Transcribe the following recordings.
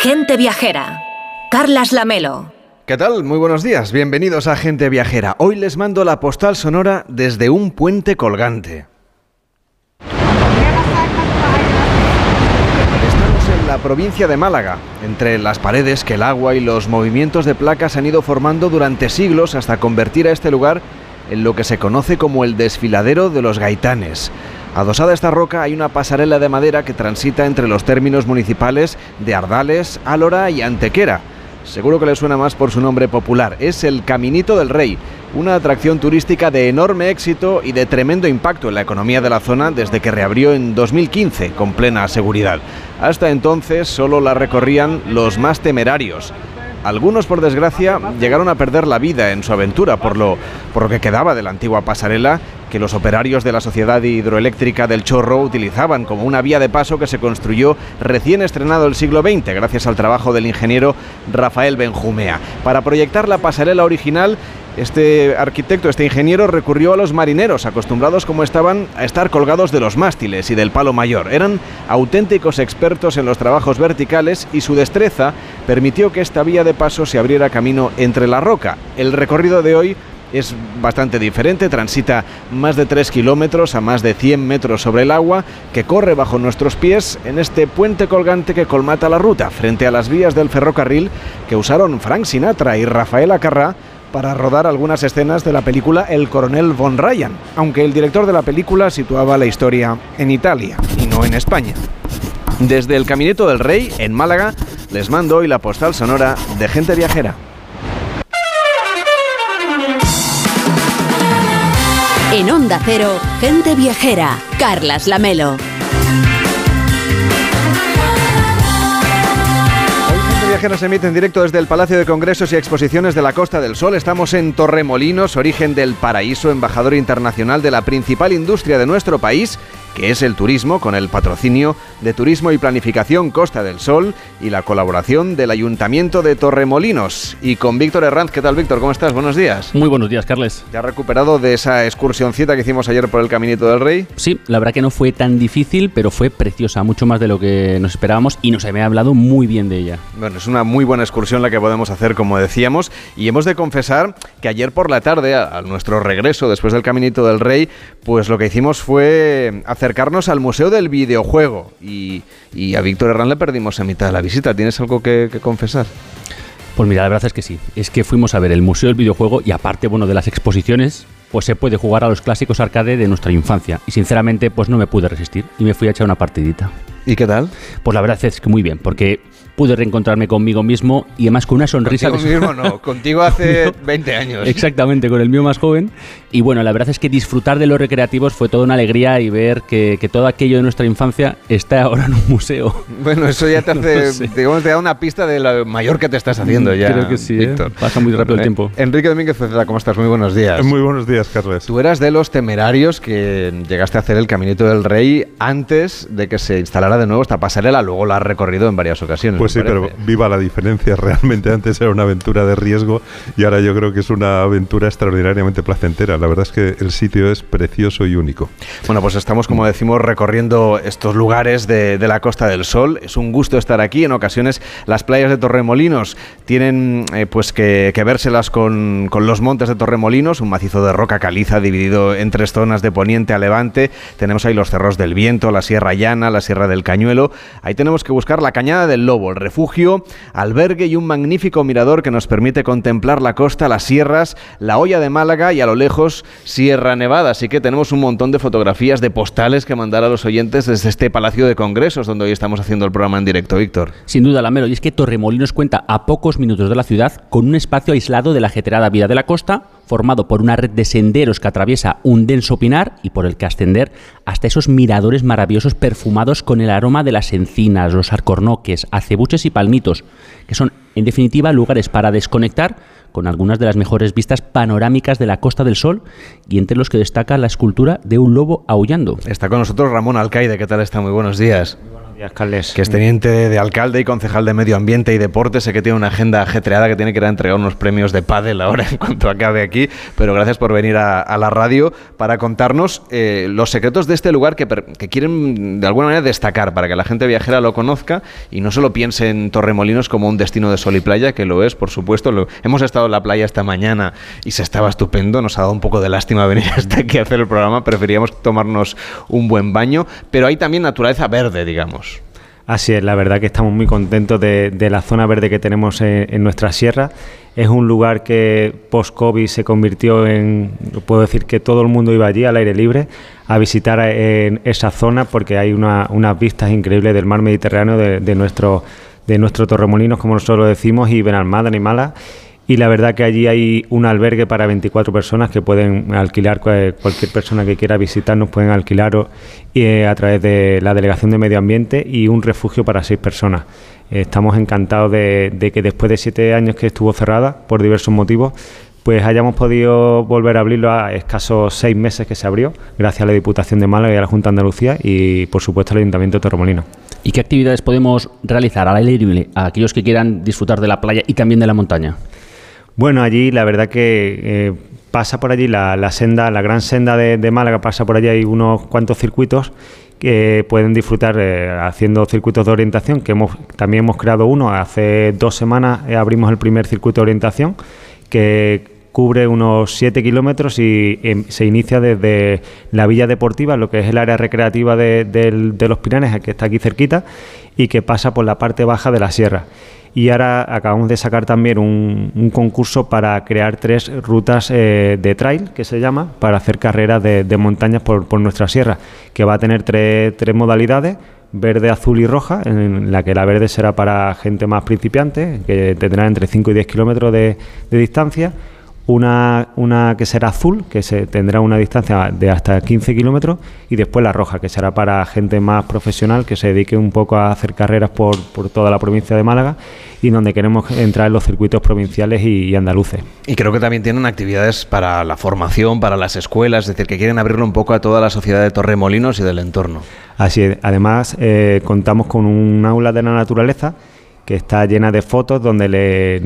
Gente Viajera. Carlas Lamelo. ¿Qué tal? Muy buenos días. Bienvenidos a Gente Viajera. Hoy les mando la postal sonora desde un puente colgante. Estamos en la provincia de Málaga, entre las paredes que el agua y los movimientos de placas han ido formando durante siglos hasta convertir a este lugar en lo que se conoce como el desfiladero de los gaitanes. Adosada a esta roca hay una pasarela de madera que transita entre los términos municipales de Ardales, Álora y Antequera. Seguro que le suena más por su nombre popular. Es el Caminito del Rey, una atracción turística de enorme éxito y de tremendo impacto en la economía de la zona desde que reabrió en 2015 con plena seguridad. Hasta entonces solo la recorrían los más temerarios. Algunos, por desgracia, llegaron a perder la vida en su aventura por lo, por lo que quedaba de la antigua pasarela que los operarios de la Sociedad Hidroeléctrica del Chorro utilizaban como una vía de paso que se construyó recién estrenado el siglo XX, gracias al trabajo del ingeniero Rafael Benjumea. Para proyectar la pasarela original, este arquitecto, este ingeniero, recurrió a los marineros, acostumbrados como estaban a estar colgados de los mástiles y del palo mayor. Eran auténticos expertos en los trabajos verticales y su destreza permitió que esta vía de paso se abriera camino entre la roca. El recorrido de hoy es bastante diferente, transita más de 3 kilómetros a más de 100 metros sobre el agua que corre bajo nuestros pies en este puente colgante que colmata la ruta frente a las vías del ferrocarril que usaron Frank Sinatra y Rafael Acarrá para rodar algunas escenas de la película El coronel von Ryan, aunque el director de la película situaba la historia en Italia y no en España. Desde el Caminito del Rey, en Málaga, les mando hoy la postal sonora de gente viajera. En Onda Cero, Gente Viajera. Carlas Lamelo. Viajera se emite en directo desde el Palacio de Congresos y Exposiciones de la Costa del Sol. Estamos en Torremolinos, origen del paraíso, embajador internacional de la principal industria de nuestro país que es el turismo, con el patrocinio de Turismo y Planificación Costa del Sol y la colaboración del Ayuntamiento de Torremolinos. Y con Víctor Herranz, ¿qué tal Víctor? ¿Cómo estás? Buenos días. Muy buenos días, Carles. ¿Ya has recuperado de esa excursioncita que hicimos ayer por el Caminito del Rey? Sí, la verdad que no fue tan difícil, pero fue preciosa, mucho más de lo que nos esperábamos y nos había hablado muy bien de ella. Bueno, es una muy buena excursión la que podemos hacer, como decíamos, y hemos de confesar que ayer por la tarde, a, nuestro regreso después del Caminito del Rey, pues lo que hicimos fue acercarnos al Museo del Videojuego y, a Víctor Herrán le perdimos a mitad de la visita. ¿Tienes algo que, que confesar? Pues mira, la verdad es que sí. Es que fuimos a ver el Museo del Videojuego y aparte, bueno, de las exposiciones, pues se puede jugar a los clásicos arcade de nuestra infancia. Y sinceramente, pues no me pude resistir y me fui a echar una partidita. ¿Y qué tal? Pues la verdad es que muy bien, porque pude reencontrarme conmigo mismo y además con una sonrisa. Contigo mismo no, contigo hace 20 años. Exactamente, con el mío más joven. Y bueno, la verdad es que disfrutar de los recreativos fue toda una alegría y ver que, todo aquello de nuestra infancia está ahora en un museo. Bueno, eso ya te hace, digamos, te da una pista de lo mayor que te estás haciendo ya. Creo que sí, ¿eh? Víctor. pasa muy rápido el tiempo. Enrique Domínguez ¿cómo estás? Muy buenos días. Muy buenos días, Carles. Tú eras de los temerarios que llegaste a hacer el Caminito del Rey antes de que se instalara de nuevo esta pasarela, luego la has recorrido en varias ocasiones. Pues sí, pero viva la diferencia. Realmente antes era una aventura de riesgo y ahora yo creo que es una aventura extraordinariamente placentera. La verdad es que el sitio es precioso y único. Bueno, pues estamos, como decimos, recorriendo estos lugares de, la Costa del Sol. Es un gusto estar aquí. En ocasiones las playas de Torremolinos tienen eh, pues que, que vérselas con, con, los montes de Torremolinos, un macizo de roca caliza dividido en tres zonas de poniente a levante. Tenemos ahí los cerros del viento, la Sierra Llana, la Sierra del Cañuelo. Ahí tenemos que buscar la Cañada del Lobo, refugio albergue y un magnífico mirador que nos permite contemplar la costa, las sierras, la olla de Málaga y a lo lejos Sierra Nevada. Así que tenemos un montón de fotografías, de postales que mandar a los oyentes desde este Palacio de Congresos donde hoy estamos haciendo el programa en directo, Víctor. Sin duda, Lamelo, y es que Torremolinos cuenta a pocos minutos de la ciudad con un espacio aislado de la ajetreada vida de la costa, formado por una red de senderos que atraviesa un denso pinar y por el que ascender hasta esos miradores maravillosos perfumados con el aroma de las encinas, los arcornoques, acebuches y palmitos, que son en definitiva lugares para desconectar con algunas de las mejores vistas panorámicas de la Costa del Sol y entre los que destaca la escultura de un lobo aullando. Está con nosotros Ramón Alcaide, ¿qué tal está? Muy buenos días. Que es teniente de alcalde y concejal de Medio Ambiente y Deporte. Sé que tiene una agenda ajetreada que tiene que ir a entregar unos premios de pádel ahora en cuanto acabe aquí, pero gracias por venir a, la radio para contarnos eh, los secretos de este lugar que, que, quieren de alguna manera destacar para que la gente viajera lo conozca y no solo piense en Torremolinos como un destino de sol y playa, que lo es, por supuesto. Lo, hemos estado en la playa esta mañana y se estaba estupendo. Nos ha dado un poco de lástima venir hasta aquí a hacer el programa. Preferíamos tomarnos un buen baño, pero hay también naturaleza verde, digamos. Así es, la verdad que estamos muy contentos de, la zona verde que tenemos en, nuestra sierra. Es un lugar que post-COVID se convirtió en, puedo decir que todo el mundo iba allí al aire libre a visitar en esa zona porque hay unas vistas increíbles del mar Mediterráneo de, de nuestro de nuestro Torremolinos, como nosotros lo decimos, y Benalmádena y Mala y la verdad que allí hay un albergue para 24 personas que pueden alquilar, cualquier persona que quiera visitarnos pueden alquilar eh, a través de la Delegación de Medio Ambiente y un refugio para seis personas. Estamos encantados de, que después de siete años que estuvo cerrada por diversos motivos, pues hayamos podido volver a abrirlo a escasos seis meses que se abrió, gracias a la Diputación de Málaga y a la Junta de Andalucía y por supuesto al Ayuntamiento de Torremolinos. ¿Y qué actividades podemos realizar al aire libre a aquellos que quieran disfrutar de la playa y también de la montaña? Bueno, allí la verdad que eh, pasa por allí la, senda, la gran senda de, Málaga, pasa por allí, hay unos cuantos circuitos que pueden disfrutar eh, haciendo circuitos de orientación, que hemos, también hemos creado uno, hace dos semanas eh, abrimos el primer circuito de orientación, que cubre unos 7 kilómetros y em, se inicia desde la Villa Deportiva, lo que es el área recreativa de, de los Piranes, que está aquí cerquita, y que pasa por la parte baja de la sierra y ahora acabamos de sacar también un, concurso para crear tres rutas eh, de trail, que se llama, para hacer carreras de, montañas por, nuestra sierra, que va a tener tres, modalidades, verde, azul y roja, en la que la verde será para gente más principiante, que tendrá entre 5 y 10 kilómetros de distancia, una, una que será azul, que se tendrá una distancia de hasta 15 kilómetros, y después la roja, que será para gente más profesional que se dedique un poco a hacer carreras por, por toda la provincia de Málaga y donde queremos entrar en los circuitos provinciales y, andaluces. Y creo que también tienen actividades para la formación, para las escuelas, es decir, que quieren abrirlo un poco a toda la sociedad de Torremolinos y del entorno. Así es, además eh, contamos con un aula de la naturaleza que está llena de fotos donde le,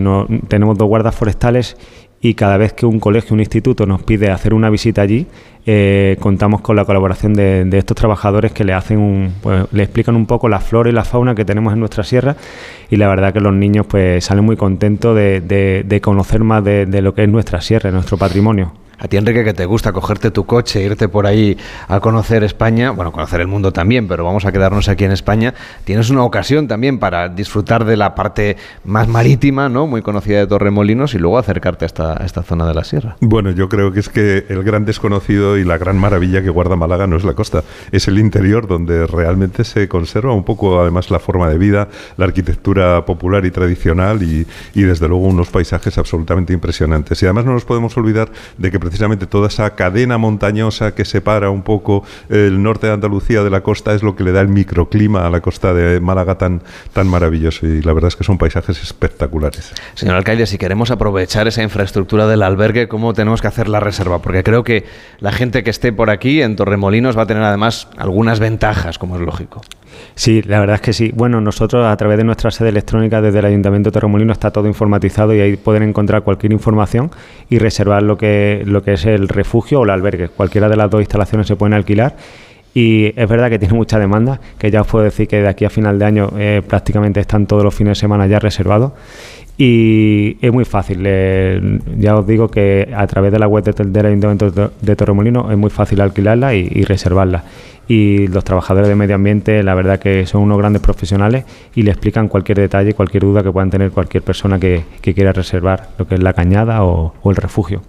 tenemos dos guardas forestales y cada vez que un colegio, un instituto nos pide hacer una visita allí, eh, contamos con la colaboración de, estos trabajadores que le hacen un, pues, le explican un poco la flora y la fauna que tenemos en nuestra sierra y la verdad que los niños pues salen muy contentos de, de conocer más de, lo que es nuestra sierra, nuestro patrimonio. A ti, Enrique, que te gusta cogerte tu coche, e irte por ahí a conocer España, bueno, conocer el mundo también, pero vamos a quedarnos aquí en España, tienes una ocasión también para disfrutar de la parte más marítima, ¿no? Muy conocida de Torremolinos y luego acercarte a esta, esta zona de la sierra. Bueno, yo creo que es que el gran desconocido y la gran maravilla que guarda Málaga no es la costa, es el interior donde realmente se conserva un poco además la forma de vida, la arquitectura popular y tradicional y, y desde luego unos paisajes absolutamente impresionantes. Y además no nos podemos olvidar de que precisamente toda esa cadena montañosa que separa un poco el norte de Andalucía de la costa es lo que le da el microclima a la costa de Málaga tan, tan maravilloso y la verdad es que son paisajes espectaculares. Señor alcalde, si queremos aprovechar esa infraestructura del albergue, ¿cómo tenemos que hacer la reserva? Porque creo que la gente que esté por aquí en Torremolinos va a tener además algunas ventajas, como es lógico. Sí, la verdad es que sí. Bueno, nosotros a través de nuestra sede electrónica desde el Ayuntamiento de Torremolinos está todo informatizado y ahí pueden encontrar cualquier información y reservar lo que, lo que es el refugio o el albergue. Cualquiera de las dos instalaciones se pueden alquilar y es verdad que tiene mucha demanda, que ya os puedo decir que de aquí a final de año eh, prácticamente están todos los fines de semana ya reservados y es muy fácil. Ya os digo que a través de la web del Ayuntamiento de Torremolinos es muy fácil alquilarla y reservarla y los trabajadores de medio ambiente la verdad que son unos grandes profesionales y le explican cualquier detalle, cualquier duda que puedan tener cualquier persona que, quiera reservar lo que es la cañada o el refugio.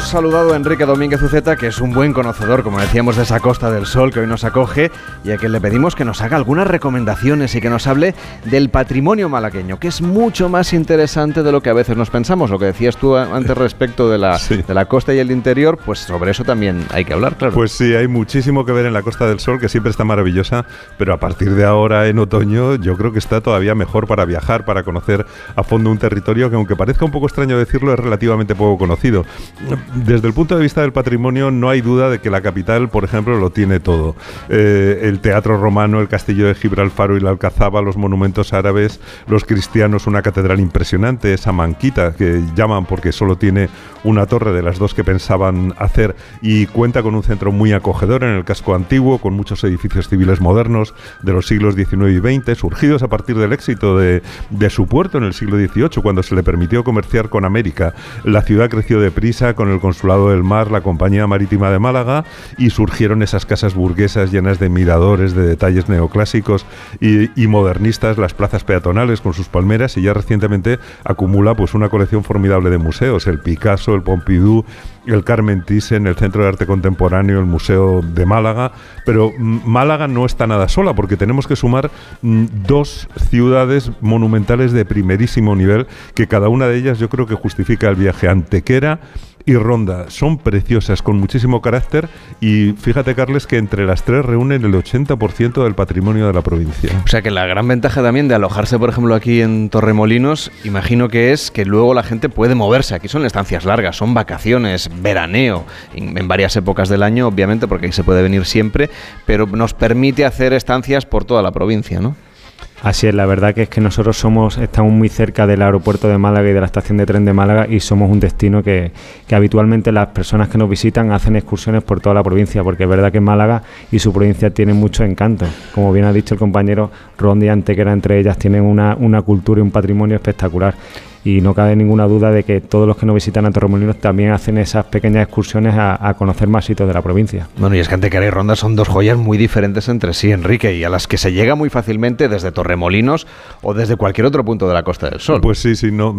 Hemos saludado a Enrique Domínguez Uceta, que es un buen conocedor, como decíamos, de esa Costa del Sol que hoy nos acoge, y a quien le pedimos que nos haga algunas recomendaciones y que nos hable del patrimonio malagueño, que es mucho más interesante de lo que a veces nos pensamos. Lo que decías tú antes respecto de la, de la costa y el interior, pues sobre eso también hay que hablar, claro. Pues sí, hay muchísimo que ver en la Costa del Sol, que siempre está maravillosa, pero a partir de ahora, en otoño, yo creo que está todavía mejor para viajar, para conocer a fondo un territorio que, aunque parezca un poco extraño decirlo, es relativamente poco conocido. Desde el punto de vista del patrimonio, no hay duda de que la capital, por ejemplo, lo tiene todo. Eh, el teatro romano, el castillo de Gibralfaro y la Alcazaba, los monumentos árabes, los cristianos, una catedral impresionante, esa manquita que llaman porque solo tiene una torre de las dos que pensaban hacer y cuenta con un centro muy acogedor en el casco antiguo, con muchos edificios civiles modernos de los siglos XIX y XX, surgidos a partir del éxito de, de su puerto en el siglo XVIII, cuando se le permitió comerciar con América. La ciudad creció deprisa con el Consulado del Mar, la Compañía Marítima de Málaga y surgieron esas casas burguesas llenas de miradores, de detalles neoclásicos y, modernistas, las plazas peatonales con sus palmeras y ya recientemente acumula pues una colección formidable de museos, el Picasso, el Pompidou, el Carmen Thyssen, el Centro de Arte Contemporáneo, el Museo de Málaga, pero mm, Málaga no está nada sola porque tenemos que sumar mm, dos ciudades monumentales de primerísimo nivel que cada una de ellas yo creo que justifica el viaje. Antequera y Ronda son preciosas, con muchísimo carácter y fíjate, Carles, que entre las tres reúnen el 80% del patrimonio de la provincia. O sea que la gran ventaja también de alojarse, por ejemplo, aquí en Torremolinos, imagino que es que luego la gente puede moverse. Aquí son estancias largas, son vacaciones, veraneo, en, varias épocas del año, obviamente, porque ahí se puede venir siempre, pero nos permite hacer estancias por toda la provincia, ¿no? Así es, la verdad que es que nosotros somos, estamos muy cerca del aeropuerto de Málaga y de la estación de tren de Málaga y somos un destino que, habitualmente las personas que nos visitan hacen excursiones por toda la provincia, porque es verdad que Málaga y su provincia tienen mucho encanto. Como bien ha dicho el compañero Rondi Antequera, entre ellas tienen una cultura y un patrimonio espectacular y no cabe ninguna duda de que todos los que nos visitan a Torremolinos también hacen esas pequeñas excursiones a, a conocer más sitios de la provincia. Bueno, y es que Antequera y Ronda son dos joyas muy diferentes entre sí, Enrique, y a las que se llega muy fácilmente desde Torremolinos o desde cualquier otro punto de la Costa del Sol. Pues sí, sí, no.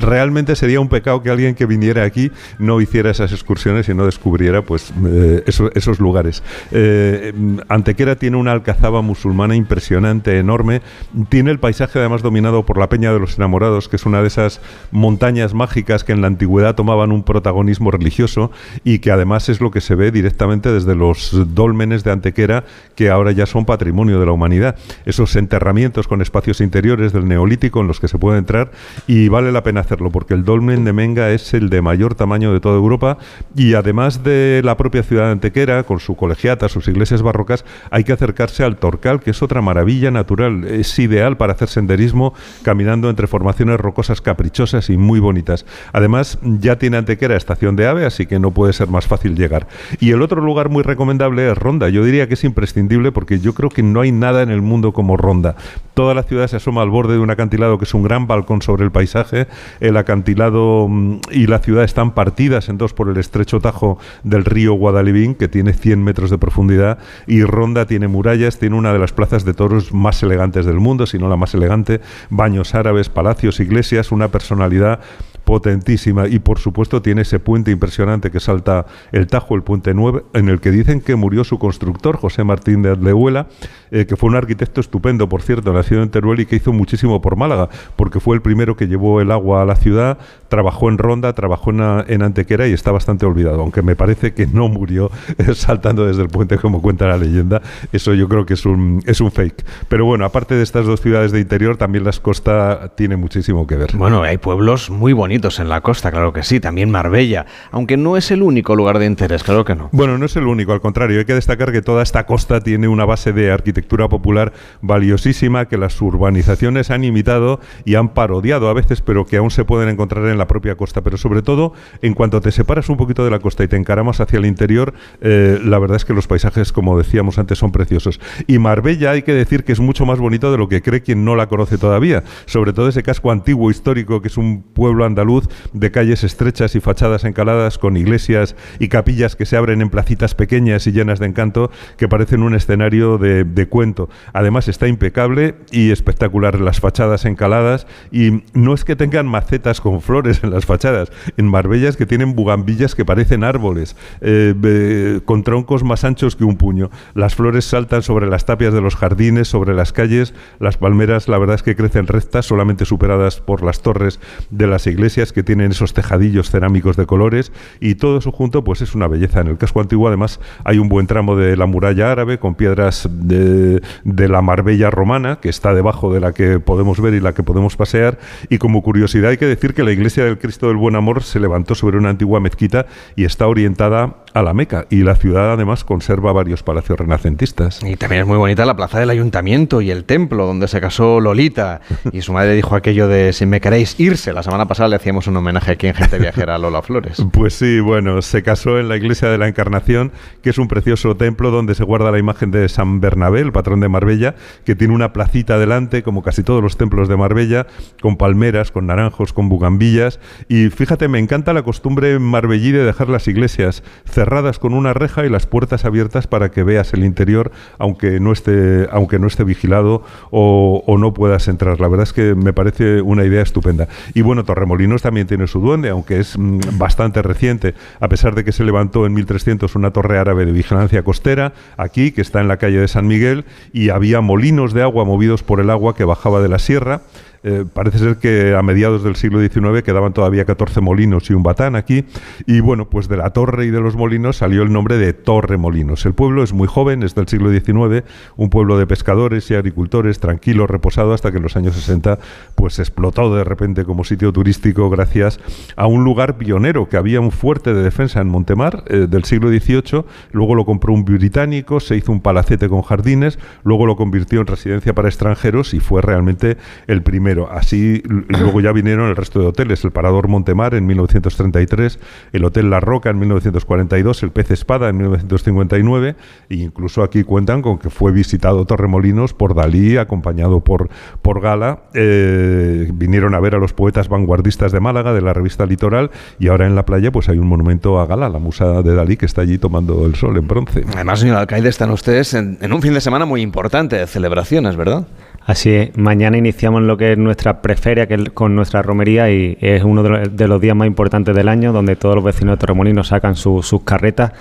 Realmente sería un pecado que alguien que viniera aquí no hiciera esas excursiones y no descubriera pues eh, eso, esos lugares. Eh, Antequera tiene una alcazaba musulmana impresionante, enorme. Tiene el paisaje además dominado por la Peña de los Enamorados, que es una esas montañas mágicas que en la antigüedad tomaban un protagonismo religioso y que además es lo que se ve directamente desde los dólmenes de Antequera que ahora ya son patrimonio de la humanidad. Esos enterramientos con espacios interiores del neolítico en los que se puede entrar y vale la pena hacerlo porque el dolmen de Menga es el de mayor tamaño de toda Europa y además de la propia ciudad de Antequera con su colegiata, sus iglesias barrocas, hay que acercarse al Torcal que es otra maravilla natural, es ideal para hacer senderismo caminando entre formaciones rocosas caprichosas y muy bonitas. Además, ya tiene Antequera estación de AVE, así que no puede ser más fácil llegar. Y el otro lugar muy recomendable es Ronda. Yo diría que es imprescindible porque yo creo que no hay nada en el mundo como Ronda. Toda la ciudad se asoma al borde de un acantilado que es un gran balcón sobre el paisaje. El acantilado mm, y la ciudad están partidas en dos por el estrecho tajo del río Guadalibín, que tiene 100 metros de profundidad. Y Ronda tiene murallas, tiene una de las plazas de toros más elegantes del mundo, si no la más elegante. Baños árabes, palacios, iglesias, una personalidad potentísima y por supuesto tiene ese puente impresionante que salta el Tajo, el puente 9, en el que dicen que murió su constructor, José Martín de Adlehuela, eh, que fue un arquitecto estupendo, por cierto, nacido en Teruel y que hizo muchísimo por Málaga, porque fue el primero que llevó el agua a la ciudad, trabajó en Ronda, trabajó en, Antequera y está bastante olvidado, aunque me parece que no murió saltando desde el puente como cuenta la leyenda, eso yo creo que es un, es un fake. Pero bueno, aparte de estas dos ciudades de interior, también las costas tiene muchísimo que ver. Bueno, hay pueblos muy bonitos en la costa, claro que sí, también Marbella, aunque no es el único lugar de interés, claro que no. Bueno, no es el único, al contrario, hay que destacar que toda esta costa tiene una base de arquitectura popular valiosísima que las urbanizaciones han imitado y han parodiado a veces, pero que aún se pueden encontrar en la propia costa. Pero sobre todo, en cuanto te separas un poquito de la costa y te encaramas hacia el interior, eh, la verdad es que los paisajes, como decíamos antes, son preciosos. Y Marbella hay que decir que es mucho más bonito de lo que cree quien no la conoce todavía, sobre todo ese casco antiguo histórico que es un pueblo andaluz de calles estrechas y fachadas encaladas con iglesias y capillas que se abren en placitas pequeñas y llenas de encanto que parecen un escenario de, de cuento. Además está impecable y espectacular las fachadas encaladas y no es que tengan macetas con flores en las fachadas, en Marbella es que tienen bugambillas que parecen árboles, eh, con troncos más anchos que un puño. Las flores saltan sobre las tapias de los jardines, sobre las calles, las palmeras la verdad es que crecen rectas, solamente superadas por las torres de las iglesias que tienen esos tejadillos cerámicos de colores y todo eso junto pues es una belleza. En el casco antiguo además hay un buen tramo de la muralla árabe con piedras de, de la Marbella romana que está debajo de la que podemos ver y la que podemos pasear y como curiosidad hay que decir que la iglesia del Cristo del Buen Amor se levantó sobre una antigua mezquita y está orientada a la Meca y la ciudad además conserva varios palacios renacentistas. Y también es muy bonita la plaza del ayuntamiento y el templo donde se casó Lolita y su madre dijo aquello de si me queréis irse. La semana pasada le hacíamos un homenaje aquí en Gente Viajera a Lola Flores. Pues sí, bueno, se casó en la iglesia de la Encarnación, que es un precioso templo donde se guarda la imagen de San Bernabé, el patrón de Marbella, que tiene una placita delante, como casi todos los templos de Marbella, con palmeras, con naranjos, con bugambillas. Y fíjate, me encanta la costumbre marbellí de dejar las iglesias cerradas con una reja y las puertas abiertas para que veas el interior, aunque no esté, aunque no esté vigilado o, o no puedas entrar. La verdad es que me parece una idea estupenda. Y bueno, Torremolinos también tiene su duende, aunque es mm, bastante reciente, a pesar de que se levantó en 1300 una torre árabe de vigilancia costera, aquí, que está en la calle de San Miguel, y había molinos de agua movidos por el agua que bajaba de la sierra. Eh, parece ser que a mediados del siglo XIX quedaban todavía 14 molinos y un batán aquí. Y bueno, pues de la torre y de los molinos salió el nombre de Torre Molinos. El pueblo es muy joven, es del siglo XIX, un pueblo de pescadores y agricultores, tranquilo, reposado, hasta que en los años 60 pues explotó de repente como sitio turístico gracias a un lugar pionero, que había un fuerte de defensa en Montemar eh, del siglo XVIII, luego lo compró un británico, se hizo un palacete con jardines, luego lo convirtió en residencia para extranjeros y fue realmente el primero Así, luego ya vinieron el resto de hoteles, el Parador Montemar en 1933, el Hotel La Roca en 1942, el Pez Espada en 1959, e incluso aquí cuentan con que fue visitado Torremolinos por Dalí, acompañado por, por Gala. Eh, vinieron a ver a los poetas vanguardistas de Málaga, de la revista Litoral, y ahora en la playa pues hay un monumento a Gala, la musa de Dalí, que está allí tomando el sol en bronce. Además, señor alcalde, están ustedes en, en un fin de semana muy importante de celebraciones, ¿verdad? Así es, mañana iniciamos lo que es nuestra preferia que es con nuestra romería y es uno de los, días más importantes del año donde todos los vecinos de Torremolinos sacan su, sus carretas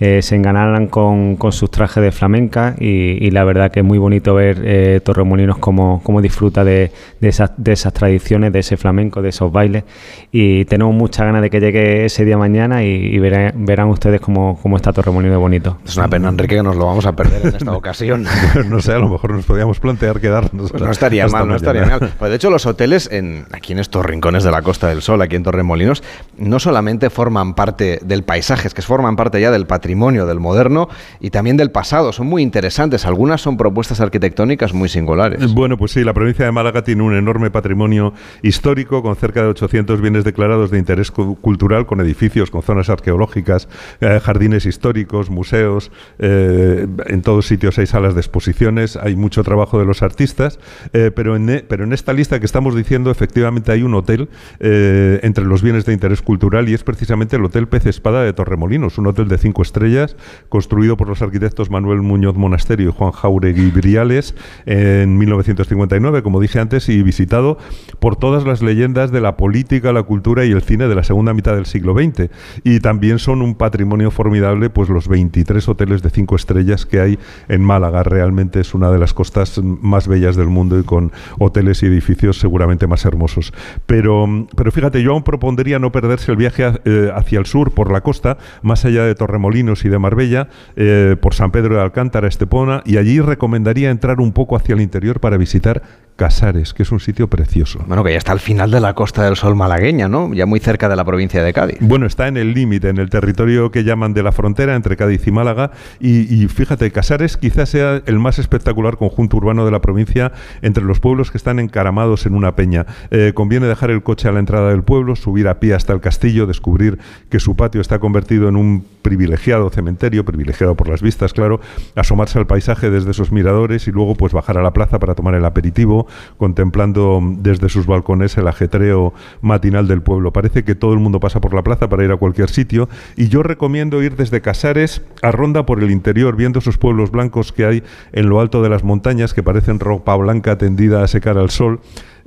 eh, se enganaran con, con, sus trajes de flamenca y, y, la verdad que es muy bonito ver eh, Torremolinos cómo, cómo disfruta de, de, esas, de esas tradiciones, de ese flamenco, de esos bailes y tenemos mucha ganas de que llegue ese día mañana y, y verán, verán, ustedes cómo, cómo está Torremolinos de bonito. Es una pena, Enrique, que nos lo vamos a perder en esta ocasión. no sé, a lo mejor nos podíamos plantear quedarnos. Pues no estaría mal, no estaría mal. Pues de hecho, los hoteles en, aquí en estos rincones de la Costa del Sol, aquí en Torremolinos, no solamente forman parte del paisaje, es que forman parte ya del patrimonio patrimonio del moderno y también del pasado. Son muy interesantes. Algunas son propuestas arquitectónicas muy singulares. Bueno, pues sí, la provincia de Málaga tiene un enorme patrimonio histórico con cerca de 800 bienes declarados de interés cultural, con edificios, con zonas arqueológicas, eh, jardines históricos, museos. Eh, en todos sitios hay salas de exposiciones, hay mucho trabajo de los artistas, eh, pero, en, pero en esta lista que estamos diciendo, efectivamente hay un hotel eh, entre los bienes de interés cultural y es precisamente el Hotel Pez Espada de Torremolinos, un hotel de cinco estrellas estrellas, construido por los arquitectos Manuel Muñoz Monasterio y Juan Jauregui Briales en 1959, como dije antes, y visitado por todas las leyendas de la política, la cultura y el cine de la segunda mitad del siglo XX. Y también son un patrimonio formidable, pues los 23 hoteles de cinco estrellas que hay en Málaga. Realmente es una de las costas más bellas del mundo y con hoteles y edificios seguramente más hermosos. Pero, pero fíjate, yo aún propondría no perderse el viaje eh, hacia el sur por la costa, más allá de Torremolinos y de Marbella, eh, por San Pedro de Alcántara, Estepona, y allí recomendaría entrar un poco hacia el interior para visitar Casares, que es un sitio precioso. Bueno, que ya está al final de la Costa del Sol malagueña, ¿no? Ya muy cerca de la provincia de Cádiz. Bueno, está en el límite, en el territorio que llaman de la frontera entre Cádiz y Málaga. Y, y, fíjate, Casares quizás sea el más espectacular conjunto urbano de la provincia entre los pueblos que están encaramados en una peña. Eh, conviene dejar el coche a la entrada del pueblo, subir a pie hasta el castillo, descubrir que su patio está convertido en un privilegiado cementerio, privilegiado por las vistas, claro, asomarse al paisaje desde esos miradores y luego pues bajar a la plaza para tomar el aperitivo, contemplando desde sus balcones el ajetreo matinal del pueblo. Parece que todo el mundo pasa por la plaza para ir a cualquier sitio y yo recomiendo ir desde Casares a Ronda por el interior, viendo esos pueblos blancos que hay en lo alto de las montañas que parecen ropa blanca tendida a secar al sol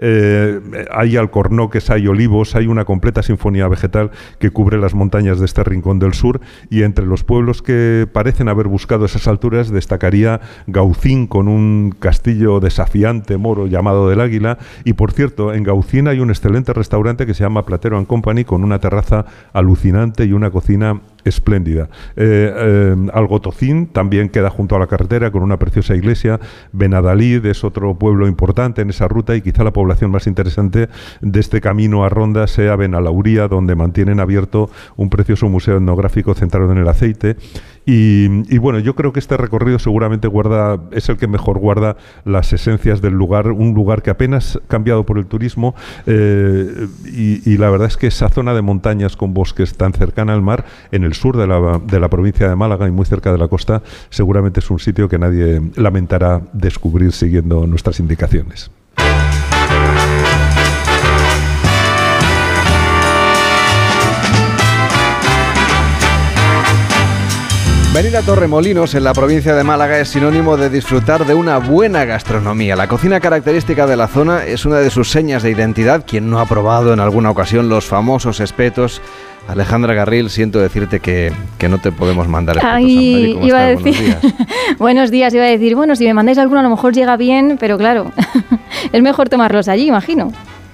eh, hay alcornoques, hay olivos, hay una completa sinfonía vegetal que cubre las montañas de este rincón del sur y entre los pueblos que parecen haber buscado esas alturas destacaría Gaucín con un castillo desafiante moro llamado del Águila y por cierto en Gaucín hay un excelente restaurante que se llama Platero and Company con una terraza alucinante y una cocina espléndida. Eh, eh, Algotocín también queda junto a la carretera con una preciosa iglesia. Benadalid es otro pueblo importante en esa ruta y quizá la población más interesante de este camino a Ronda sea Benalauría, donde mantienen abierto un precioso museo etnográfico centrado en el aceite y, bueno, yo creo que este recorrido seguramente guarda, es el que mejor guarda las esencias del lugar, un lugar que apenas cambiado por el turismo eh, y, la verdad es que esa zona de montañas con bosques tan cercana al mar, en el sur de la, de la provincia de Málaga y muy cerca de la costa, seguramente es un sitio que nadie lamentará descubrir siguiendo nuestras indicaciones. Venir a Torremolinos, en la provincia de Málaga, es sinónimo de disfrutar de una buena gastronomía. La cocina característica de la zona es una de sus señas de identidad. Quien no ha probado en alguna ocasión los famosos espetos Alejandra Garril, siento decirte que, no te podemos mandar espetos. Ay, iba a decir, buenos días. buenos días, iba a decir, bueno, si me mandáis alguno a lo mejor llega bien, pero claro, es mejor tomarlos allí, imagino.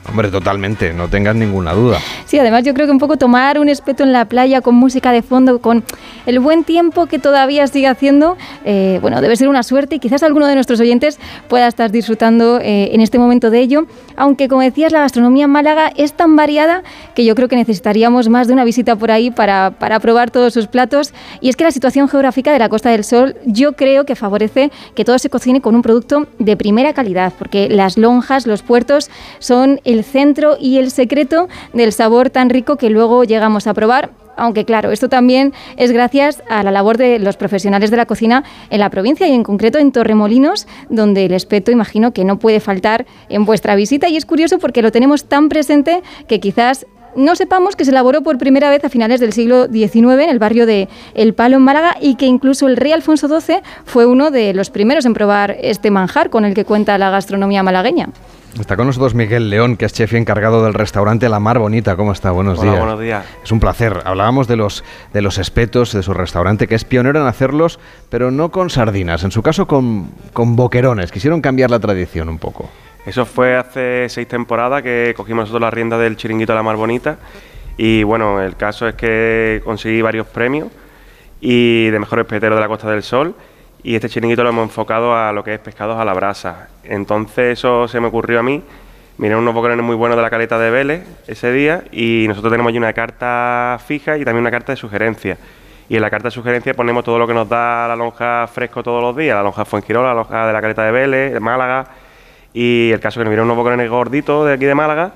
Hombre, totalmente, no tengas ninguna duda. Sí, además yo creo que un poco tomar un espeto en la playa con música de fondo, con el buen tiempo que todavía sigue haciendo, eh, bueno, debe ser una suerte y quizás alguno de nuestros oyentes pueda estar disfrutando eh, en este momento de ello. Aunque, como decías, la gastronomía en Málaga es tan variada que yo creo que necesitaríamos más de una visita por ahí para, para probar todos sus platos. Y es que la situación geográfica de la Costa del Sol yo creo que favorece que todo se cocine con un producto de primera calidad, porque las lonjas, los puertos son el centro y el secreto del sabor tan rico que luego llegamos a probar aunque claro, esto también es gracias a la labor de los profesionales de la cocina en la provincia y en concreto en Torremolinos, donde el espeto imagino que no puede faltar en vuestra visita y es curioso porque lo tenemos tan presente que quizás no sepamos que se elaboró por primera vez a finales del siglo XIX en el barrio de El Palo en Málaga y que incluso el rey Alfonso XII fue uno de los primeros en probar este manjar con el que cuenta la gastronomía malagueña. Está con nosotros Miguel León, que es chef y encargado del restaurante La Mar Bonita. ¿Cómo está? Buenos días. Buenos días. Es un placer. Hablábamos de los, de los espetos de su restaurante, que es pionero en hacerlos, pero no con sardinas. En su caso, con, con boquerones. Quisieron cambiar la tradición un poco. Eso fue hace seis temporadas que cogimos nosotros la rienda del chiringuito La Mar Bonita. Y bueno, el caso es que conseguí varios premios y de mejor espetero de la Costa del Sol y este chiringuito lo hemos enfocado a lo que es pescados a la brasa. Entonces eso se me ocurrió a mí. Miré unos boquerones muy buenos de la caleta de Vélez ese día y nosotros tenemos allí una carta fija y también una carta de sugerencia. Y en la carta de sugerencia ponemos todo lo que nos da la lonja fresco todos los días, la lonja Fuengirola, la lonja de la caleta de Vélez, de Málaga. Y el caso que nos miré unos boquerones gorditos de aquí de Málaga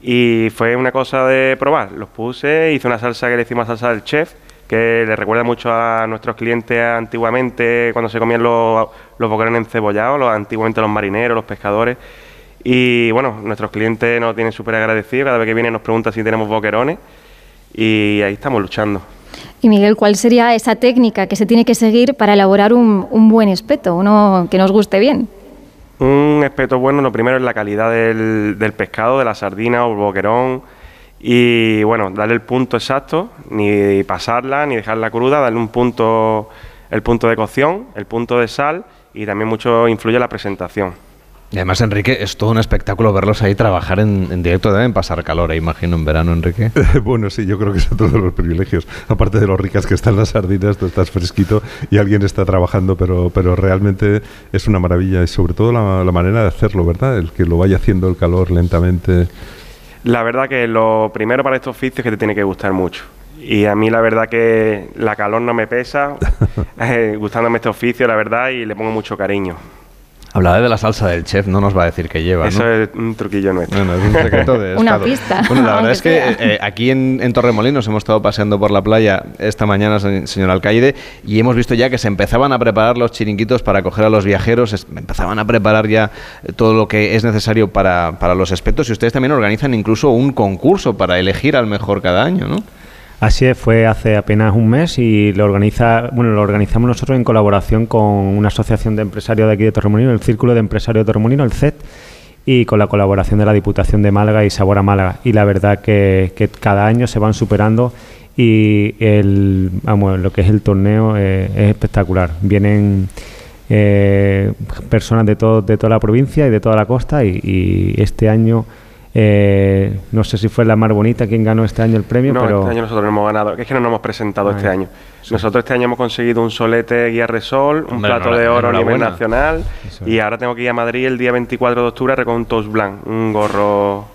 y fue una cosa de probar. Los puse, hice una salsa que le hicimos salsa del chef que le recuerda mucho a nuestros clientes antiguamente cuando se comían los, los boquerones encebollados, los, antiguamente los marineros, los pescadores. Y bueno, nuestros clientes nos tienen súper agradecidos, cada vez que vienen nos preguntan si tenemos boquerones y ahí estamos luchando. Y Miguel, ¿cuál sería esa técnica que se tiene que seguir para elaborar un, un buen espeto, uno que nos guste bien? Un espeto bueno, lo primero es la calidad del, del pescado, de la sardina o el boquerón y bueno, darle el punto exacto, ni pasarla, ni dejarla cruda, darle un punto, el punto de cocción, el punto de sal y también mucho influye la presentación. Y además, Enrique, es todo un espectáculo verlos ahí trabajar en, directo. Deben pasar calor, eh, imagino, en verano, Enrique. bueno, sí, yo creo que es otro de los privilegios. Aparte de lo ricas que están las sardinas, tú estás fresquito y alguien está trabajando, pero, pero realmente es una maravilla y sobre todo la, la manera de hacerlo, ¿verdad? El que lo vaya haciendo el calor lentamente. La verdad que lo primero para estos oficios es que te tiene que gustar mucho. Y a mí la verdad que la calor no me pesa, eh, gustándome este oficio, la verdad, y le pongo mucho cariño. Hablaba de la salsa del chef, no nos va a decir que lleva. Eso es un truquillo nuestro. Bueno, es un secreto de Una pista, Bueno, la verdad es que eh, aquí en, en Torremolinos hemos estado paseando por la playa esta mañana, se- señor alcaide, y hemos visto ya que se empezaban a preparar los chiringuitos para acoger a los viajeros, es- empezaban a preparar ya eh, todo lo que es necesario para, para los expertos y ustedes también organizan incluso un concurso para elegir al mejor cada año, ¿no? Así es, fue hace apenas un mes y lo organiza, bueno, lo organizamos nosotros en colaboración con una asociación de empresarios de aquí de Torremolinos, el Círculo de Empresarios de Torremolinos, el CET, y con la colaboración de la Diputación de Málaga y Sabor Málaga. Y la verdad que, cada año se van superando y el, lo que es el torneo eh, es espectacular. Vienen eh, personas de, todo, de toda la provincia y de toda la costa y este año... eh, no sé si fue la más bonita quien ganó este año el premio, No, pero este año nosotros no hemos ganado. Es que no nos hemos presentado este año. Nosotros este año hemos conseguido un solete Guía Resol, un Hombre, plato de oro a nivel nacional. Y ahora tengo que ir a Madrid el día 24 de octubre a recoger un toast blanc, un gorro,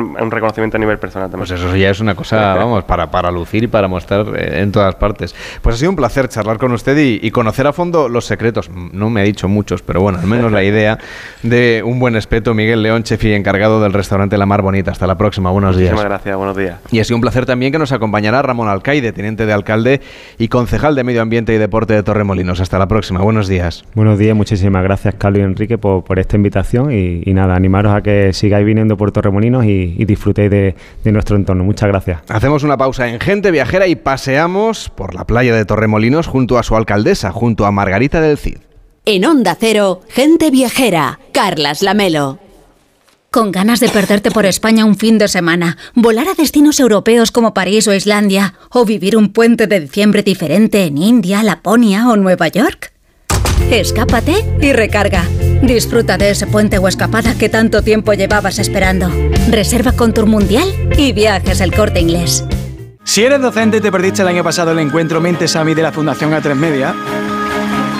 un reconocimiento a nivel personal también. Pues eso ya es una cosa, vamos, para, para lucir y para mostrar eh, en todas partes. Pues ha sido un placer charlar con usted y, y conocer a fondo los secretos. No me ha dicho muchos, pero bueno, al menos la idea de un buen espeto. Miguel León, chef y encargado del restaurante La Mar Bonita. Hasta la próxima. Buenos días. Muchísimas gracias, buenos días. Y ha sido un placer también que nos acompañará Ramón Alcaide, teniente de alcalde y concejal de Medio Ambiente y Deporte de Torremolinos. Hasta la próxima. Buenos días. Buenos días, muchísimas gracias Carlos y Enrique por, por esta invitación y, y nada, animaros a que sigáis viniendo por Torremolinos y, y disfrutéis de, de nuestro entorno. Muchas gracias. Hacemos una pausa en Gente Viajera y paseamos por la playa de Torremolinos junto a su alcaldesa, junto a Margarita del Cid. En Onda Cero, gente viajera. Carlas Lamelo. Con ganas de perderte por España un fin de semana, volar a destinos europeos como París o Islandia, o vivir un puente de diciembre diferente en India, Laponia o Nueva York. Escápate y recarga. Disfruta de ese puente o escapada que tanto tiempo llevabas esperando. Reserva con Tour Mundial y viajes el corte inglés. Si eres docente te perdiste el año pasado el encuentro Mentes AMI de la Fundación A3 Media,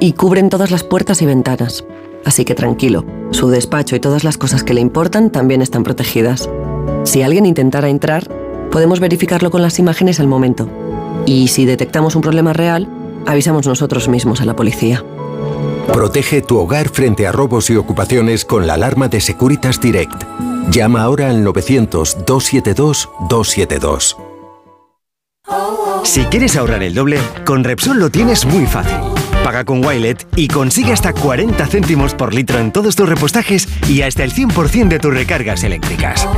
y cubren todas las puertas y ventanas. Así que tranquilo, su despacho y todas las cosas que le importan también están protegidas. Si alguien intentara entrar, podemos verificarlo con las imágenes al momento. Y si detectamos un problema real, avisamos nosotros mismos a la policía. Protege tu hogar frente a robos y ocupaciones con la alarma de Securitas Direct. Llama ahora al 900-272-272. Si quieres ahorrar el doble, con Repsol lo tienes muy fácil. Paga con Wilet y consigue hasta 40 céntimos por litro en todos tus repostajes y hasta el 100% de tus recargas eléctricas.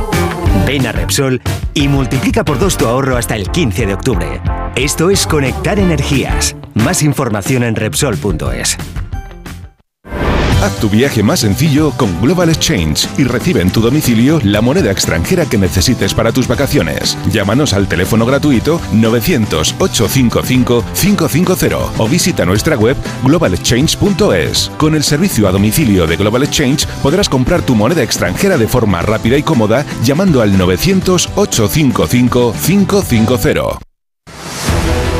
Ven a Repsol y multiplica por dos tu ahorro hasta el 15 de octubre. Esto es conectar energías. Más información en Repsol.es. Haz tu viaje más sencillo con Global Exchange y recibe en tu domicilio la moneda extranjera que necesites para tus vacaciones. Llámanos al teléfono gratuito 900-855-550 o visita nuestra web globalexchange.es. Con el servicio a domicilio de Global Exchange podrás comprar tu moneda extranjera de forma rápida y cómoda llamando al 900-855-550.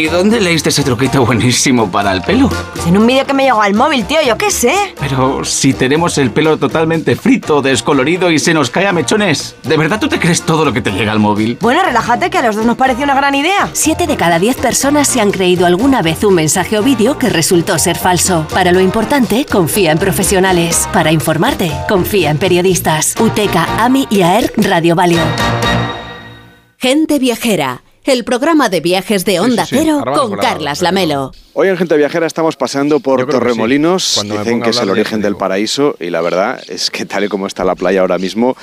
¿Y dónde leíste ese truquito buenísimo para el pelo? Pues en un vídeo que me llegó al móvil, tío, yo qué sé. Pero si tenemos el pelo totalmente frito, descolorido y se nos cae a mechones, ¿de verdad tú te crees todo lo que te llega al móvil? Bueno, relájate, que a los dos nos pareció una gran idea. Siete de cada diez personas se han creído alguna vez un mensaje o vídeo que resultó ser falso. Para lo importante, confía en profesionales. Para informarte, confía en periodistas. UTECA, AMI y AER Radio Valio. Gente Viajera, el programa de viajes de Onda Sí, sí, sí. Cero Ahora con Carlas Lamelo. Hoy en Gente Viajera estamos pasando por que Torremolinos. sí. Cuando me Dicen que es el origen del paraíso y la verdad es que tal y como está la playa ahora mismo,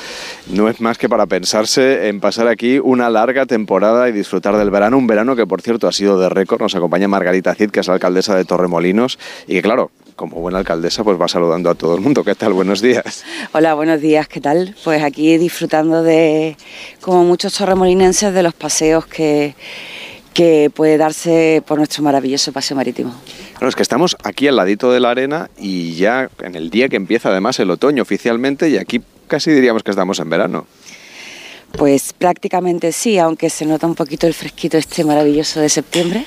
no es más que para pensarse en pasar aquí una larga temporada y disfrutar del verano. Un verano que, por cierto, ha sido de récord. Nos acompaña Margarita Cid, que es la alcaldesa de Torremolinos y que, claro, como buena alcaldesa, pues va saludando a todo el mundo. ¿Qué tal? Buenos días. Hola, buenos días, ¿qué tal? Pues aquí disfrutando de, como muchos torremolinenses, de los paseos que, que puede darse por nuestro maravilloso paseo marítimo. Bueno, es que estamos aquí al ladito de la arena y ya en el día que empieza además el otoño oficialmente y aquí casi diríamos que estamos en verano. Pues prácticamente sí, aunque se nota un poquito el fresquito este maravilloso de septiembre.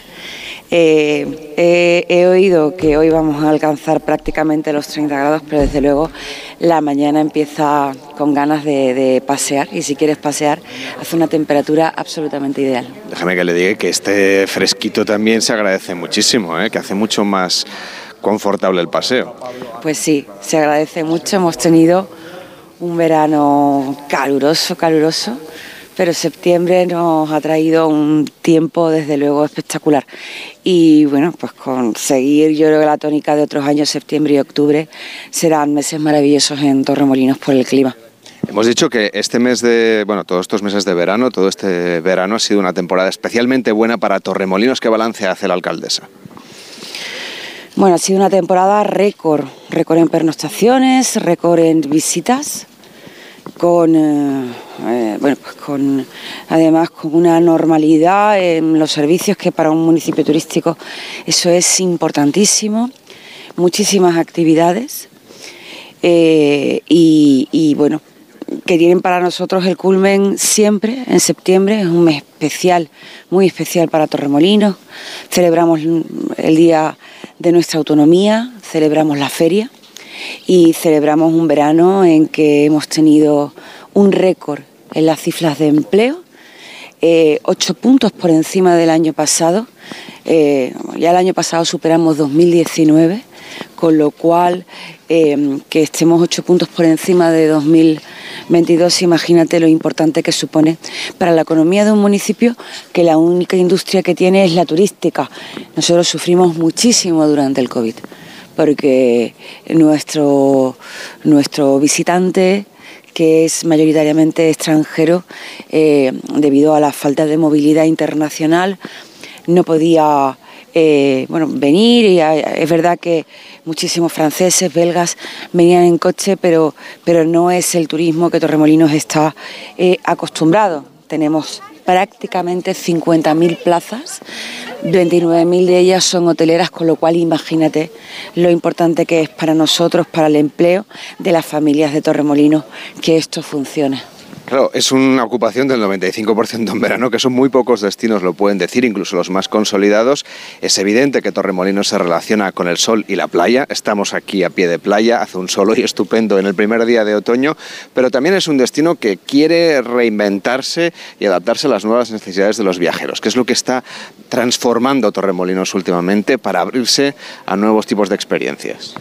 Eh, he, he oído que hoy vamos a alcanzar prácticamente los 30 grados, pero desde luego la mañana empieza con ganas de, de pasear y si quieres pasear hace una temperatura absolutamente ideal. Déjame que le diga que este fresquito también se agradece muchísimo, ¿eh? que hace mucho más confortable el paseo. Pues sí, se agradece mucho. Hemos tenido un verano caluroso, caluroso, pero septiembre nos ha traído un tiempo desde luego espectacular. Y bueno, pues conseguir, yo creo que la tónica de otros años, septiembre y octubre, serán meses maravillosos en Torremolinos por el clima. Hemos dicho que este mes de, bueno, todos estos meses de verano, todo este verano ha sido una temporada especialmente buena para Torremolinos. ¿Qué balance hace la alcaldesa? Bueno, ha sido una temporada récord, récord en pernoctaciones, récord en visitas, con, eh, eh, bueno, pues con además con una normalidad en los servicios que para un municipio turístico eso es importantísimo, muchísimas actividades eh, y, y, bueno, que tienen para nosotros el culmen siempre en septiembre, es un mes especial, muy especial para Torremolinos, celebramos el día de nuestra autonomía, celebramos la feria y celebramos un verano en que hemos tenido un récord en las cifras de empleo, eh, ocho puntos por encima del año pasado. Eh, ya el año pasado superamos 2019, con lo cual eh, que estemos ocho puntos por encima de 2022, imagínate lo importante que supone para la economía de un municipio que la única industria que tiene es la turística. Nosotros sufrimos muchísimo durante el COVID porque nuestro, nuestro visitante que es mayoritariamente extranjero, eh, debido a la falta de movilidad internacional, no podía eh, bueno, venir y eh, es verdad que muchísimos franceses, belgas venían en coche, pero, pero no es el turismo que Torremolinos está eh, acostumbrado. Tenemos prácticamente 50.000 plazas, 29.000 de ellas son hoteleras, con lo cual imagínate lo importante que es para nosotros, para el empleo de las familias de Torremolinos, que esto funcione. Claro, es una ocupación del 95% en verano, que son muy pocos destinos, lo pueden decir, incluso los más consolidados. Es evidente que Torremolinos se relaciona con el sol y la playa. Estamos aquí a pie de playa, hace un sol hoy estupendo en el primer día de otoño, pero también es un destino que quiere reinventarse y adaptarse a las nuevas necesidades de los viajeros, que es lo que está transformando Torremolinos últimamente para abrirse a nuevos tipos de experiencias.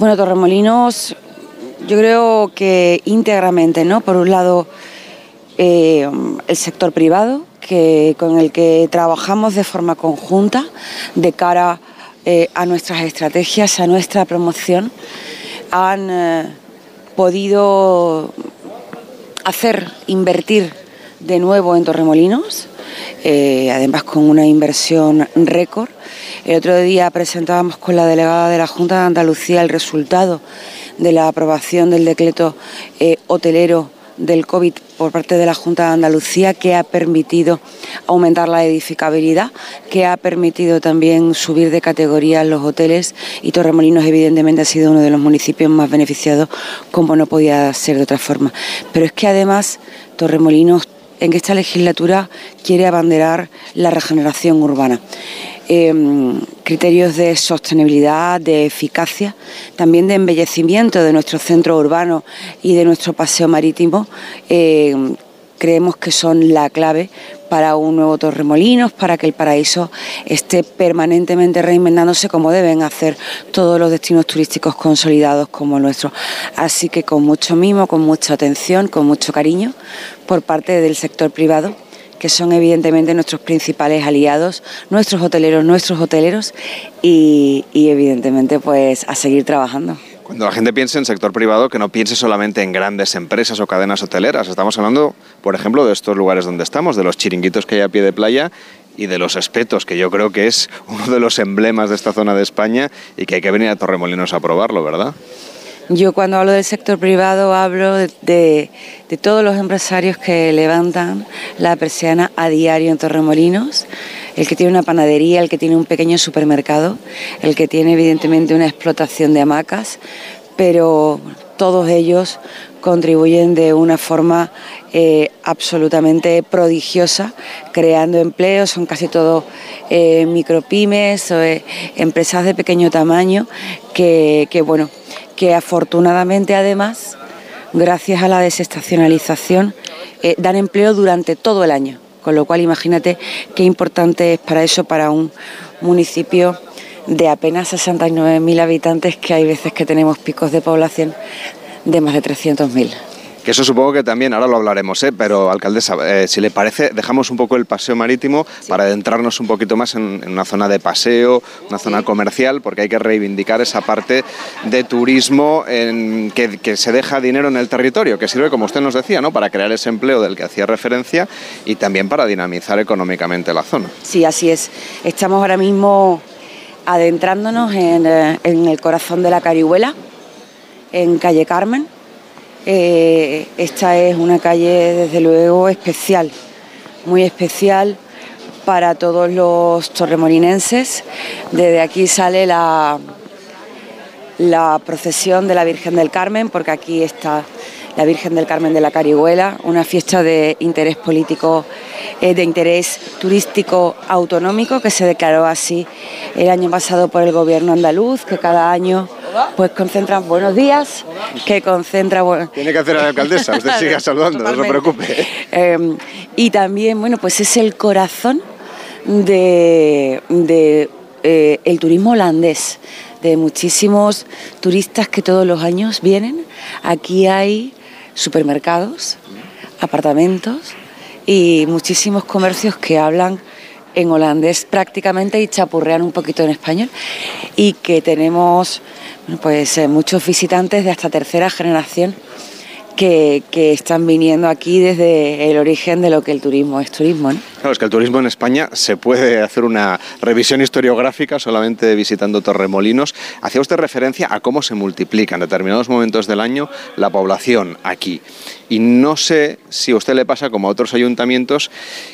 Bueno, Torremolinos yo creo que íntegramente, ¿no? Por un lado, eh, el sector privado, que, con el que trabajamos de forma conjunta de cara eh, a nuestras estrategias, a nuestra promoción, han eh, podido hacer invertir de nuevo en Torremolinos, además con una inversión récord. El otro día presentábamos con la delegada de la Junta de Andalucía el resultado de la aprobación del decreto eh, hotelero del COVID por parte de la Junta de Andalucía que ha permitido aumentar la edificabilidad, que ha permitido también subir de categoría los hoteles y Torremolinos evidentemente ha sido uno de los municipios más beneficiados como no podía ser de otra forma. Pero es que además Torremolinos en esta legislatura quiere abanderar la regeneración urbana. Eh, criterios de sostenibilidad, de eficacia, también de embellecimiento de nuestro centro urbano y de nuestro paseo marítimo, eh, creemos que son la clave para un nuevo Torremolinos, para que el paraíso esté permanentemente reinventándose como deben hacer todos los destinos turísticos consolidados como el nuestro. Así que con mucho mimo, con mucha atención, con mucho cariño por parte del sector privado que son evidentemente nuestros principales aliados, nuestros hoteleros, nuestros hoteleros y, evidentemente pues a seguir trabajando. Cuando la gente piense en sector privado, que no piense solamente en grandes empresas o cadenas hoteleras. Estamos hablando, por ejemplo, de estos lugares donde estamos, de los chiringuitos que hay a pie de playa y de los espetos, que yo creo que es uno de los emblemas de esta zona de España y que hay que venir a Torremolinos a probarlo, ¿verdad? Yo cuando hablo del sector privado hablo de, todos los empresarios que levantan la persiana a diario en Torremolinos, el que tiene una panadería, el que tiene un pequeño supermercado, el que tiene evidentemente una explotación de hamacas, pero todos ellos contribuyen de una forma eh, absolutamente prodigiosa, creando empleos, son casi todos eh, micropymes, o, eh, empresas de pequeño tamaño, que bueno, que afortunadamente además, gracias a la desestacionalización, eh, dan empleo durante todo el año. Con lo cual imagínate qué importante es para eso, para un municipio de apenas 69.000 habitantes, que hay veces que tenemos picos de población de más de 300.000. Que eso supongo que también, ahora lo hablaremos, ¿eh? pero alcaldesa, eh, si le parece, dejamos un poco el paseo marítimo para adentrarnos un poquito más en, una zona de paseo, una zona comercial, porque hay que reivindicar esa parte de turismo en que, que, se deja dinero en el territorio, que sirve, como usted nos decía, ¿no? para crear ese empleo del que hacía referencia y también para dinamizar económicamente la zona. Sí, así es. Estamos ahora mismo adentrándonos en, eh, en el corazón de la Carihuela, en calle Carmen eh, esta es una calle, desde luego, especial, muy especial para todos los torremolinenses. Desde aquí sale la, la procesión de la Virgen del Carmen, porque aquí está la Virgen del Carmen de la Carihuela, una fiesta de interés político, eh, de interés turístico autonómico que se declaró así el año pasado por el gobierno andaluz, que cada año pues concentra buenos días, que concentra... Bueno, Tiene que hacer a la alcaldesa, usted siga saludando, no se preocupe. Eh, y también, bueno, pues es el corazón de, de eh, el turismo holandés, de muchísimos turistas que todos los años vienen. Aquí hay supermercados, apartamentos y muchísimos comercios que hablan en holandés prácticamente y chapurrean un poquito en español y que tenemos pues eh, muchos visitantes de hasta tercera generación que, que, están viniendo aquí desde el origen de lo que el turismo es turismo. ¿no? Claro, es que el turismo en España se puede hacer una revisión historiográfica solamente visitando Torremolinos. Hacía usted referencia a cómo se multiplica en determinados momentos del año la población aquí. Y no sé si a usted le pasa como a otros ayuntamientos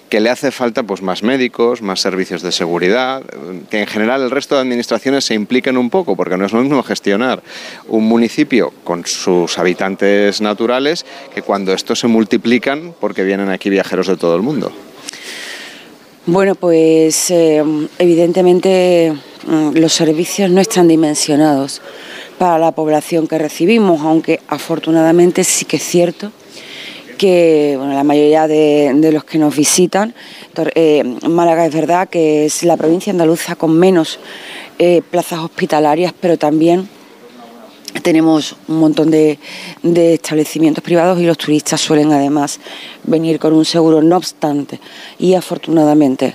que le hace falta pues, más médicos, más servicios de seguridad, que en general el resto de administraciones se impliquen un poco, porque no es lo mismo gestionar un municipio con sus habitantes naturales que cuando estos se multiplican porque vienen aquí viajeros de todo el mundo. Bueno, pues eh, evidentemente los servicios no están dimensionados para la población que recibimos, aunque afortunadamente sí que es cierto que bueno, la mayoría de, los que nos visitan, eh, Málaga es verdad que es la provincia andaluza con menos eh, plazas hospitalarias, pero también tenemos un montón de, establecimientos privados y los turistas suelen además venir con un seguro. No obstante, y afortunadamente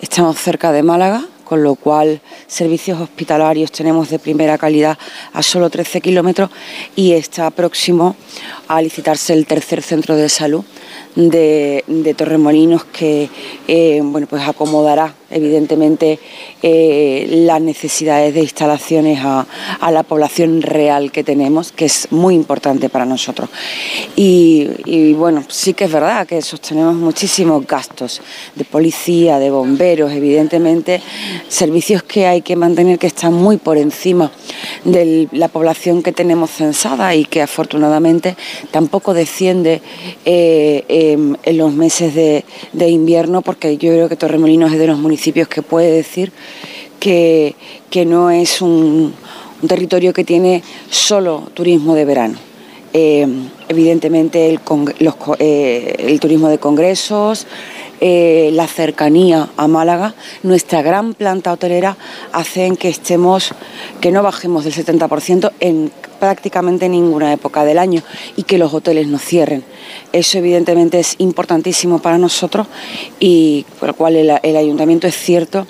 estamos cerca de Málaga, con lo cual servicios hospitalarios tenemos de primera calidad a solo 13 kilómetros y está próximo a licitarse el tercer centro de salud de, Torremolinos que eh, bueno, pues acomodará evidentemente eh, las necesidades de instalaciones a, a, la población real que tenemos, que es muy importante para nosotros. Y, bueno, sí que es verdad que sostenemos muchísimos gastos de policía, de bomberos, evidentemente, servicios que hay que mantener que están muy por encima de la población que tenemos censada y que afortunadamente tampoco desciende eh, eh, en los meses de, de invierno, porque yo creo que Torremolinos es de los municipios que puede decir que, que no es un, territorio que tiene solo turismo de verano. Eh, evidentemente el, los, eh, el, turismo de congresos, eh, la cercanía a Málaga, nuestra gran planta hotelera hacen que estemos, que no bajemos del 70% en prácticamente ninguna época del año y que los hoteles no cierren. Eso evidentemente es importantísimo para nosotros y por lo cual el, el ayuntamiento es cierto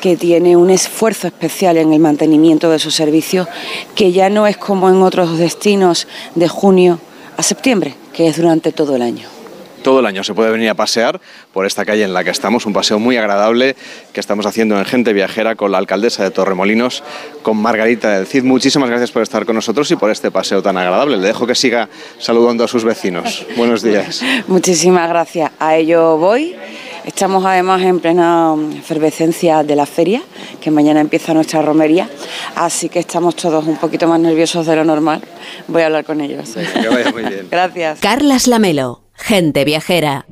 que tiene un esfuerzo especial en el mantenimiento de sus servicios, que ya no es como en otros destinos de junio a septiembre, que es durante todo el año todo el año se puede venir a pasear por esta calle en la que estamos, un paseo muy agradable que estamos haciendo en Gente Viajera con la alcaldesa de Torremolinos, con Margarita del Cid. Muchísimas gracias por estar con nosotros y por este paseo tan agradable. Le dejo que siga saludando a sus vecinos. Buenos días. Muchísimas gracias. A ello voy. Estamos además en plena efervescencia de la feria, que mañana empieza nuestra romería, así que estamos todos un poquito más nerviosos de lo normal. Voy a hablar con ellos. Que vaya muy bien. Gracias. Carlas Lamelo, gente viajera.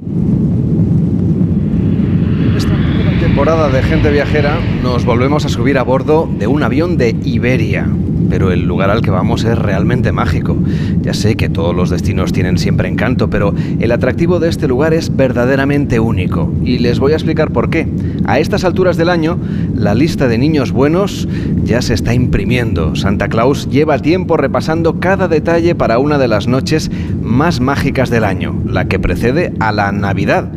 temporada de gente viajera nos volvemos a subir a bordo de un avión de Iberia. Pero el lugar al que vamos es realmente mágico. Ya sé que todos los destinos tienen siempre encanto, pero el atractivo de este lugar es verdaderamente único. Y les voy a explicar por qué. A estas alturas del año, la lista de niños buenos ya se está imprimiendo. Santa Claus lleva tiempo repasando cada detalle para una de las noches más mágicas del año, la que precede a la Navidad.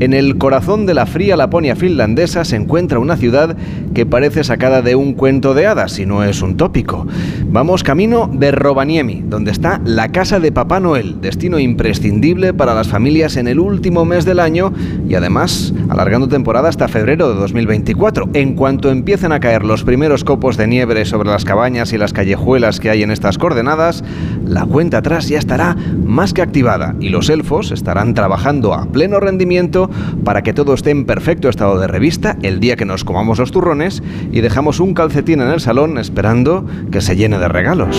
En el corazón de la fría Laponia finlandesa se encuentra una ciudad que parece sacada de un cuento de hadas, si no es un tópico. Vamos camino de Rovaniemi, donde está la casa de Papá Noel, destino imprescindible para las familias en el último mes del año y además alargando temporada hasta febrero de 2024. En cuanto empiecen a caer los primeros copos de nieve sobre las cabañas y las callejuelas que hay en estas coordenadas, la cuenta atrás ya estará más que activada y los elfos estarán trabajando a pleno rendimiento para que todo esté en perfecto estado de revista el día que nos comamos los turrones y dejamos un calcetín en el salón esperando que se llene de regalos.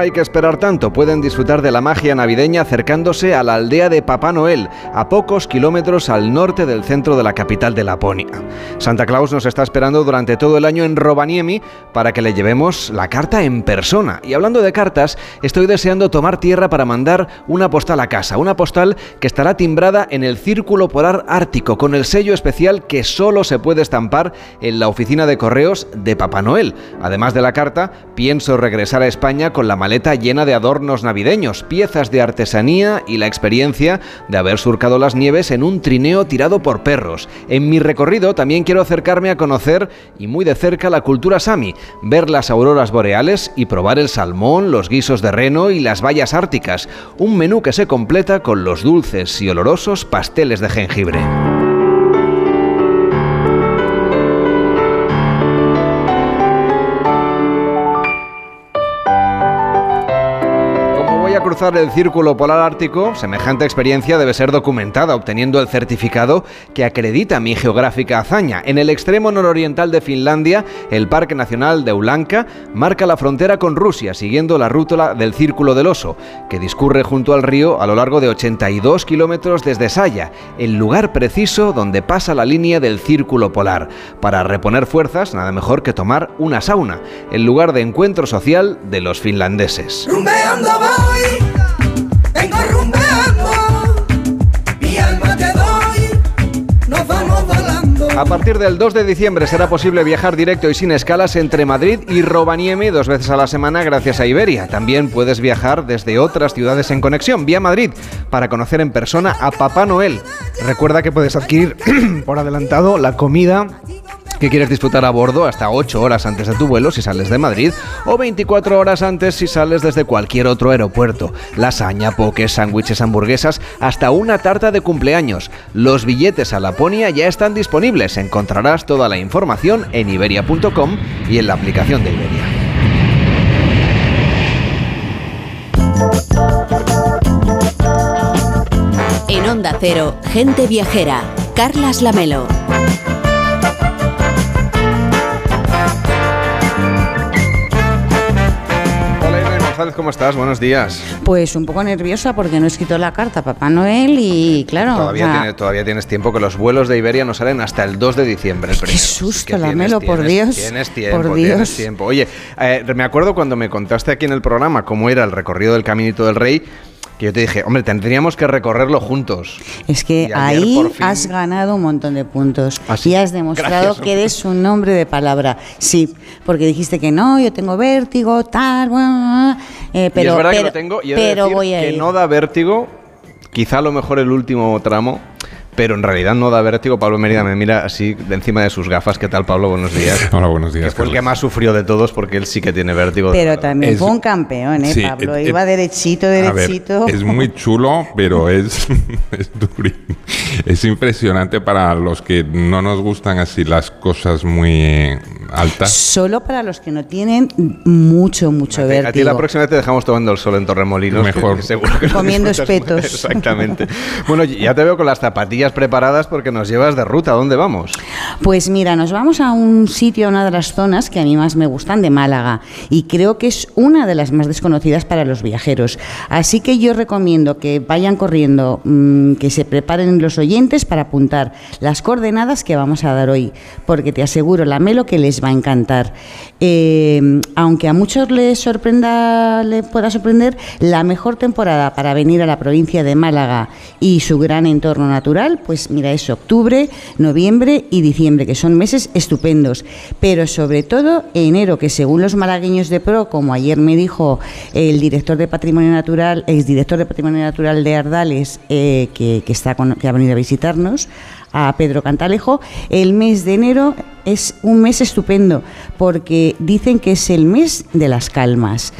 Hay que esperar tanto, pueden disfrutar de la magia navideña acercándose a la aldea de Papá Noel, a pocos kilómetros al norte del centro de la capital de Laponia. Santa Claus nos está esperando durante todo el año en Rovaniemi para que le llevemos la carta en persona. Y hablando de cartas, estoy deseando tomar tierra para mandar una postal a casa, una postal que estará timbrada en el Círculo Polar Ártico, con el sello especial que solo se puede estampar en la oficina de correos de Papá Noel. Además de la carta, pienso regresar a España con la maleta llena de adornos navideños, piezas de artesanía y la experiencia de haber surcado las nieves en un trineo tirado por perros. En mi recorrido también quiero acercarme a conocer y muy de cerca la cultura sami, ver las auroras boreales y probar el salmón, los guisos de reno y las bayas árticas, un menú que se completa con los dulces y olorosos pasteles de jengibre. Cruzar el círculo polar ártico, semejante experiencia debe ser documentada, obteniendo el certificado que acredita mi geográfica hazaña. En el extremo nororiental de Finlandia, el Parque Nacional de Ulanka marca la frontera con Rusia, siguiendo la ruta del Círculo del Oso, que discurre junto al río a lo largo de 82 kilómetros desde Saya, el lugar preciso donde pasa la línea del Círculo Polar. Para reponer fuerzas, nada mejor que tomar una sauna, el lugar de encuentro social de los finlandeses. Vengo A partir del 2 de diciembre será posible viajar directo y sin escalas entre Madrid y Rovaniemi dos veces a la semana gracias a Iberia. También puedes viajar desde otras ciudades en conexión, vía Madrid, para conocer en persona a Papá Noel. Recuerda que puedes adquirir por adelantado la comida que quieres disfrutar a bordo hasta 8 horas antes de tu vuelo si sales de Madrid o 24 horas antes si sales desde cualquier otro aeropuerto. Lasaña, poques, sándwiches, hamburguesas, hasta una tarta de cumpleaños. Los billetes a Laponia ya están disponibles. Encontrarás toda la información en iberia.com y en la aplicación de Iberia. En Onda Cero, gente viajera. Carlas Lamelo. ¿Cómo estás? Buenos días. Pues un poco nerviosa porque no he escrito la carta a Papá Noel y claro... Todavía, todavía tienes tiempo, que los vuelos de Iberia no salen hasta el 2 de diciembre. El Qué susto, Lamelo, por Dios. Tienes tiempo, por Dios. tienes tiempo. Oye, eh, me acuerdo cuando me contaste aquí en el programa cómo era el recorrido del Caminito del Rey que yo te dije, hombre, tendríamos que recorrerlo juntos. Es que ahí fin- has ganado un montón de puntos ¿Ah, y has demostrado Gracias, que eres un hombre de palabra. Sí, porque dijiste que no, yo tengo vértigo, tal, bla, eh, pero, y es verdad pero, que lo tengo y he de pero decir voy a que ir. no da vértigo, quizá a lo mejor el último tramo, pero en realidad no da vértigo. Pablo Mérida me mira así de encima de sus gafas. ¿Qué tal, Pablo? Buenos días. Hola, buenos días. Que fue el que más sufrió de todos porque él sí que tiene vértigo. Pero también Es- fue un campeón, ¿eh, sí, Pablo? eh, Iba eh, derechito, A ver, derechito. es muy chulo, pero es, es duri- Es impresionante para los que no nos gustan así las cosas muy altas. Solo para los que no tienen mucho, mucho A ti la vértigo. próxima vez te dejamos tomando el sol en Torremolinos. Mejor. que seguro que lo Comiendo espetos. Exactamente. Bueno, ya te veo con las zapatillas preparadas porque nos llevas de ruta. ¿A dónde vamos? Pues mira, nos vamos a un sitio, a una de las zonas que a mí más me gustan de Málaga y creo que es una de las más desconocidas para los viajeros. Así que yo recomiendo que vayan corriendo, mm, que se preparen los oyentes para apuntar las coordenadas que vamos a dar hoy, porque te aseguro, la Melo, que les va a encantar. Eh, aunque a muchos les sorprenda, le pueda sorprender, la mejor temporada para venir a la provincia de Málaga y su gran entorno natural, pues mira, es octubre, noviembre y diciembre, que son meses estupendos. Pero sobre todo enero, que según los malagueños de Pro, como ayer me dijo el director de Patrimonio Natural, exdirector de Patrimonio Natural de Ardales, eh, que, está que ha venido a visitarnos, a Pedro Cantalejo, el mes de enero es un mes estupendo porque dicen que es el mes de las calmas.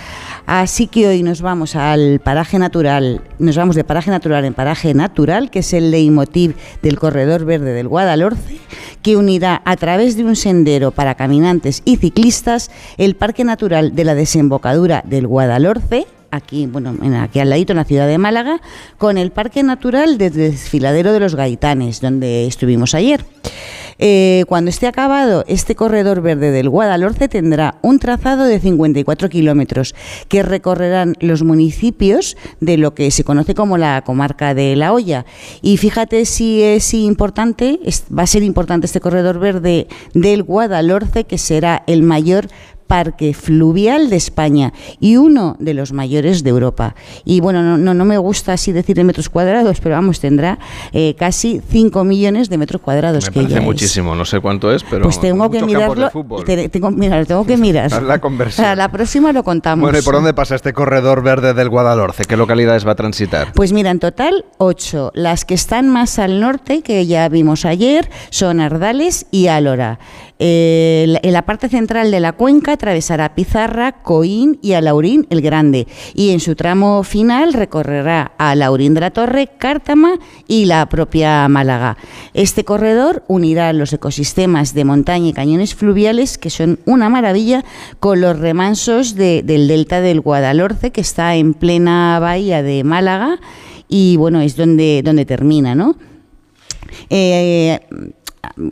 Así que hoy nos vamos al paraje natural, nos vamos de paraje natural en paraje natural, que es el leitmotiv del corredor verde del Guadalhorce, que unirá a través de un sendero para caminantes y ciclistas el parque natural de la desembocadura del Guadalhorce, aquí, bueno, en- aquí al ladito en la ciudad de Málaga, con el Parque Natural del Desfiladero de los Gaitanes, donde estuvimos ayer. Eh, cuando esté acabado, este corredor verde del Guadalhorce tendrá un trazado de 54 kilómetros que recorrerán los municipios de lo que se conoce como la comarca de La Hoya. Y fíjate si es importante, va a ser importante este corredor verde del Guadalhorce, que será el mayor parque fluvial de España y uno de los mayores de Europa. Y bueno, no, no, no me gusta así decir en metros cuadrados, pero vamos, tendrá eh, casi 5 millones de metros cuadrados. Me que parece ya es. muchísimo. No sé cuánto es, pero. Pues tengo que mirarlo. te- tengo, mira, tengo que mirar. La conversión. Para la próxima lo contamos. Bueno, ¿y por dónde pasa este corredor verde del Guadalhorce? ¿Qué localidades va a transitar? Pues mira, en total ocho. Las que están más al norte, que ya vimos ayer, son Ardales y Álora. En la parte central de la cuenca atravesará Pizarra, Coín y Alaurín el Grande. Y en su tramo final recorrerá Alaurín de la Torre, Cártama y la propia Málaga. Este corredor unirá los ecosistemas de montaña y cañones fluviales, que son una maravilla, con los remansos de- del delta del Guadalhorce, que está en plena bahía de Málaga. Y bueno, es donde, donde termina, ¿no? Eh,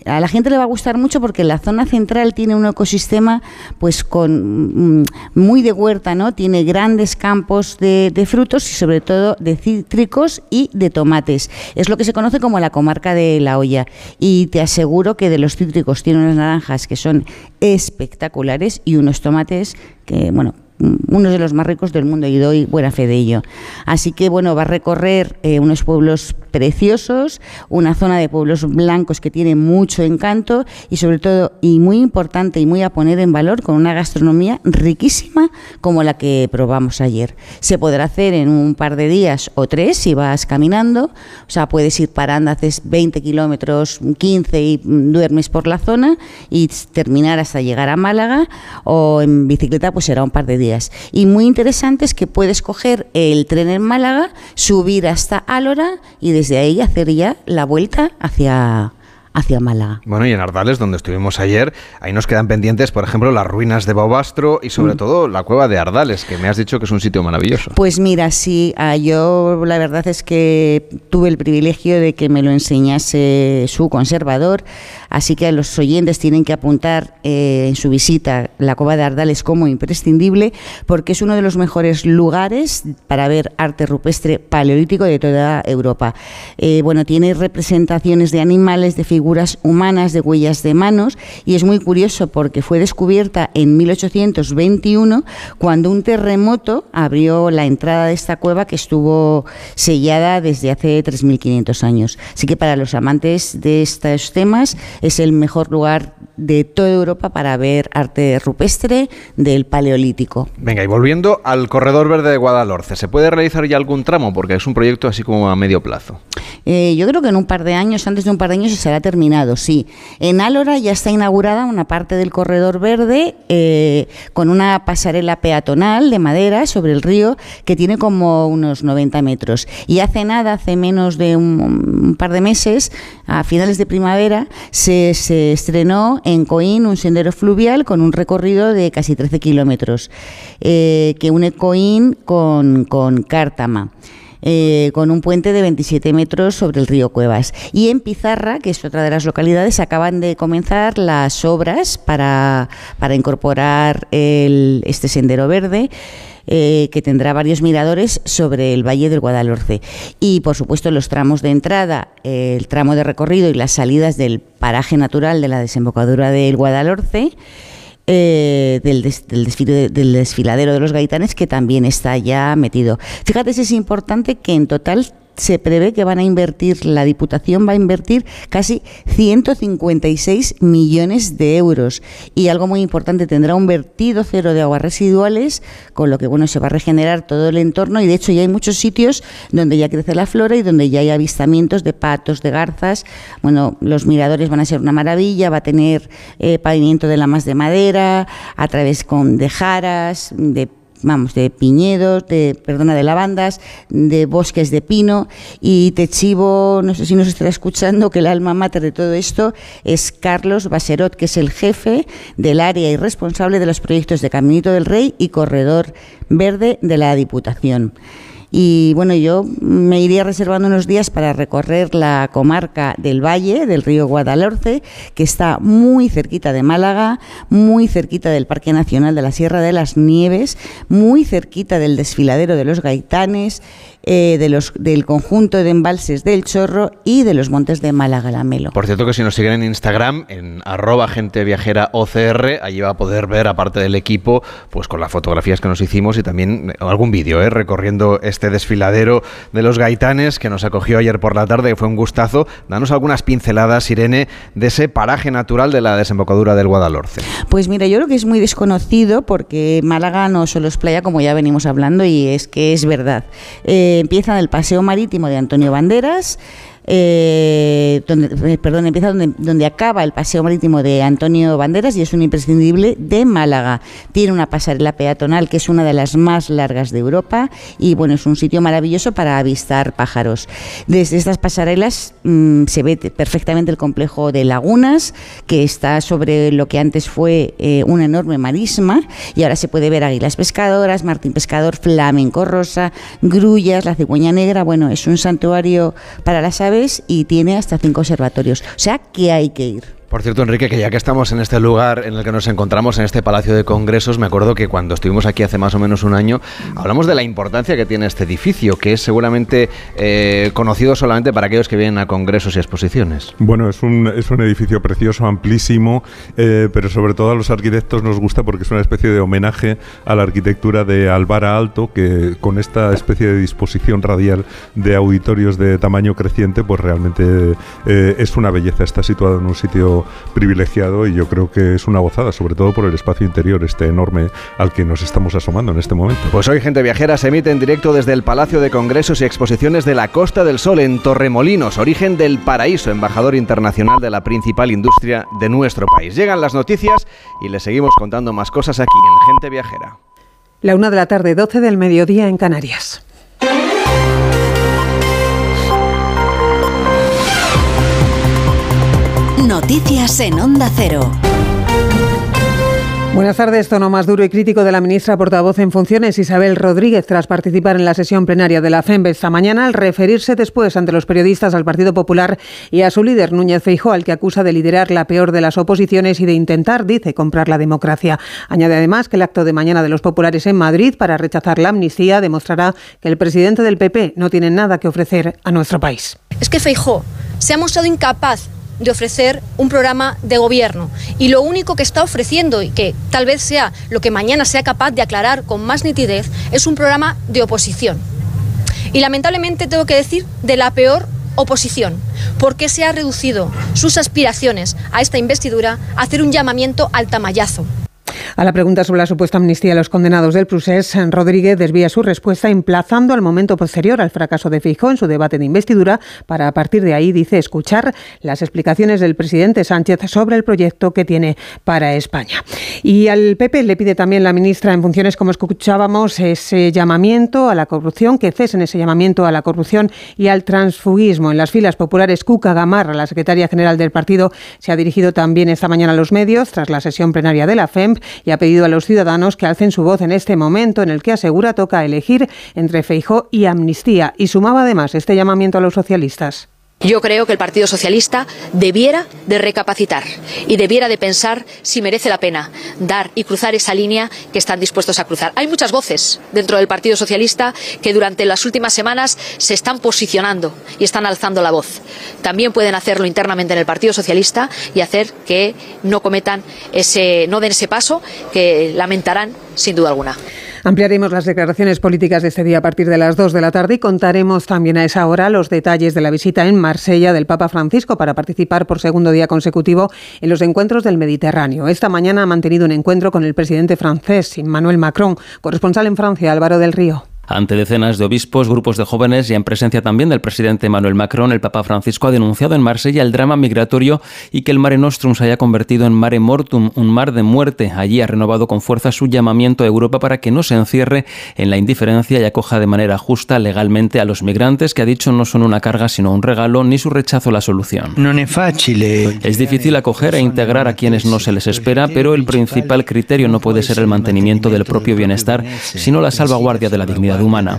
a la gente le va a gustar mucho porque la zona central tiene un ecosistema pues con mm, muy de huerta, ¿no? Tiene grandes campos de, frutos y sobre todo de cítricos y de tomates. Es lo que se conoce como la comarca de La Hoya. Y te aseguro que de los cítricos tiene unas naranjas que son espectaculares y unos tomates que, bueno, uno de los más ricos del mundo y doy buena fe de ello. Así que bueno, va a recorrer eh, unos pueblos preciosos, una zona de pueblos blancos que tiene mucho encanto y sobre todo, y muy importante y muy a poner en valor, con una gastronomía riquísima como la que probamos ayer. Se podrá hacer en un par de días o tres si vas caminando, o sea, puedes ir parando, haces 20 kilómetros, 15 y duermes por la zona y terminar hasta llegar a Málaga o en bicicleta pues será un par de días. Y muy interesante es que puedes coger el tren en Málaga, subir hasta Álora y desde ahí hacer ya la vuelta hacia, hacia Málaga. Bueno, y en Ardales, donde estuvimos ayer, ahí nos quedan pendientes, por ejemplo, las ruinas de Bobastro y sobre Mm. todo la cueva de Ardales, que me has dicho que es un sitio maravilloso. Pues mira, sí, ah, yo la verdad es que tuve el privilegio de que me lo enseñase su conservador, así que los oyentes tienen que apuntar eh, en su visita la Cueva de Ardales como imprescindible, porque es uno de los mejores lugares para ver arte rupestre paleolítico de toda Europa. Eh, bueno, tiene representaciones de animales, de figuras humanas de huellas de manos y es muy curioso porque fue descubierta en 1821 cuando un terremoto abrió la entrada de esta cueva que estuvo sellada desde hace 3.500 años. Así que para los amantes de estos temas es el mejor lugar de toda Europa para ver arte rupestre del Paleolítico. Venga, y volviendo al Corredor Verde de Guadalhorce, ¿se puede realizar ya algún tramo? Porque es un proyecto así como a medio plazo. Eh, yo creo que en un par de años, antes de un par de años, se será terminado, sí. En Álora ya está inaugurada una parte del Corredor Verde eh, con una pasarela peatonal de madera sobre el río que tiene como unos 90 metros. Y hace nada, hace menos de un, un par de meses, a finales de primavera, se, se estrenó en Coín un sendero fluvial con un recorrido de casi 13 kilómetros, eh, que une Coín con, con Cártama. Eh, con un puente de 27 metros sobre el río Cuevas. Y en Pizarra, que es otra de las localidades, acaban de comenzar las obras para, para incorporar este sendero verde. Eh, que tendrá varios miradores sobre el Valle del Guadalhorce. Y, por supuesto, los tramos de entrada, eh, el tramo de recorrido y las salidas del paraje natural de la desembocadura del Guadalhorce. Eh, del, desfiladero de los gaitanes que también está ya metido. Fíjate es importante que en total se prevé que van a invertir, la Diputación va a invertir casi 156 millones de euros. Y algo muy importante, tendrá un vertido cero de aguas residuales, con lo que bueno se va a regenerar todo el entorno. Y de hecho ya hay muchos sitios donde ya crece la flora y donde ya hay avistamientos de patos, de garzas. Bueno, los miradores van a ser una maravilla, va a tener eh, pavimento de lamas de madera, a través con de jaras, de vamos, de piñedos, de, perdona, de lavandas, de bosques de pino y te chivo, no sé si nos estará escuchando, que el alma mater de todo esto es Carlos Baserot, que es el jefe del área y responsable de los proyectos de Caminito del Rey y Corredor Verde de la Diputación. Y bueno, yo me iría reservando unos días para recorrer la comarca del Valle, del río Guadalhorce, que está muy cerquita de Málaga, muy cerquita del Parque Nacional de la Sierra de las Nieves, muy cerquita del desfiladero de los Gaitanes, eh, de los, del conjunto de embalses del Chorro y de los montes de Málaga Lamelo. Por cierto que si nos siguen en Instagram, en arroba gente viajera OCR, allí va a poder ver, aparte del equipo, pues con las fotografías que nos hicimos y también algún vídeo, ¿eh? recorriendo este desfiladero de los gaitanes que nos acogió ayer por la tarde, que fue un gustazo. Danos algunas pinceladas, Irene, de ese paraje natural de la desembocadura del Guadalhorce. Pues mira, yo creo que es muy desconocido porque Málaga no solo es playa, como ya venimos hablando, y es que es verdad. Eh, empieza en el Paseo Marítimo de Antonio Banderas, eh, donde, eh, perdón, empieza donde, donde, acaba el paseo marítimo de Antonio Banderas y es un imprescindible de Málaga. Tiene una pasarela peatonal que es una de las más largas de Europa y bueno, es un sitio maravilloso para avistar pájaros. Desde estas pasarelas mmm, se ve perfectamente el complejo de lagunas que está sobre lo que antes fue eh, una enorme marisma y ahora se puede ver águilas pescadoras, martín pescador, flamenco rosa, grullas, la cigüeña negra. Bueno, es un santuario para las aves y tiene hasta cinco observatorios. O sea que hay que ir. Por cierto, Enrique, que ya que estamos en este lugar en el que nos encontramos, en este Palacio de Congresos, me acuerdo que cuando estuvimos aquí hace más o menos un año, hablamos de la importancia que tiene este edificio, que es seguramente eh, conocido solamente para aquellos que vienen a congresos y exposiciones. Bueno, es un, es un edificio precioso, amplísimo, eh, pero sobre todo a los arquitectos nos gusta porque es una especie de homenaje a la arquitectura de Alvara Alto, que con esta especie de disposición radial de auditorios de tamaño creciente, pues realmente eh, es una belleza. Está situado en un sitio privilegiado y yo creo que es una gozada, sobre todo por el espacio interior este enorme al que nos estamos asomando en este momento. Pues hoy Gente Viajera se emite en directo desde el Palacio de Congresos y Exposiciones de la Costa del Sol en Torremolinos, origen del paraíso, embajador internacional de la principal industria de nuestro país. Llegan las noticias y les seguimos contando más cosas aquí en Gente Viajera. La una de la tarde, 12 del mediodía en Canarias. Noticias en Onda Cero. Buenas tardes. Tono más duro y crítico de la ministra portavoz en funciones, Isabel Rodríguez, tras participar en la sesión plenaria de la FEMBE esta mañana, al referirse después ante los periodistas al Partido Popular y a su líder, Núñez Feijóo, al que acusa de liderar la peor de las oposiciones y de intentar, dice, comprar la democracia. Añade además que el acto de mañana de los populares en Madrid para rechazar la amnistía demostrará que el presidente del PP no tiene nada que ofrecer a nuestro país. Es que Feijóo se ha mostrado incapaz de ofrecer un programa de gobierno. Y lo único que está ofreciendo, y que tal vez sea lo que mañana sea capaz de aclarar con más nitidez, es un programa de oposición. Y lamentablemente tengo que decir de la peor oposición, porque se ha reducido sus aspiraciones a esta investidura a hacer un llamamiento al tamallazo. A la pregunta sobre la supuesta amnistía a los condenados del Prusés, Rodríguez desvía su respuesta emplazando al momento posterior al fracaso de Feijóo en su debate de investidura para a partir de ahí, dice, escuchar las explicaciones del presidente Sánchez sobre el proyecto que tiene para España. Y al PP le pide también la ministra en funciones, como escuchábamos, ese llamamiento a la corrupción, que cesen ese llamamiento a la corrupción y al transfugismo. En las filas populares, Cuca Gamarra, la secretaria general del partido, se ha dirigido también esta mañana a los medios tras la sesión plenaria de la FEMP y ha pedido a los ciudadanos que alcen su voz en este momento en el que asegura toca elegir entre Feijó y amnistía y sumaba además este llamamiento a los socialistas. Yo creo que el Partido Socialista debiera de recapacitar y debiera de pensar si merece la pena dar y cruzar esa línea que están dispuestos a cruzar. Hay muchas voces dentro del Partido Socialista que durante las últimas semanas se están posicionando y están alzando la voz. También pueden hacerlo internamente en el Partido Socialista y hacer que no cometan ese, no den ese paso que lamentarán sin duda alguna. Ampliaremos las declaraciones políticas de este día a partir de las 2 de la tarde y contaremos también a esa hora los detalles de la visita en Marsella del Papa Francisco para participar por segundo día consecutivo en los encuentros del Mediterráneo. Esta mañana ha mantenido un encuentro con el presidente francés, Emmanuel Macron, corresponsal en Francia, Álvaro del Río. Ante decenas de obispos, grupos de jóvenes y en presencia también del presidente Emmanuel Macron, el Papa Francisco ha denunciado en Marsella el drama migratorio y que el Mare Nostrum se haya convertido en Mare Mortum, un mar de muerte. Allí ha renovado con fuerza su llamamiento a Europa para que no se encierre en la indiferencia y acoja de manera justa legalmente a los migrantes, que ha dicho no son una carga sino un regalo, ni su rechazo la solución. Es difícil acoger e integrar a quienes no se les espera, pero el principal criterio no puede ser el mantenimiento del propio bienestar, sino la salvaguardia de la dignidad humana.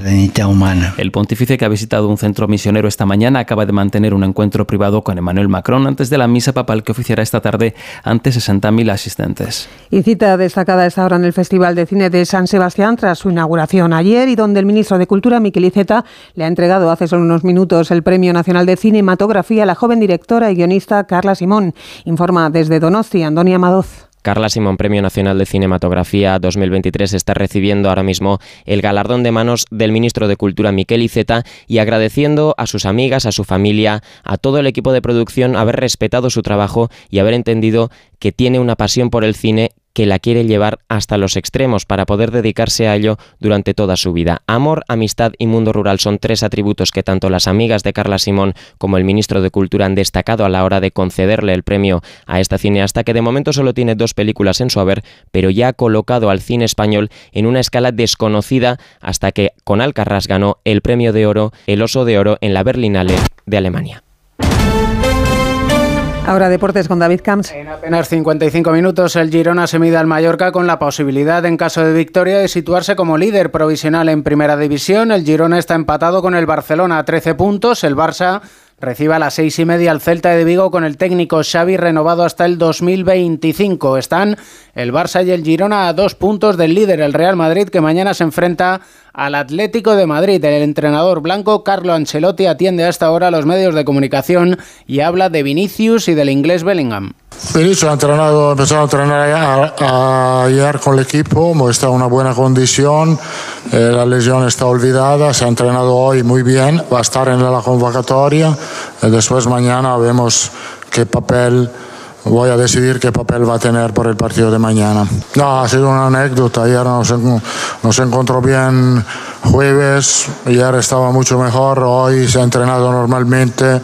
El pontífice que ha visitado un centro misionero esta mañana acaba de mantener un encuentro privado con Emmanuel Macron antes de la misa papal que oficiará esta tarde ante 60.000 asistentes. Y cita destacada esta hora en el Festival de Cine de San Sebastián tras su inauguración ayer y donde el ministro de Cultura, Miquel Iceta, le ha entregado hace solo unos minutos el Premio Nacional de Cinematografía a la joven directora y guionista Carla Simón. Informa desde Donosti, Antonia Madoz. Carla Simón, Premio Nacional de Cinematografía 2023, está recibiendo ahora mismo el galardón de manos del ministro de Cultura Miquel Iceta y agradeciendo a sus amigas, a su familia, a todo el equipo de producción haber respetado su trabajo y haber entendido que tiene una pasión por el cine que la quiere llevar hasta los extremos para poder dedicarse a ello durante toda su vida. Amor, amistad y mundo rural son tres atributos que tanto las amigas de Carla Simón como el ministro de Cultura han destacado a la hora de concederle el premio a esta cineasta que de momento solo tiene dos películas en su haber, pero ya ha colocado al cine español en una escala desconocida hasta que con Alcarrás ganó el premio de oro, el Oso de Oro en la Berlinale de Alemania. Ahora deportes con David Camps. En apenas 55 minutos el Girona se mide al Mallorca con la posibilidad en caso de victoria de situarse como líder provisional en primera división. El Girona está empatado con el Barcelona a 13 puntos. El Barça recibe a las seis y media al Celta de Vigo con el técnico Xavi renovado hasta el 2025. Están el Barça y el Girona a dos puntos del líder, el Real Madrid, que mañana se enfrenta al Atlético de Madrid. El entrenador blanco Carlo Ancelotti atiende hasta ahora a los medios de comunicación y habla de Vinicius y del inglés Bellingham. Vinicius ha entrenado, empezado a entrenar ayer con el equipo, está en una buena condición, eh, la lesión está olvidada, se ha entrenado hoy muy bien, va a estar en la convocatoria, eh, después mañana vemos qué papel voy a decidir qué papel va a tener por el partido de mañana. No, ha sido una anécdota. Ayer nos, nos encontró bien jueves, ayer estaba mucho mejor, hoy se ha entrenado normalmente,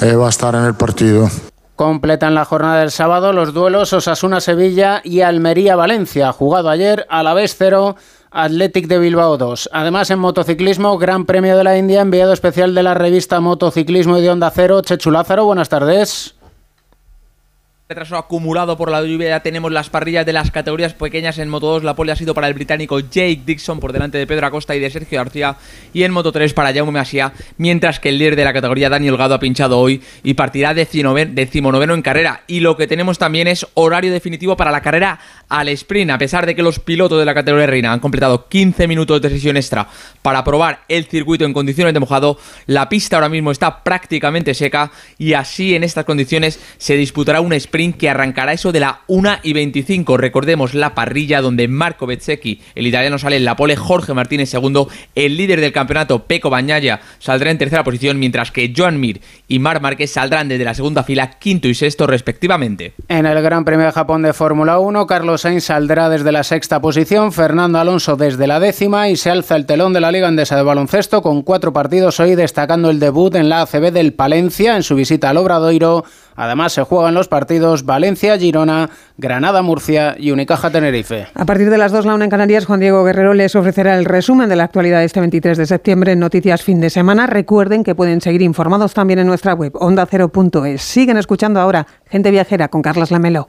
eh, va a estar en el partido. Completan la jornada del sábado los duelos Osasuna-Sevilla y Almería-Valencia, jugado ayer a la vez cero. Athletic de Bilbao 2. Además, en motociclismo, Gran Premio de la India, enviado especial de la revista Motociclismo y de Onda Cero, Chechu Lázaro. Buenas tardes retraso acumulado por la lluvia. Tenemos las parrillas de las categorías pequeñas. En Moto 2 la pole ha sido para el británico Jake Dixon por delante de Pedro Acosta y de Sergio García. Y en Moto 3 para Jaume Masia. Mientras que el líder de la categoría Daniel Gado ha pinchado hoy y partirá decimonoveno en carrera. Y lo que tenemos también es horario definitivo para la carrera al sprint, a pesar de que los pilotos de la categoría reina han completado 15 minutos de sesión extra para probar el circuito en condiciones de mojado, la pista ahora mismo está prácticamente seca y así en estas condiciones se disputará un sprint que arrancará eso de la 1 y 25. Recordemos la parrilla donde Marco Bezzecchi, el italiano, sale en la pole, Jorge Martínez segundo, el líder del campeonato, Peco Bañaya, saldrá en tercera posición, mientras que Joan Mir y Mar Márquez saldrán desde la segunda fila, quinto y sexto respectivamente. En el Gran Premio de Japón de Fórmula 1, Carlos Saldrá desde la sexta posición, Fernando Alonso desde la décima y se alza el telón de la Liga Andesa de Baloncesto con cuatro partidos hoy destacando el debut en la ACB del Palencia en su visita al Obradoiro Además, se juegan los partidos Valencia-Girona, Granada-Murcia y Unicaja-Tenerife. A partir de las 2, la una en Canarias, Juan Diego Guerrero les ofrecerá el resumen de la actualidad este 23 de septiembre en Noticias Fin de Semana. Recuerden que pueden seguir informados también en nuestra web ondacero.es. Siguen escuchando ahora Gente Viajera con Carlas Lamelo.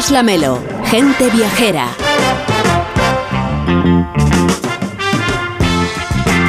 Carlas Lamelo, gente viajera.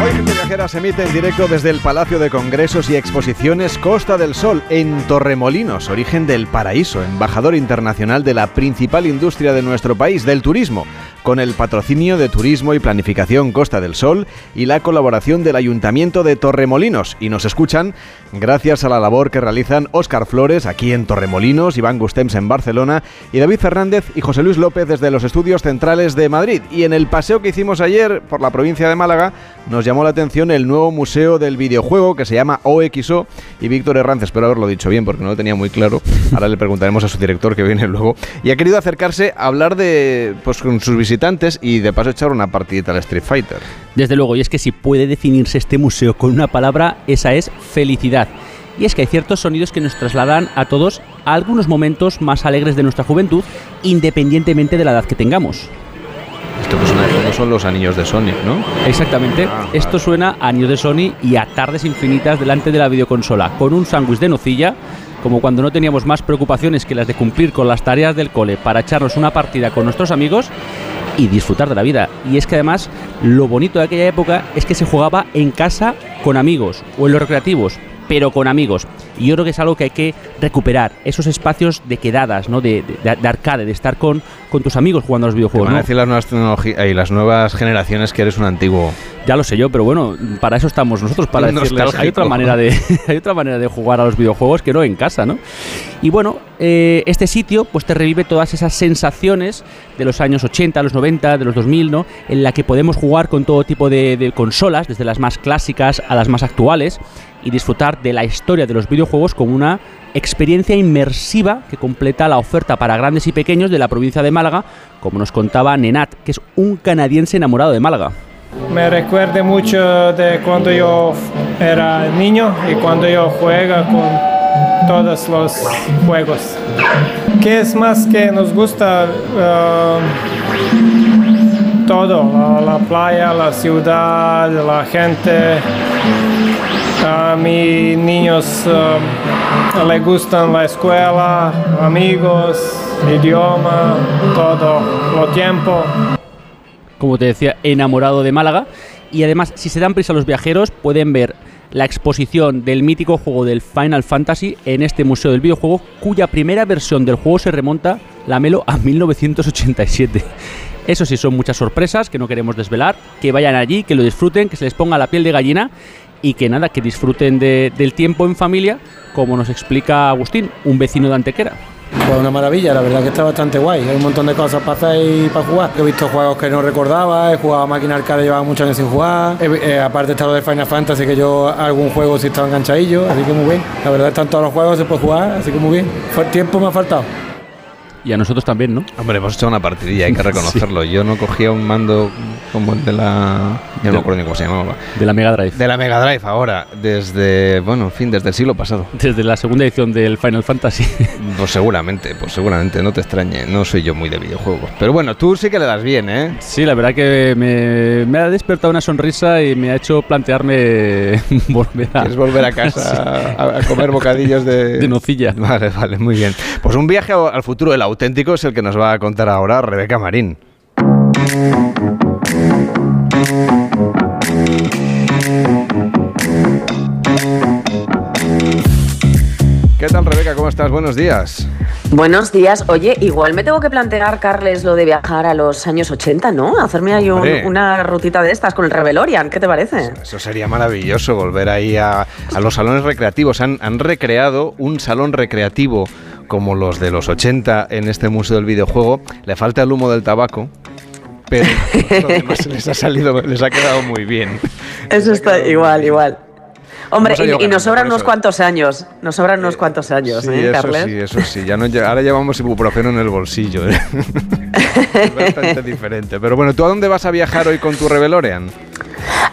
Hoy Gente Viajera se emite en directo desde el Palacio de Congresos y Exposiciones Costa del Sol, en Torremolinos, origen del paraíso, embajador internacional de la principal industria de nuestro país, del turismo con el patrocinio de Turismo y Planificación Costa del Sol y la colaboración del Ayuntamiento de Torremolinos. Y nos escuchan gracias a la labor que realizan Óscar Flores aquí en Torremolinos, Iván Gustems en Barcelona y David Fernández y José Luis López desde los estudios centrales de Madrid. Y en el paseo que hicimos ayer por la provincia de Málaga nos llamó la atención el nuevo museo del videojuego que se llama OXO y Víctor Herranz, espero haberlo dicho bien porque no lo tenía muy claro. Ahora le preguntaremos a su director que viene luego. Y ha querido acercarse a hablar de pues con sus visitas visitantes y de paso echar una partidita al Street Fighter. Desde luego, y es que si puede definirse este museo con una palabra, esa es felicidad. Y es que hay ciertos sonidos que nos trasladan a todos a algunos momentos más alegres de nuestra juventud, independientemente de la edad que tengamos. Esto que suena de fondo son los anillos de Sonic, ¿no? Exactamente. Ah, Esto suena a anillos de Sony y a tardes infinitas delante de la videoconsola, con un sándwich de nocilla, como cuando no teníamos más preocupaciones que las de cumplir con las tareas del cole para echarnos una partida con nuestros amigos y disfrutar de la vida. Y es que además lo bonito de aquella época es que se jugaba en casa con amigos o en los recreativos, pero con amigos. Y yo creo que es algo que hay que recuperar, esos espacios de quedadas, ¿no? de, de, de arcade, de estar con, con tus amigos jugando a los videojuegos. Van a decir las nuevas tecnologías y las nuevas generaciones que eres un antiguo. Ya lo sé yo, pero bueno, para eso estamos nosotros, para Un decirles, hay otra manera de hay otra manera de jugar a los videojuegos que no en casa, ¿no? Y bueno, eh, este sitio pues te revive todas esas sensaciones de los años 80, los 90, de los 2000, ¿no? En la que podemos jugar con todo tipo de, de consolas, desde las más clásicas a las más actuales, y disfrutar de la historia de los videojuegos como una experiencia inmersiva que completa la oferta para grandes y pequeños de la provincia de Málaga, como nos contaba Nenat, que es un canadiense enamorado de Málaga. Me recuerda mucho de cuando yo era niño y cuando yo juega con todos los juegos. ¿Qué es más que nos gusta? Uh, todo, la, la, playa, la ciudad, la gente. A mis niños uh, les gustan la escuela, amigos, idioma, todo, lo tiempo como te decía, enamorado de Málaga. Y además, si se dan prisa los viajeros, pueden ver la exposición del mítico juego del Final Fantasy en este Museo del Videojuego, cuya primera versión del juego se remonta, la Melo, a 1987. Eso sí, son muchas sorpresas que no queremos desvelar. Que vayan allí, que lo disfruten, que se les ponga la piel de gallina y que nada, que disfruten de, del tiempo en familia, como nos explica Agustín, un vecino de Antequera. Pues una maravilla, la verdad que está bastante guay. Hay un montón de cosas para hacer y para jugar. He visto juegos que no recordaba, he jugado a máquina arcade, llevaba muchos años sin jugar. Eh, aparte está lo de Final Fantasy, que yo algún juego sí estaba enganchadillo, así que muy bien. La verdad están todos los juegos, se puede jugar, así que muy bien. Tiempo me ha faltado. Y a nosotros también, ¿no? Hombre, hemos hecho una partidilla, hay que reconocerlo. Yo no cogía un mando como el de la... Ya no me acuerdo ni cómo se llamaba. De la Mega Drive. De la Mega Drive ahora, desde, bueno, en fin, desde el siglo pasado. Desde la segunda edición del Final Fantasy. Pues seguramente, pues seguramente, no te extrañe. No soy yo muy de videojuegos. Pero bueno, tú sí que le das bien, ¿eh? Sí, la verdad que me, me ha despertado una sonrisa y me ha hecho plantearme volver a... ¿Quieres volver a casa a, a comer bocadillos de... De nocilla. Vale, vale, muy bien. Pues un viaje al futuro, el auténtico, es el que nos va a contar ahora Rebeca Marín. ¿Qué tal, Rebeca? ¿Cómo estás? Buenos días. Buenos días. Oye, igual me tengo que plantear, Carles, lo de viajar a los años 80, ¿no? Hacerme ahí un- una rutita de estas con el Revelorian. ¿Qué te parece? Eso sería maravilloso, volver ahí a, a los salones recreativos. Han, han recreado un salón recreativo como los de los 80 en este Museo del Videojuego. Le falta el humo del tabaco, pero lo demás les ha salido, les ha quedado muy bien. Eso está igual, igual. Hombre, y, y nos sobran unos cuantos años. Nos sobran unos cuantos años, Sí, ¿eh, eso Carles? sí, eso sí. Ya no, ahora llevamos ibuprofeno en el bolsillo. ¿eh? es bastante diferente. Pero bueno, ¿tú a dónde vas a viajar hoy con tu Revelorian?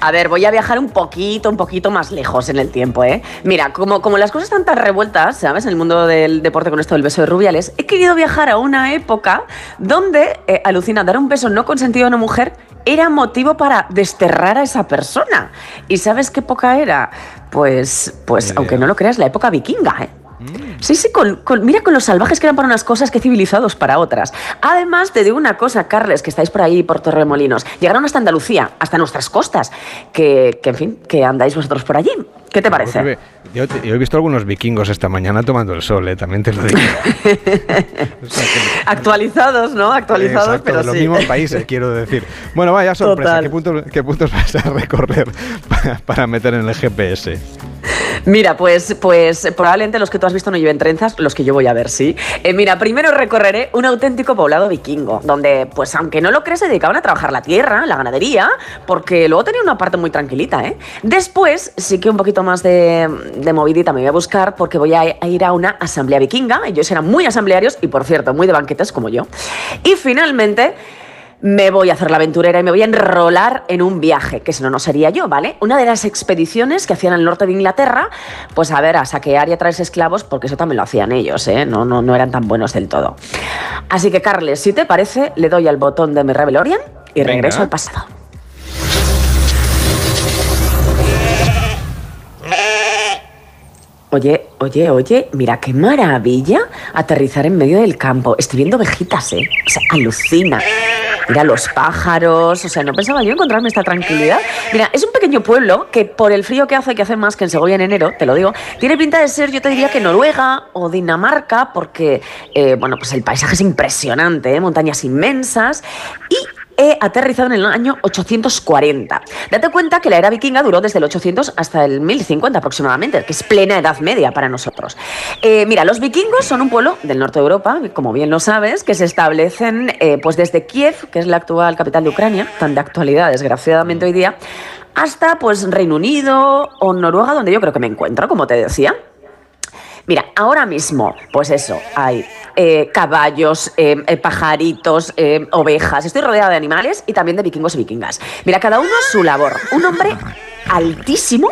A ver, voy a viajar un poquito, un poquito más lejos en el tiempo, ¿eh? Mira, como, como las cosas están tan revueltas, ¿sabes? En el mundo del deporte con esto del beso de Rubiales, he querido viajar a una época donde, eh, alucina, dar un beso no consentido a una mujer era motivo para desterrar a esa persona. ¿Y sabes qué época era? Pues, pues aunque no lo creas, la época vikinga, ¿eh? Sí, sí, con, con- mira con los salvajes que eran para unas cosas que civilizados para otras. Además, te digo una cosa, Carles, que estáis por ahí por Torremolinos. Llegaron hasta Andalucía, hasta nuestras costas. Que, que, en fin, que andáis vosotros por allí. ¿Qué te parece? Yo, yo he visto algunos vikingos esta mañana tomando el sol, ¿eh? también te lo digo. Actualizados, ¿no? Actualizados, Exacto, pero de los sí. mismos países, quiero decir. Bueno, vaya sorpresa. ¿Qué puntos, ¿Qué puntos vas a recorrer para, para meter en el GPS? Mira, pues, pues probablemente los que tú has visto no lleven trenzas, los que yo voy a ver, sí. Eh, mira, primero recorreré un auténtico poblado vikingo, donde, pues aunque no lo crees, se dedicaban a trabajar la tierra, la ganadería, porque luego tenía una parte muy tranquilita, ¿eh? Después, sí que un poquito más de, de movidita me voy a buscar, porque voy a, a ir a una asamblea vikinga, ellos eran muy asamblearios y, por cierto, muy de banquetes como yo. Y finalmente me voy a hacer la aventurera y me voy a enrolar en un viaje, que si no, no sería yo, ¿vale? Una de las expediciones que hacían al norte de Inglaterra, pues a ver, a saquear y a traerse esclavos, porque eso también lo hacían ellos, ¿eh? No, no, no eran tan buenos del todo. Así que, Carles, si te parece, le doy al botón de mi Rebelorian y Venga. regreso al pasado. Oye, oye, oye, mira qué maravilla aterrizar en medio del campo. Estoy viendo ovejitas, ¿eh? O sea, alucina. Mira los pájaros, o sea, no pensaba yo encontrarme esta tranquilidad. Mira, es un pequeño pueblo que por el frío que hace, que hace más que en Segovia en enero, te lo digo, tiene pinta de ser, yo te diría que Noruega o Dinamarca, porque, eh, bueno, pues el paisaje es impresionante, ¿eh? montañas inmensas y he aterrizado en el año 840. Date cuenta que la era vikinga duró desde el 800 hasta el 1050 aproximadamente, que es plena Edad Media para nosotros. Eh, mira, los vikingos son un pueblo del norte de Europa, como bien lo sabes, que se establecen eh, pues desde Kiev, que es la actual capital de Ucrania, tan de actualidad desgraciadamente hoy día, hasta pues Reino Unido o Noruega, donde yo creo que me encuentro, como te decía. Mira, ahora mismo, pues eso, hay eh, caballos, eh, eh, pajaritos, ovejas. Estoy rodeada de animales y también de vikingos y vikingas. Mira, cada uno su labor. Un hombre altísimo,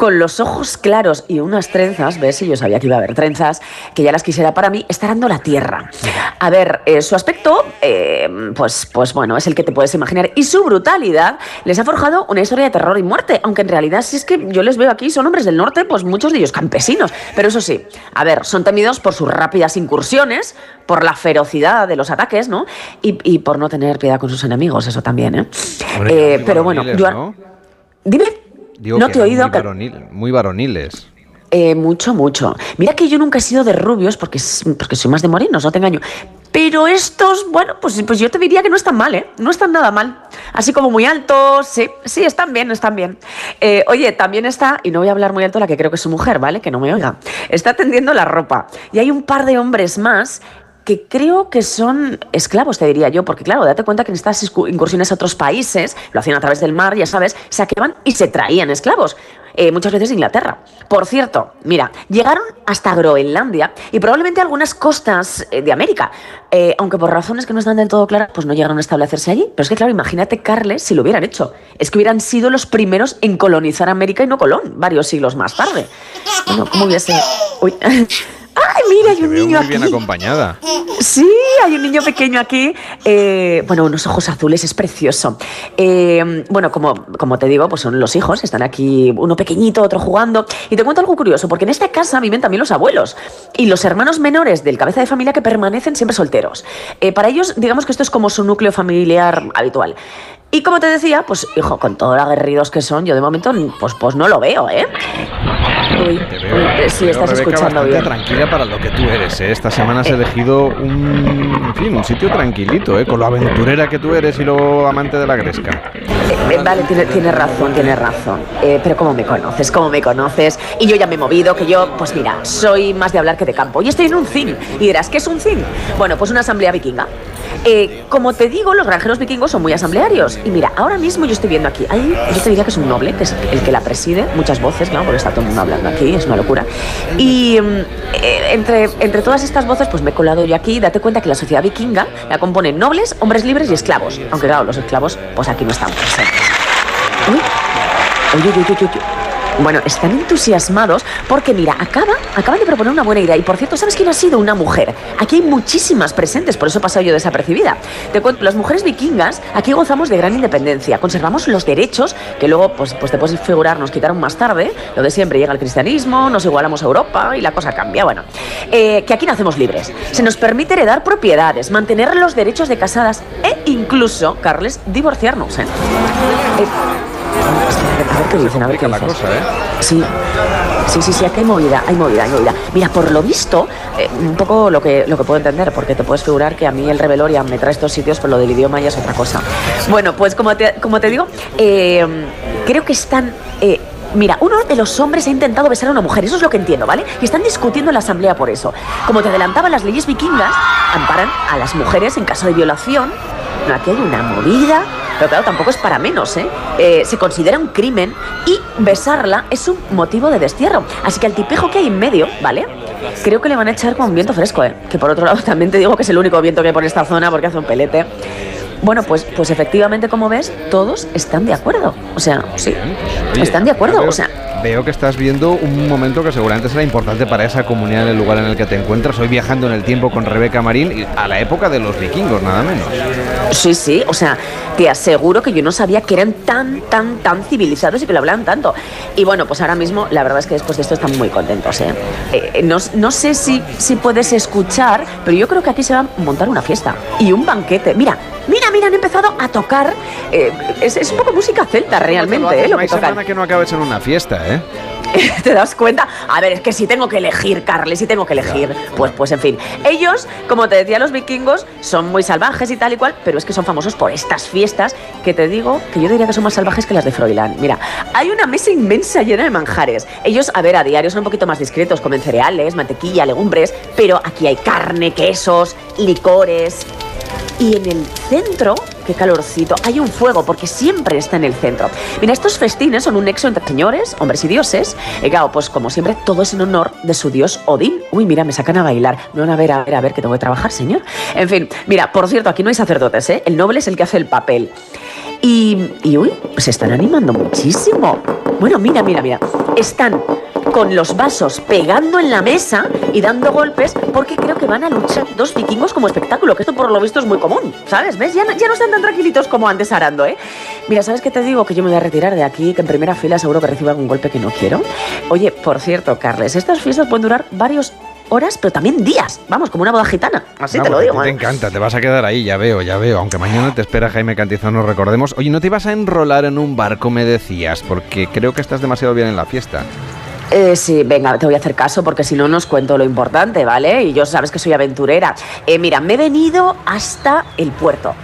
con los ojos claros y unas trenzas, ves, si yo sabía que iba a haber trenzas, que ya las quisiera para mí, está dando la tierra. A ver, eh, su aspecto, eh, pues, pues bueno, es el que te puedes imaginar. Y su brutalidad les ha forjado una historia de terror y muerte, aunque en realidad, si es que yo les veo aquí, son hombres del norte, pues muchos de ellos campesinos. Pero eso sí, a ver, son temidos por sus rápidas incursiones, por la ferocidad de los ataques, ¿no? Y, y por no tener piedad con sus enemigos, eso también, ¿eh? Hombre, Eh, pero bueno, varoniles, yo- ¿no? dime. Digo no que te he oído. Muy, varonil- muy varoniles. eh, mucho, mucho. Mira que yo nunca he sido de rubios porque, porque soy más de morenos, no te engaño. Pero estos, bueno, pues, pues yo te diría que no están mal, ¿eh? No están nada mal. Así como muy altos, sí, sí, están bien, están bien. Eh, oye, también está, y no voy a hablar muy alto, la que creo que es su mujer, ¿vale? Que no me oiga. Está tendiendo la ropa. Y hay un par de hombres más que creo que son esclavos, te diría yo, porque claro, date cuenta que en estas incursiones a otros países, lo hacían a través del mar, ya sabes, saqueaban y se traían esclavos. eh, muchas veces de Inglaterra. Por cierto, mira, llegaron hasta Groenlandia y probablemente algunas costas eh, de América, Eh, aunque por razones que no están del todo claras, pues no llegaron a establecerse allí. Pero es que, claro, imagínate, Carles, si lo hubieran hecho. Es que hubieran sido los primeros en colonizar América y no Colón, varios siglos más tarde. Bueno, ¿cómo hubiese...? Uy. ¡Ay, mira, hay un niño muy bien acompañada. Sí, hay un niño pequeño aquí. eh, bueno, unos ojos azules, es precioso. Eh, bueno, como, como te digo, pues son los hijos, están aquí uno pequeñito, otro jugando. Y te cuento algo curioso, porque en esta casa viven también los abuelos y los hermanos menores del cabeza de familia que permanecen siempre solteros. Eh, para ellos, digamos que esto es como su núcleo familiar habitual. Y como te decía, pues hijo, con todos los aguerridos que son, yo de momento pues, pues no lo veo, ¿eh? Uy, Te veo, uy, te sí, veo, estás Rebeca, escuchando bien. tranquila para lo que tú eres. ¿eh? Esta semana has elegido un, en fin, un sitio tranquilito, ¿eh? con lo aventurera que tú eres y lo amante de la gresca. Eh, vale, tiene- tienes razón, tienes razón. Eh, pero ¿cómo me conoces? ¿Cómo me conoces? Y yo ya me he movido, que yo, pues mira, soy más de hablar que de campo. Y estoy en un CIN. Y dirás, ¿qué es un CIN? Bueno, pues una asamblea vikinga. Eh, como te digo, los granjeros vikingos son muy asamblearios. Y mira, ahora mismo yo estoy viendo aquí, yo te diría que es un noble, que es el que la preside, muchas voces, claro, porque está todo el mundo hablando aquí, es una locura. Y mm, eh, entre, entre todas estas voces, pues me he colado yo aquí. Date cuenta que la sociedad vikinga la componen nobles, hombres libres y esclavos. Aunque claro, los esclavos, pues aquí no están presentes. Uy, uy, uy, uy, uy. Bueno, están entusiasmados porque, mira, acaba, acaban de proponer una buena idea. Y por cierto, ¿sabes quién ha sido? Una mujer. Aquí hay muchísimas presentes, por eso he pasado yo desapercibida. Te cuento, las mujeres vikingas aquí gozamos de gran independencia. Conservamos los derechos que luego, pues, pues te puedes figurar, nos quitaron más tarde. Lo de siempre, llega el cristianismo, nos igualamos a Europa y la cosa cambia. Bueno, eh, que aquí nacemos libres. Se nos permite heredar propiedades, mantener los derechos de casadas e incluso, Carles, divorciarnos. ¿eh? Eh, a ver qué dicen, a ver qué la dicen. cosa, ¿eh? Sí, sí, sí, sí, aquí hay movida, hay movida, hay movida. Mira, por lo visto, eh, un poco lo que, lo que puedo entender, porque te puedes figurar que a mí el Reveloria me trae estos sitios, pero lo del idioma ya es otra cosa. Bueno, pues como te, como te digo, eh, creo que están... eh, Mira, uno de los hombres ha intentado besar a una mujer, eso es lo que entiendo, ¿vale? Y están discutiendo en la asamblea por eso. Como te adelantaba, las leyes vikingas amparan a las mujeres en caso de violación. No, aquí hay una movida, pero claro, tampoco es para menos, ¿eh? Eh, Se considera un crimen y besarla es un motivo de destierro. Así que al tipejo que hay en medio, ¿vale? Creo que le van a echar con un viento fresco, ¿eh? Que por otro lado también te digo que es el único viento que hay por esta zona porque hace un pelete. Bueno, pues, pues efectivamente, como ves, todos están de acuerdo. O sea, sí, están de acuerdo. O sea, Veo que estás viendo un momento que seguramente será importante para esa comunidad en el lugar en el que te encuentras. Hoy viajando en el tiempo con Rebeca Marín a la época de los vikingos, nada menos. Sí, sí, o sea, te aseguro que yo no sabía que eran tan, tan, tan civilizados y que lo hablaban tanto. Y bueno, pues ahora mismo la verdad es que después de esto están muy contentos, ¿eh? Eh, no, no sé si, si puedes escuchar, pero yo creo que aquí se va a montar una fiesta y un banquete. Mira, mira, mira, han empezado a tocar. eh, es, es un poco música celta realmente, ¿eh? Lo no que hay tocan. semana que no acabes en una fiesta, ¿eh? ¿Te das cuenta? A ver, es que si tengo que elegir, Carles, si tengo que elegir. Pues, pues en fin. Ellos, como te decía, los vikingos son muy salvajes y tal y cual, pero es que son famosos por estas fiestas que te digo que yo diría que son más salvajes que las de Froilán. Mira, hay una mesa inmensa llena de manjares. Ellos, a ver, a diario son un poquito más discretos, comen cereales, mantequilla, legumbres, pero aquí hay carne, quesos, licores. Y en el centro, qué calorcito, hay un fuego, porque siempre está en el centro. Mira, estos festines son un nexo entre señores, hombres y dioses. Y claro, pues como siempre, todo es en honor de su dios Odín. Uy, mira, me sacan a bailar. No, a ver, a ver, a ver, que tengo que trabajar, señor. En fin, mira, por cierto, aquí no hay sacerdotes, ¿eh? El noble es el que hace el papel. Y, y uy, se están animando muchísimo. Bueno, mira, mira, mira. Están con los vasos pegando en la mesa y dando golpes porque creo que van a luchar dos vikingos como espectáculo, que esto por lo visto es muy común, ¿sabes? ¿Ves? Ya no, ya no están tan tranquilitos como antes arando, ¿eh? Mira, ¿sabes qué te digo? Que yo me voy a retirar de aquí, que en primera fila seguro que recibo algún golpe que no quiero. Oye, por cierto, Carles, estas fiestas pueden durar varios horas, pero también días. Vamos, como una boda gitana. Así te Vamos, lo a ti digo, Te ¿eh? encanta, te vas a quedar ahí, ya veo, ya veo. Aunque mañana te espera Jaime Cantizano, recordemos. Oye, ¿no te ibas a enrolar en un barco, me decías? Porque creo que estás demasiado bien en la fiesta. Eh, sí, venga, te voy a hacer caso porque si no nos cuento lo importante, ¿vale? Y yo sabes que soy aventurera. Eh, mira, me he venido hasta el puerto.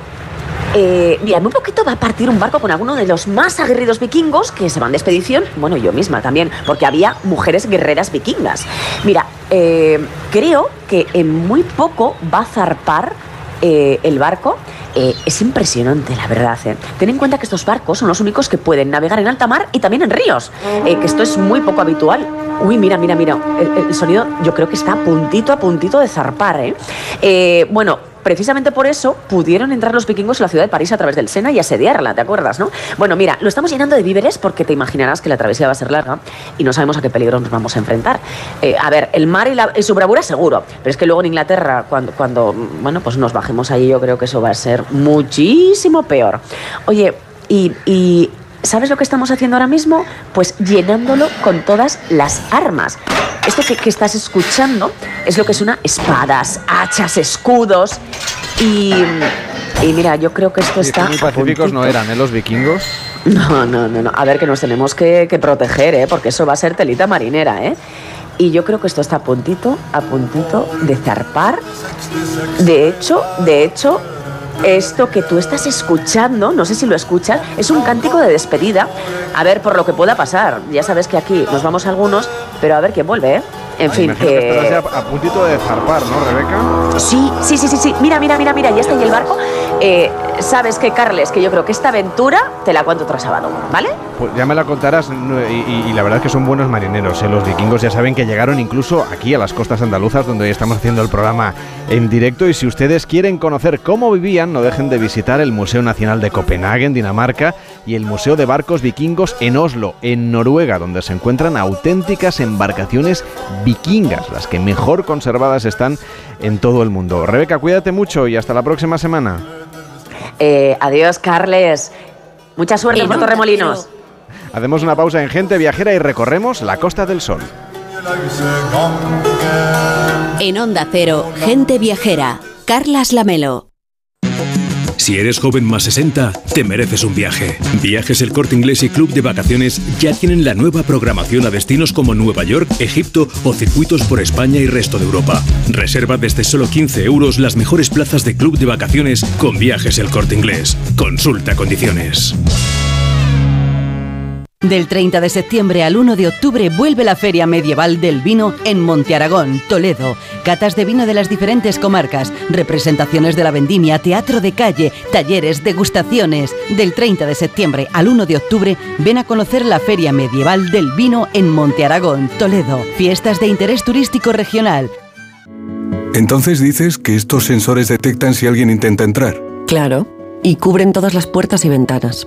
Eh, mira, en un poquito va a partir un barco con alguno de los más aguerridos vikingos que se van de expedición. Bueno, yo misma también, porque había mujeres guerreras vikingas. Mira, eh, creo que en muy poco va a zarpar eh, el barco eh, es impresionante, la verdad. ¿eh? Ten en cuenta que estos barcos son los únicos que pueden navegar en alta mar y también en ríos, eh, que esto es muy poco habitual. Uy, mira, mira, mira, el, el sonido yo creo que está puntito, a puntito de zarpar. bueno, precisamente por eso pudieron entrar los vikingos en la ciudad de París a través del Sena y asediarla, ¿te acuerdas, no? Bueno, mira, lo estamos llenando de víveres porque te imaginarás que la travesía va a ser larga y no sabemos a qué peligro nos vamos a enfrentar. Eh, a ver, el mar y, la- y su bravura seguro, pero es que luego en Inglaterra, cuando, cuando, bueno, pues nos bajemos allí, yo creo que eso va a ser muchísimo peor. Oye, y ¿Sabes lo que estamos haciendo ahora mismo? Pues llenándolo con todas las armas. Esto que, que estás escuchando es lo que suena espadas, hachas, escudos y... Y mira, yo creo que esto está... muy pacíficos no eran, ¿eh? Los vikingos. No, no, no, no. A ver, que nos tenemos que, que proteger, ¿eh? Porque eso va a ser telita marinera, ¿eh? Y yo creo que esto está a puntito, a puntito de zarpar. De hecho, de hecho, esto que tú estás escuchando, no sé si lo escuchas, es un cántico de despedida. A ver, por lo que pueda pasar. Ya sabes que aquí nos vamos algunos, pero a ver quién vuelve, ¿eh? En fin, que que... ya a puntito de zarpar, ¿no, Rebeca? Sí, sí, sí, sí, sí. Mira, mira, mira, mira, ya está ahí el barco. Eh, Sabes que, Carles, que yo creo que esta aventura te la cuento otro sábado, ¿vale? Pues ya me la contarás y la verdad es que son buenos marineros. ¿eh? Los vikingos ya saben que llegaron incluso aquí a las costas andaluzas donde hoy estamos haciendo el programa en directo y si ustedes quieren conocer cómo vivían no dejen de visitar el Museo Nacional de Copenhague en Dinamarca y el Museo de Barcos Vikingos en Oslo, en Noruega, donde se encuentran auténticas embarcaciones vikingas, las que mejor conservadas están en todo el mundo. Rebeca, cuídate mucho y hasta la próxima semana. Eh, adiós, Carles. Mucha suerte En Torremolinos. Hacemos una pausa en Gente Viajera y recorremos la Costa del Sol. En Onda Cero, gente viajera. Carlas Lamelo. Si eres joven más 60, te mereces un viaje. Viajes El Corte Inglés y Club de Vacaciones ya tienen la nueva programación a destinos como Nueva York, Egipto o circuitos por España y resto de Europa. Reserva desde solo 15 euros las mejores plazas de Club de Vacaciones con Viajes El Corte Inglés. Consulta condiciones. Del 30 de septiembre al 1 de octubre vuelve la Feria Medieval del Vino en Monte Aragón, Toledo. Catas de vino de las diferentes comarcas, representaciones de la vendimia, teatro de calle, talleres, degustaciones. Del 30 de septiembre al 1 de octubre ven a conocer la Feria Medieval del Vino en Monte Aragón, Toledo. Fiestas de interés turístico regional. Entonces dices que estos sensores detectan si alguien intenta entrar. Claro, y cubren todas las puertas y ventanas.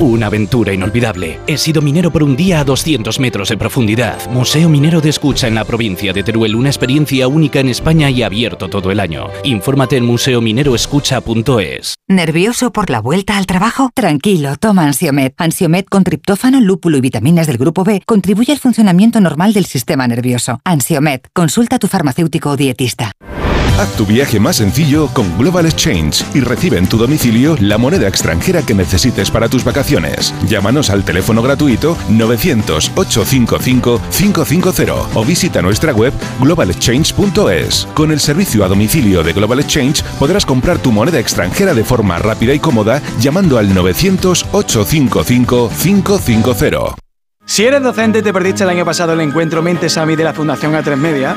Una aventura inolvidable. He sido minero por un día a 200 metros de profundidad. Museo Minero de Escucha en la provincia de Teruel. Una experiencia única en España y abierto todo el año. Infórmate en museomineroescucha.es. ¿Nervioso por la vuelta al trabajo? Tranquilo, toma Ansiomed. Ansiomed con triptófano, lúpulo y vitaminas del grupo B contribuye al funcionamiento normal del sistema nervioso. Ansiomed, consulta a tu farmacéutico o dietista. Haz tu viaje más sencillo con Global Exchange y recibe en tu domicilio la moneda extranjera que necesites para tus vacaciones. Llámanos al teléfono gratuito 900-855-550 o visita nuestra web globalexchange.es. Con el servicio a domicilio de Global Exchange podrás comprar tu moneda extranjera de forma rápida y cómoda llamando al 900-855-550. Si eres docente y te perdiste el año pasado el encuentro Mentes AMI de la Fundación A3 Media,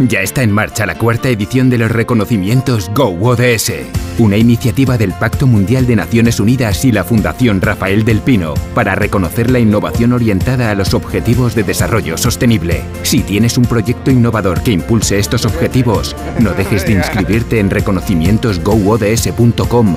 Ya está en marcha la cuarta edición de los reconocimientos Go ODS, una iniciativa del Pacto Mundial de Naciones Unidas y la Fundación Rafael del Pino para reconocer la innovación orientada a los objetivos de desarrollo sostenible. Si tienes un proyecto innovador que impulse estos objetivos, no dejes de inscribirte en reconocimientosgoods.com.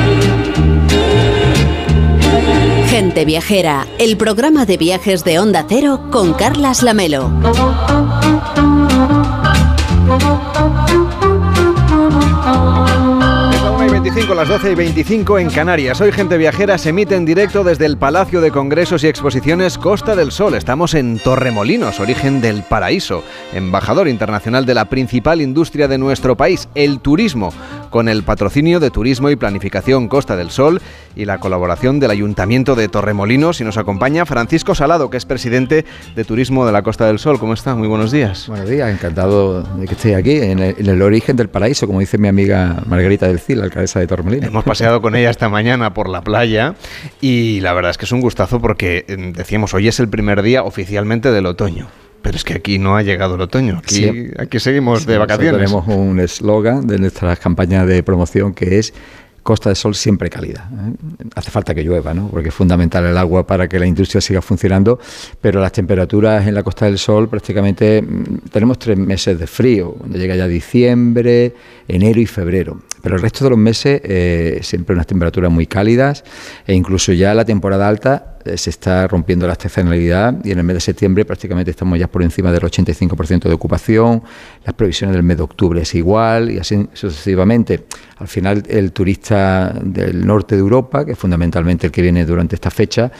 Gente Viajera, el programa de viajes de Onda Cero con Carlas Lamelo. 25, las 12 y 25 en Canarias. Hoy Gente Viajera se emite en directo desde el Palacio de Congresos y Exposiciones Costa del Sol. Estamos en Torremolinos, origen del paraíso, embajador internacional de la principal industria de nuestro país, el turismo, con el patrocinio de Turismo y Planificación Costa del Sol y la colaboración del Ayuntamiento de Torremolinos. Y nos acompaña Francisco Salado, que es presidente de Turismo de la Costa del Sol. ¿Cómo está? Muy buenos días. Buenos días, encantado de que esté aquí, en el, en el origen del paraíso, como dice mi amiga Margarita del Cid, la alcaldesa de Torremolinos. Hemos paseado con ella esta mañana por la playa y la verdad es que es un gustazo porque eh, decíamos, hoy es el primer día oficialmente del otoño. Pero es que aquí no ha llegado el otoño, aquí, Sí. aquí seguimos de vacaciones. Tenemos un eslogan de nuestras campañas de promoción que es Costa del Sol siempre cálida. ¿eh? Hace falta que llueva, ¿no? porque es fundamental el agua para que la industria siga funcionando, pero las temperaturas en la Costa del Sol prácticamente mm, tenemos tres meses de frío, cuando llega ya diciembre, enero y febrero. Pero el resto de los meses eh, siempre unas temperaturas muy cálidas e incluso ya la temporada alta eh, se está rompiendo la estacionalidad y en el mes de septiembre prácticamente estamos ya por encima del 85% de ocupación, las previsiones del mes de octubre es igual y así sucesivamente. Al final el turista del norte de Europa, que es fundamentalmente el que viene durante esta fecha,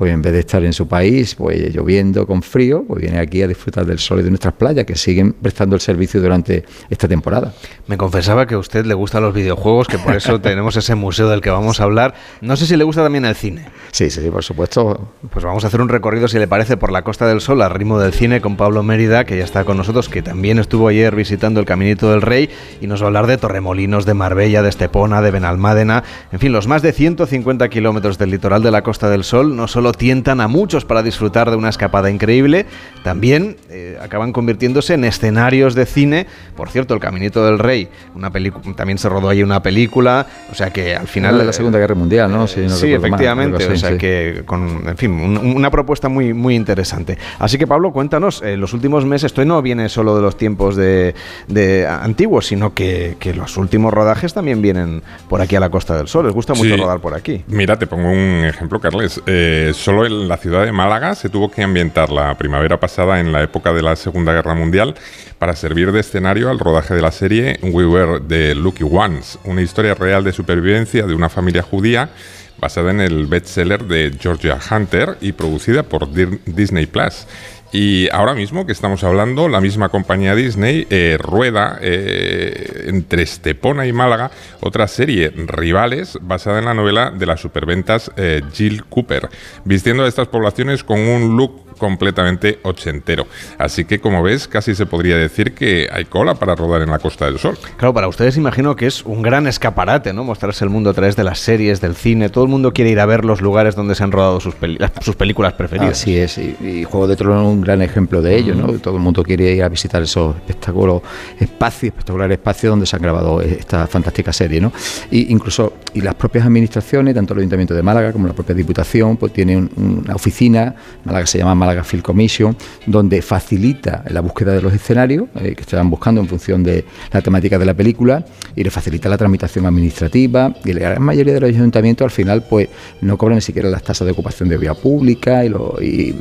pues en vez de estar en su país, pues lloviendo con frío, pues viene aquí a disfrutar del sol y de nuestras playas, que siguen prestando el servicio durante esta temporada. Me confesaba que a usted le gustan los videojuegos, que por eso tenemos ese museo del que vamos a hablar. No sé si le gusta también el cine. Sí, sí, por supuesto. Pues vamos a hacer un recorrido, si le parece, por la Costa del Sol, al ritmo del cine, con Pablo Mérida, que ya está con nosotros, que también estuvo ayer visitando el Caminito del Rey, y nos va a hablar de Torremolinos, de Marbella, de Estepona, de Benalmádena. En fin, los más de 150 kilómetros del litoral de la Costa del Sol no solo tientan a muchos para disfrutar de una escapada increíble, también eh, acaban convirtiéndose en escenarios de cine. Por cierto, el Caminito del Rey, una también se rodó ahí una película, o sea que al final de la Segunda Guerra Mundial, ¿no? Si no sí, mal, efectivamente. algo así, o sea sí. que, con, en fin, un- una propuesta muy, muy interesante. Así que, Pablo, cuéntanos, eh, los últimos meses, esto no viene solo de los tiempos de, de antiguos, sino que, que los últimos rodajes también vienen por aquí a la Costa del Sol. Les gusta mucho Sí. rodar por aquí. Mira, te pongo un ejemplo, Carles. Eh, solo en la ciudad de Málaga se tuvo que ambientar la primavera pasada en la época de la Segunda Guerra Mundial para servir de escenario al rodaje de la serie We Were the Lucky Ones, una historia real de supervivencia de una familia judía basada en el bestseller de Georgia Hunter y producida por Disney Plus. Y ahora mismo que estamos hablando, la misma compañía Disney eh, rueda eh, entre Estepona y Málaga otra serie, Rivales, basada en la novela de las superventas eh, Jill Cooper, vistiendo a estas poblaciones con un look completamente ochentero. Así que, como ves, casi se podría decir que hay cola para rodar en la Costa del Sol. Claro, para ustedes imagino que es un gran escaparate, ¿no? Mostrarse el mundo a través de las series, del cine. Todo el mundo quiere ir a ver los lugares donde se han rodado sus, peli- sus películas preferidas. Así es, y, y Juego de Tronos es un gran ejemplo de ello, ¿no? Todo el mundo quiere ir a visitar esos espectáculos, espacios, espectaculares espacios donde se han grabado esta fantástica serie, ¿no? Y incluso, y las propias administraciones, tanto el Ayuntamiento de Málaga como la propia Diputación, pues tienen un- una oficina, Málaga se llama Málaga Film Commission, donde facilita la búsqueda de los escenarios eh, que estaban buscando en función de la temática de la película y le facilita la tramitación administrativa y la gran mayoría de los ayuntamientos al final pues no cobran ni siquiera las tasas de ocupación de vía pública y,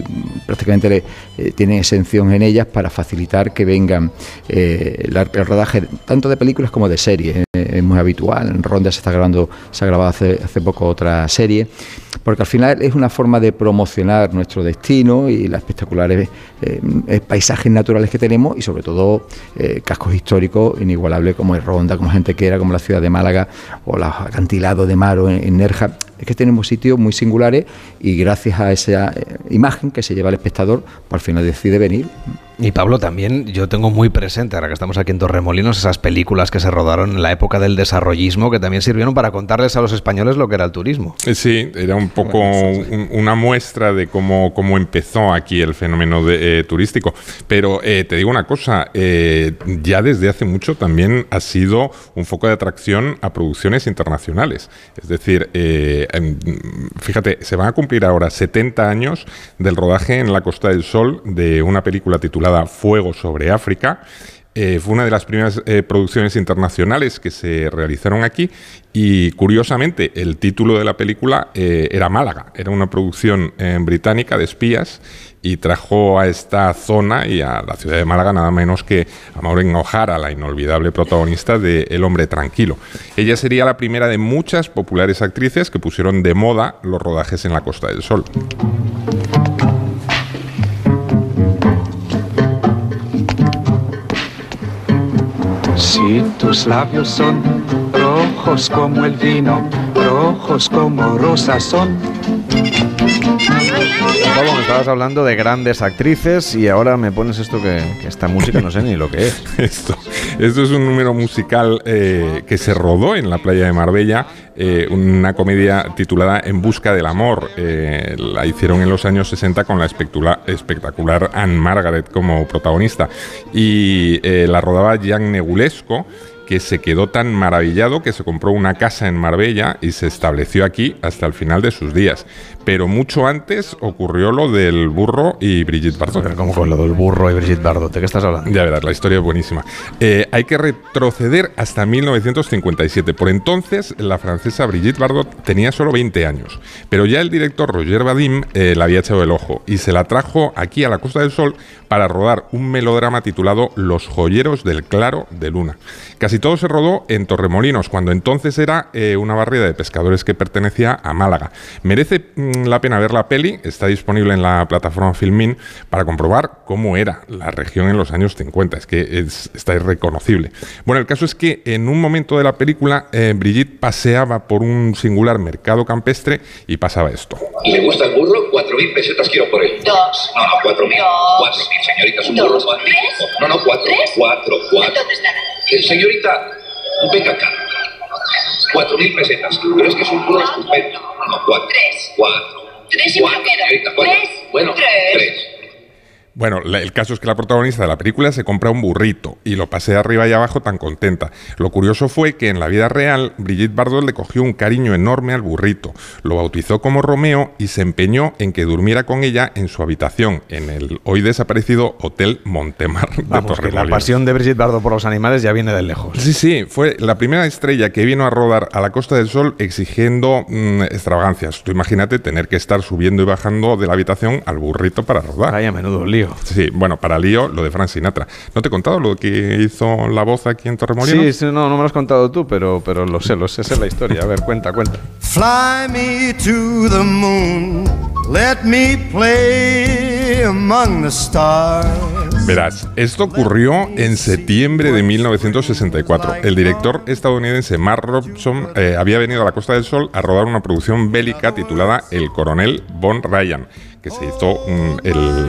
prácticamente le, eh, tienen exención en ellas para facilitar que vengan eh, el rodaje tanto de películas como de series. es muy habitual, en Ronda se está grabando, se ha grabado hace, hace poco otra serie, porque al final es una forma de promocionar nuestro destino las espectaculares paisajes naturales que tenemos y sobre todo cascos históricos inigualables como es Ronda, como gente que como la ciudad de Málaga o los acantilados de Maro en, en Nerja. Es que tenemos sitios muy singulares y gracias a esa eh, imagen que se lleva el espectador, por al final decide venir. Y Pablo, también yo tengo muy presente, ahora que estamos aquí en Torremolinos, esas películas que se rodaron en la época del desarrollismo, que también sirvieron para contarles a los españoles lo que era el turismo. Eh, sí, era un poco una muestra de cómo, cómo empezó aquí el fenómeno de, eh, turístico. Pero eh, te digo una cosa, ya desde hace mucho también ha sido un foco de atracción a producciones internacionales. Es decir, em, fíjate, se van a cumplir ahora 70 años del rodaje en la Costa del Sol de una película titulada Fuego sobre África. Eh, fue una de las primeras eh, producciones internacionales que se realizaron aquí y curiosamente el título de la película eh, era Málaga, era una producción británica de espías y trajo a esta zona y a la ciudad de Málaga nada menos que a Maureen O'Hara, la inolvidable protagonista de El hombre tranquilo. Ella sería la primera de muchas populares actrices que pusieron de moda los rodajes en la Costa del Sol. Si tus labios son rojos como el vino, rojos como rosas son. Pablo, me estabas hablando de grandes actrices y ahora me pones esto que, esta música no sé ni lo que es. esto, esto es un número musical eh, que se rodó en la playa de Marbella eh, una comedia titulada En busca del amor. Eh, la hicieron en los años 60 con la espectacular Anne Margaret como protagonista. Y eh, la rodaba Jan Negulesco que se quedó tan maravillado que se compró una casa en Marbella y se estableció aquí hasta el final de sus días. Pero mucho antes ocurrió lo del burro y Brigitte Bardot. ¿Cómo fue lo del burro y Brigitte Bardot? ¿De qué estás hablando? Ya verás, la historia es buenísima. Eh, hay que retroceder hasta 1957. Por entonces, la francesa Brigitte Bardot tenía solo 20 años. Pero ya el director Roger Vadim eh, la había echado el ojo y se la trajo aquí a la Costa del Sol para rodar un melodrama titulado Los joyeros del claro de luna. Casi todo se rodó en Torremolinos, cuando entonces era eh, una barriada de pescadores que pertenecía a Málaga. Merece mm, la pena ver la peli, está disponible en la plataforma Filmin para comprobar cómo era la región en los años 50, es que está irreconocible. Bueno, el caso es que en un momento de la película eh, Brigitte paseaba por un singular mercado campestre y pasaba esto. ¿Le gusta el burro? Cuatro mil pesetas quiero por él. Dos. No, no, cuatro mil. Cuatro mil, señorita, es un burro. No, no, cuatro. Cuatro, cuatro. Eh, señorita, venga acá. Cuatro mil pesetas. Pero es que es un estupendo. No, cuatro. Tres. Cuatro. Tres y cuatro, señorita, cuatro. Tres. Bueno, tres. tres. Bueno, el caso es que la protagonista de la película se compra un burrito y lo pasea arriba y abajo tan contenta. Lo curioso fue que en la vida real Brigitte Bardot le cogió un cariño enorme al burrito, lo bautizó como Romeo y se empeñó en que durmiera con ella en su habitación en el hoy desaparecido Hotel Montemar de Vamos, La pasión de Brigitte Bardot por los animales ya viene de lejos. Sí, sí, fue la primera estrella que vino a rodar a la Costa del Sol exigiendo mm, extravagancias. Tú imagínate tener que estar subiendo y bajando de la habitación al burrito para rodar. Vaya menudo lío. Sí, bueno, para lío lo de Frank Sinatra. ¿No te he contado lo que hizo la voz aquí en Torremolinos? Sí, no, no me lo has contado tú, pero, pero lo sé, lo sé, esa es la historia. A ver, cuenta, cuenta. Fly me to the moon, let me play among the stars. Verás, esto ocurrió en septiembre de 1964. El director estadounidense Mark Robson eh, había venido a la Costa del Sol a rodar una producción bélica titulada El coronel Von Ryan que se hizo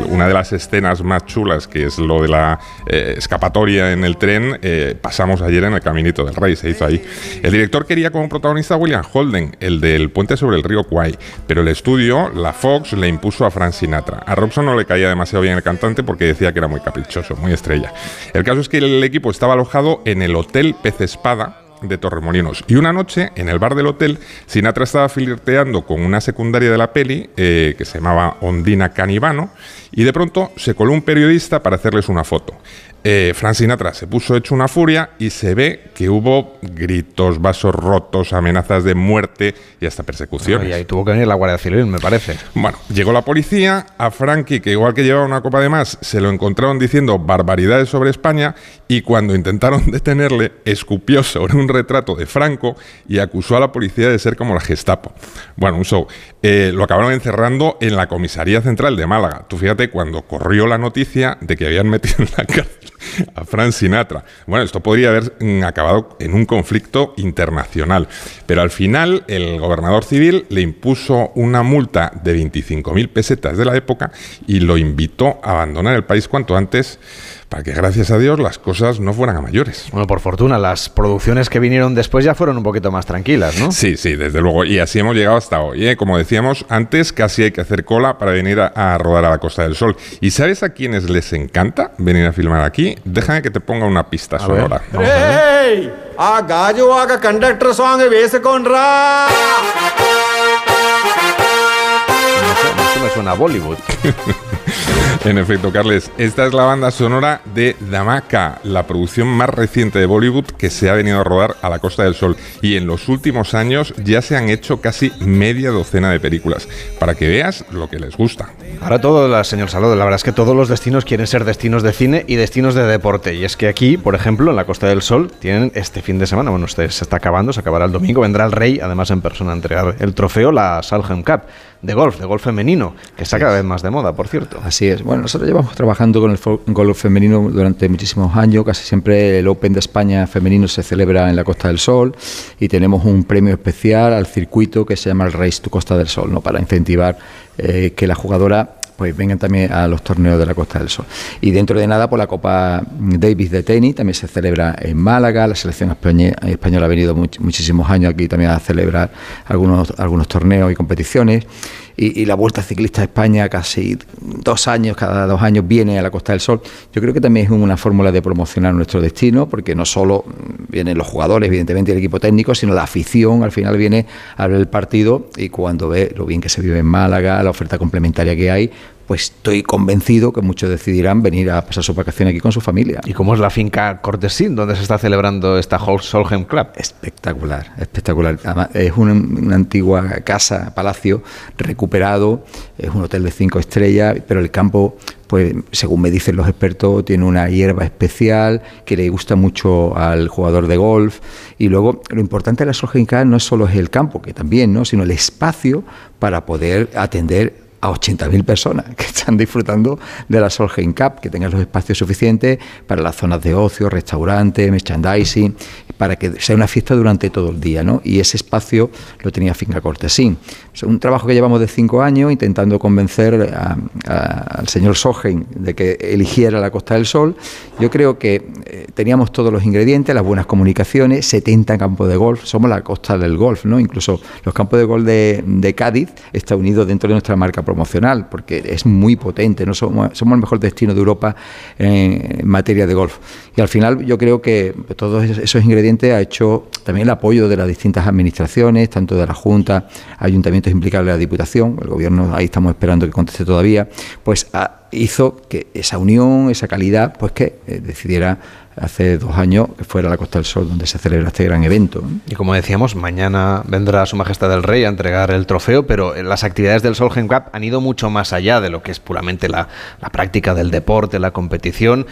una de las escenas más chulas, que es lo de la eh, escapatoria en el tren, eh, pasamos ayer en el Caminito del Rey, se hizo ahí. El director quería como protagonista a William Holden, el del puente sobre el río Kwai, pero el estudio, la Fox, le impuso a Frank Sinatra. A Robson no le caía demasiado bien el cantante porque decía que era muy caprichoso, muy estrella. El caso es que el equipo estaba alojado en el Hotel Pez Espada, de Torremolinos. Y una noche, en el bar del hotel, Sinatra estaba flirteando con una secundaria de la peli, eh, que se llamaba Ondina Canivano, y de pronto se coló un periodista para hacerles una foto. Eh, Frank Sinatra se puso hecho una furia y se ve que hubo gritos, vasos rotos, amenazas de muerte y hasta persecuciones. y ahí tuvo que venir la Guardia Civil, me parece. Bueno, llegó la policía, a Frankie, que igual que llevaba una copa de más, se lo encontraron diciendo barbaridades sobre España y cuando intentaron detenerle, escupió sobre un retrato de Franco y acusó a la policía de ser como la Gestapo. Bueno, un show. Eh, lo acabaron encerrando en la comisaría central de Málaga. Tú fíjate cuando corrió la noticia de que habían metido en la cárcel a Frank Sinatra. Bueno, esto podría haber mm, acabado en un conflicto internacional, pero al final el gobernador civil le impuso una multa de 25.000 pesetas de la época y lo invitó a abandonar el país cuanto antes para que gracias a Dios las cosas no fueran a mayores. Bueno, por fortuna, las producciones que vinieron después ya fueron un poquito más tranquilas, ¿no? Sí, sí, desde luego. Y así hemos llegado hasta hoy. ¿eh? Como decíamos antes, casi hay que hacer cola para venir a, rodar a la Costa del Sol. ¿Y sabes a quiénes les encanta venir a filmar aquí? Déjame que te ponga una pista sonora. Ver, a, hey, a gallo haga conductor song con ra. No sé, no sé me suena a Bollywood. En efecto, Carles, esta es la banda sonora de Dhamaka, la producción más reciente de Bollywood que se ha venido a rodar a la Costa del Sol. Y en los últimos años ya se han hecho casi media docena de películas, para que veas lo que les gusta. Ahora todo, la, señor Salado, la verdad es que todos los destinos quieren ser destinos de cine y destinos de deporte. Y es que aquí, por ejemplo, en la Costa del Sol, tienen este fin de semana, bueno, usted se está acabando, se acabará el domingo, vendrá el rey, además en persona, a entregar el trofeo, la Salhem Cup de golf, de golf femenino, que está cada vez más de moda, por cierto. Así es. Bueno, nosotros llevamos trabajando con el golf femenino durante muchísimos años. Casi siempre el Open de España femenino se celebra en la Costa del Sol y tenemos un premio especial al circuito que se llama el Race to Costa del Sol, ¿no? para incentivar eh, que la jugadora pues vengan también a los torneos de la Costa del Sol. Y dentro de nada, pues la Copa Davis de tenis también se celebra en Málaga, la selección española ha venido much, muchísimos años aquí también a celebrar algunos, algunos torneos y competiciones. Y, la Vuelta Ciclista a España casi dos años, cada dos años viene a la Costa del Sol. Yo creo que también es una fórmula de promocionar nuestro destino, porque no solo vienen los jugadores, evidentemente, el equipo técnico, sino la afición al final viene a ver el partido y cuando ve lo bien que se vive en Málaga, la oferta complementaria que hay, pues estoy convencido que muchos decidirán venir a pasar su vacaciones aquí con su familia. ¿Y cómo es la finca Cortesín, donde se está celebrando esta Solheim Club? Espectacular, espectacular. Además, es una, una, antigua casa, palacio, recuperado, es un hotel de cinco estrellas, pero el campo, pues según me dicen los expertos, tiene una hierba especial que le gusta mucho al jugador de golf. Y luego, lo importante de la Solheim Club no solo es el campo, que también, ¿no? sino el espacio para poder atender a 80.000 personas que están disfrutando de la Solheim Cup, que tengan los espacios suficientes para las zonas de ocio, restaurantes, merchandising, para que sea una fiesta durante todo el día, ¿no? Y ese espacio lo tenía Finca Cortesín. Es un trabajo que llevamos de cinco años intentando convencer a, al señor Solheim de que eligiera la Costa del Sol. Yo creo que eh, teníamos todos los ingredientes, las buenas comunicaciones, 70 campos de golf, somos la costa del golf, ¿no? Incluso los campos de golf de, de Cádiz está unido dentro de nuestra marca promocional, porque es muy potente, ¿no? somos, somos el mejor destino de Europa en, materia de golf. Y al final yo creo que todos esos ingredientes ha hecho también el apoyo de las distintas administraciones, tanto de la Junta, ayuntamientos implicados de la Diputación, el Gobierno ahí estamos esperando que conteste todavía, pues hizo que esa unión, esa calidad, pues que eh, decidiera hace dos años que fuera la Costa del Sol donde se celebra este gran evento. Y como decíamos, mañana vendrá Su Majestad el Rey a entregar el trofeo, pero las actividades del Solheim Cup han ido mucho más allá de lo que es puramente la, la práctica del deporte, la competición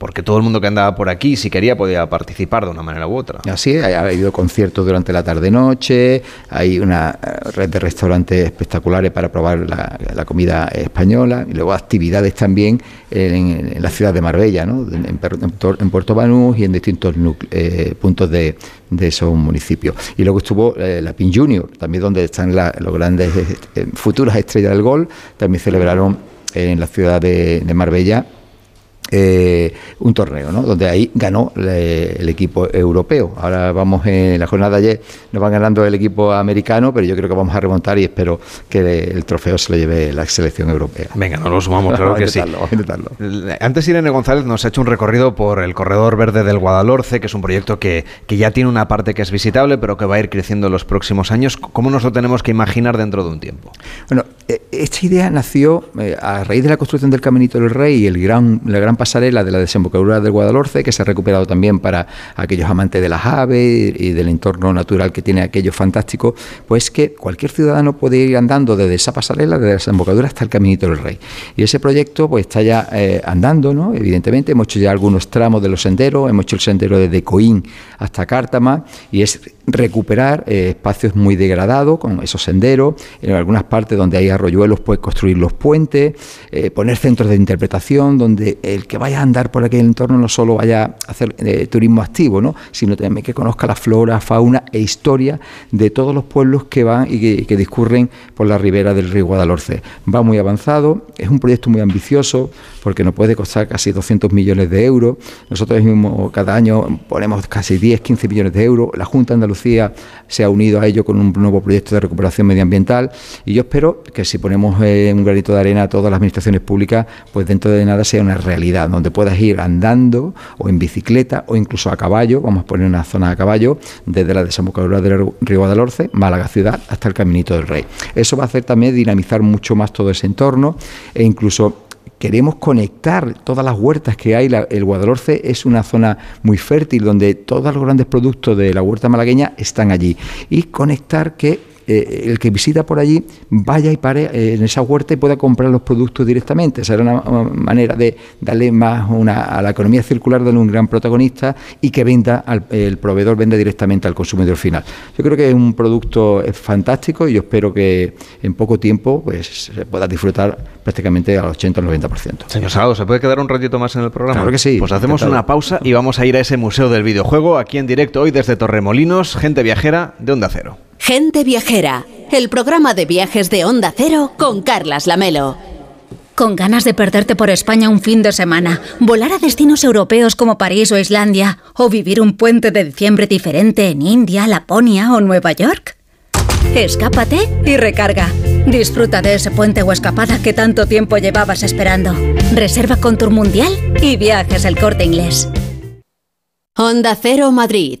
porque todo el mundo que andaba por aquí, si quería, podía participar de una manera u otra. Así ha habido conciertos durante la tarde-noche, hay una red de restaurantes espectaculares para probar la, la comida española, y luego actividades también en, la ciudad de Marbella, ¿no? en, Puerto Banús y en distintos eh, puntos de, esos municipios. Y luego estuvo eh, la PIN Junior, también donde están la, los grandes eh, futuras estrellas del gol, también celebraron en la ciudad de Marbella eh, un torneo, ¿no? donde ahí ganó le, el equipo europeo. Ahora vamos en la jornada de ayer, nos van ganando el equipo americano, pero yo creo que vamos a remontar y espero que el trofeo se lo lleve la selección europea. Venga, nos lo sumamos, claro que sí. Antes Irene González nos ha hecho un recorrido por el Corredor Verde del Guadalhorce, que es un proyecto que, que ya tiene una parte que es visitable, pero que va a ir creciendo en los próximos años. ¿Cómo nos lo tenemos que imaginar dentro de un tiempo? Bueno, esta idea nació eh, a raíz de la construcción del Caminito del Rey y el gran, la gran pasarela de la desembocadura del Guadalhorce que se ha recuperado también para aquellos amantes de las aves y del entorno natural que tiene aquello fantástico, pues que cualquier ciudadano puede ir andando desde esa pasarela, desde la desembocadura hasta el Caminito del Rey. Y ese proyecto pues está ya eh, andando, ¿no? Evidentemente, hemos hecho ya algunos tramos de los senderos, hemos hecho el sendero desde Coín hasta Cártama y es recuperar eh, espacios muy degradados con esos senderos, en algunas partes donde hay arroyuelos puede construir los puentes, eh, poner centros de interpretación donde el que vaya a andar por aquel entorno no solo vaya a hacer eh, turismo activo, ¿no? sino también que conozca la flora, fauna e historia de todos los pueblos que van y que, discurren por la ribera del río Guadalhorce. Va muy avanzado, es un proyecto muy ambicioso porque nos puede costar casi 200 millones de euros. Nosotros mismos cada año ponemos casi 10, 15 millones de euros. La Junta de Se ha unido a ello con un nuevo proyecto de recuperación medioambiental y yo espero que si ponemos eh, un granito de arena a todas las administraciones públicas, pues dentro de nada sea una realidad, donde puedas ir andando o en bicicleta o incluso a caballo, vamos a poner una zona a caballo, desde la desembocadura del río Guadalhorce, Málaga ciudad, hasta el Caminito del Rey. Eso va a hacer también dinamizar mucho más todo ese entorno e incluso queremos conectar todas las huertas que hay. el Guadalhorce es una zona muy fértil donde todos los grandes productos de la huerta malagueña están allí. Y conectar que eh, el que visita por allí vaya y pare eh, en esa huerta y pueda comprar los productos directamente. Será una, manera de darle más una, a la economía circular, darle un gran protagonista y que venda al, el proveedor venda directamente al consumidor final. Yo creo que es un producto fantástico y yo espero que en poco tiempo pues se pueda disfrutar prácticamente al 80 o 90%. Señor Salado, ¿se puede quedar un ratito más en el programa? Claro que sí. Pues hacemos una pausa y vamos a ir a ese museo del videojuego aquí en directo hoy desde Torremolinos, gente viajera de Onda Cero. Gente Viajera, el programa de viajes de Onda Cero con Carlas Lamelo. Con ganas de perderte por España un fin de semana, volar a destinos europeos como París o Islandia, o vivir un puente de diciembre diferente en India, Laponia o Nueva York. Escápate y recarga. Disfruta de ese puente o escapada que tanto tiempo llevabas esperando. Reserva con Tour Mundial y viajes el corte inglés. Onda Cero Madrid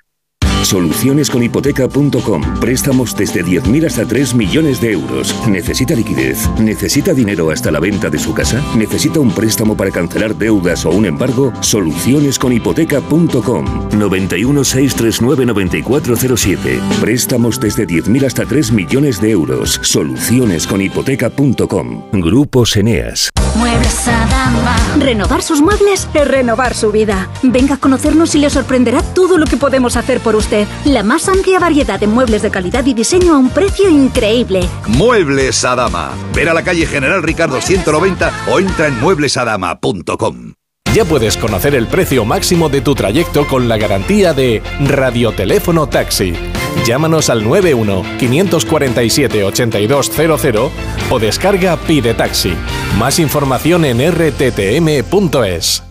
Solucionesconhipoteca.com. Préstamos desde 10.000 hasta 3 millones de euros. ¿Necesita liquidez? ¿Necesita dinero hasta la venta de su casa? ¿Necesita un préstamo para cancelar deudas o un embargo? Solucionesconhipoteca.com. 91 639 9407. Préstamos desde 10.000 hasta 3 millones de euros. Solucionesconhipoteca.com. Grupo Eneas. Muebles Adama. Renovar sus muebles es renovar su vida. Venga a conocernos y le sorprenderá todo lo que podemos hacer por usted la más amplia variedad de muebles de calidad y diseño a un precio increíble. Muebles Adama. Ver a la calle General Ricardo 190 o entra en mueblesadama.com. Ya puedes conocer el precio máximo de tu trayecto con la garantía de Radioteléfono Taxi. Llámanos al 91 547 8200 o descarga Pide Taxi. Más información en rttm.es.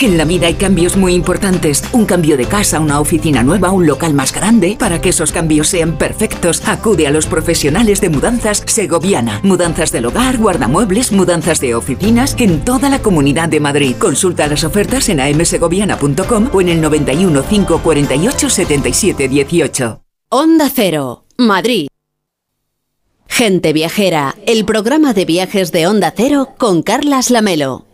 En la vida hay cambios muy importantes. Un cambio de casa, una oficina nueva, un local más grande. Para que esos cambios sean perfectos, acude a los profesionales de mudanzas Segoviana. Mudanzas del hogar, guardamuebles, mudanzas de oficinas en toda la comunidad de Madrid. Consulta las ofertas en amsegoviana.com o en el 91 548 77 18. Onda Cero, Madrid. Gente Viajera, el programa de viajes de Onda Cero con Carlas Lamelo.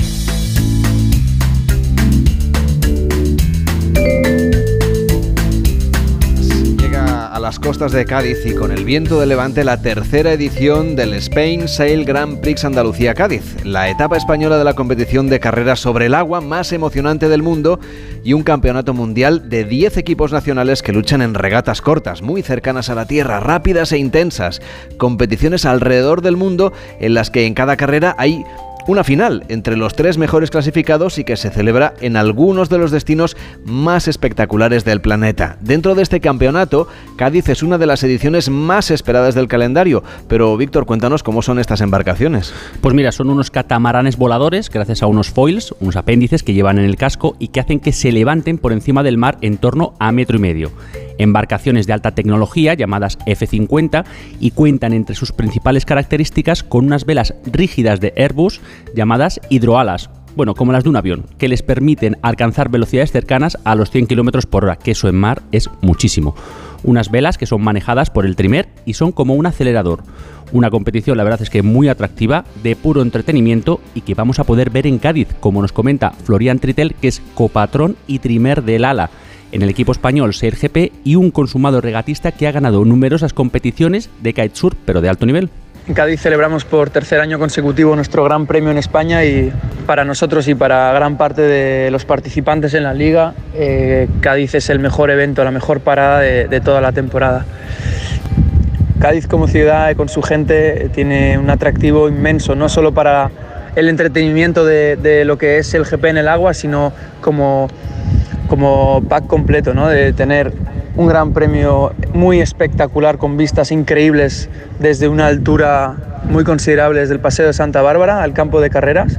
Las costas de Cádiz y con el viento de levante la tercera edición del Spain Sail Grand Prix Andalucía Cádiz, la etapa española de la competición de carreras sobre el agua más emocionante del mundo y un campeonato mundial de 10 equipos nacionales que luchan en regatas cortas, muy cercanas a la tierra, rápidas e intensas, competiciones alrededor del mundo en las que en cada carrera hay una final entre los tres mejores clasificados y que se celebra en algunos de los destinos más espectaculares del planeta. Dentro de este campeonato, Cádiz es una de las ediciones más esperadas del calendario. Pero Víctor, cuéntanos cómo son estas embarcaciones. Pues mira, son unos catamaranes voladores gracias a unos foils, unos apéndices que llevan en el casco y que hacen que se levanten por encima del mar en torno a metro y medio embarcaciones de alta tecnología llamadas F-50 y cuentan entre sus principales características con unas velas rígidas de Airbus llamadas hidroalas, bueno, como las de un avión, que les permiten alcanzar velocidades cercanas a los 100 km por hora, que eso en mar es muchísimo. Unas velas que son manejadas por el trimer y son como un acelerador. Una competición, la verdad es que muy atractiva, de puro entretenimiento y que vamos a poder ver en Cádiz, como nos comenta Florian Tritel, que es copatrón y trimer del ala en el equipo español GP y un consumado regatista que ha ganado numerosas competiciones de kitesurf, pero de alto nivel. En Cádiz celebramos por tercer año consecutivo nuestro gran premio en España y para nosotros y para gran parte de los participantes en la liga, eh, Cádiz es el mejor evento, la mejor parada de, toda la temporada. Cádiz como ciudad y con su gente tiene un atractivo inmenso, no solo para el entretenimiento de, de lo que es el GP en el agua, sino como como pack completo, ¿no? de tener un gran premio muy espectacular con vistas increíbles desde una altura muy considerable desde el Paseo de Santa Bárbara al campo de carreras,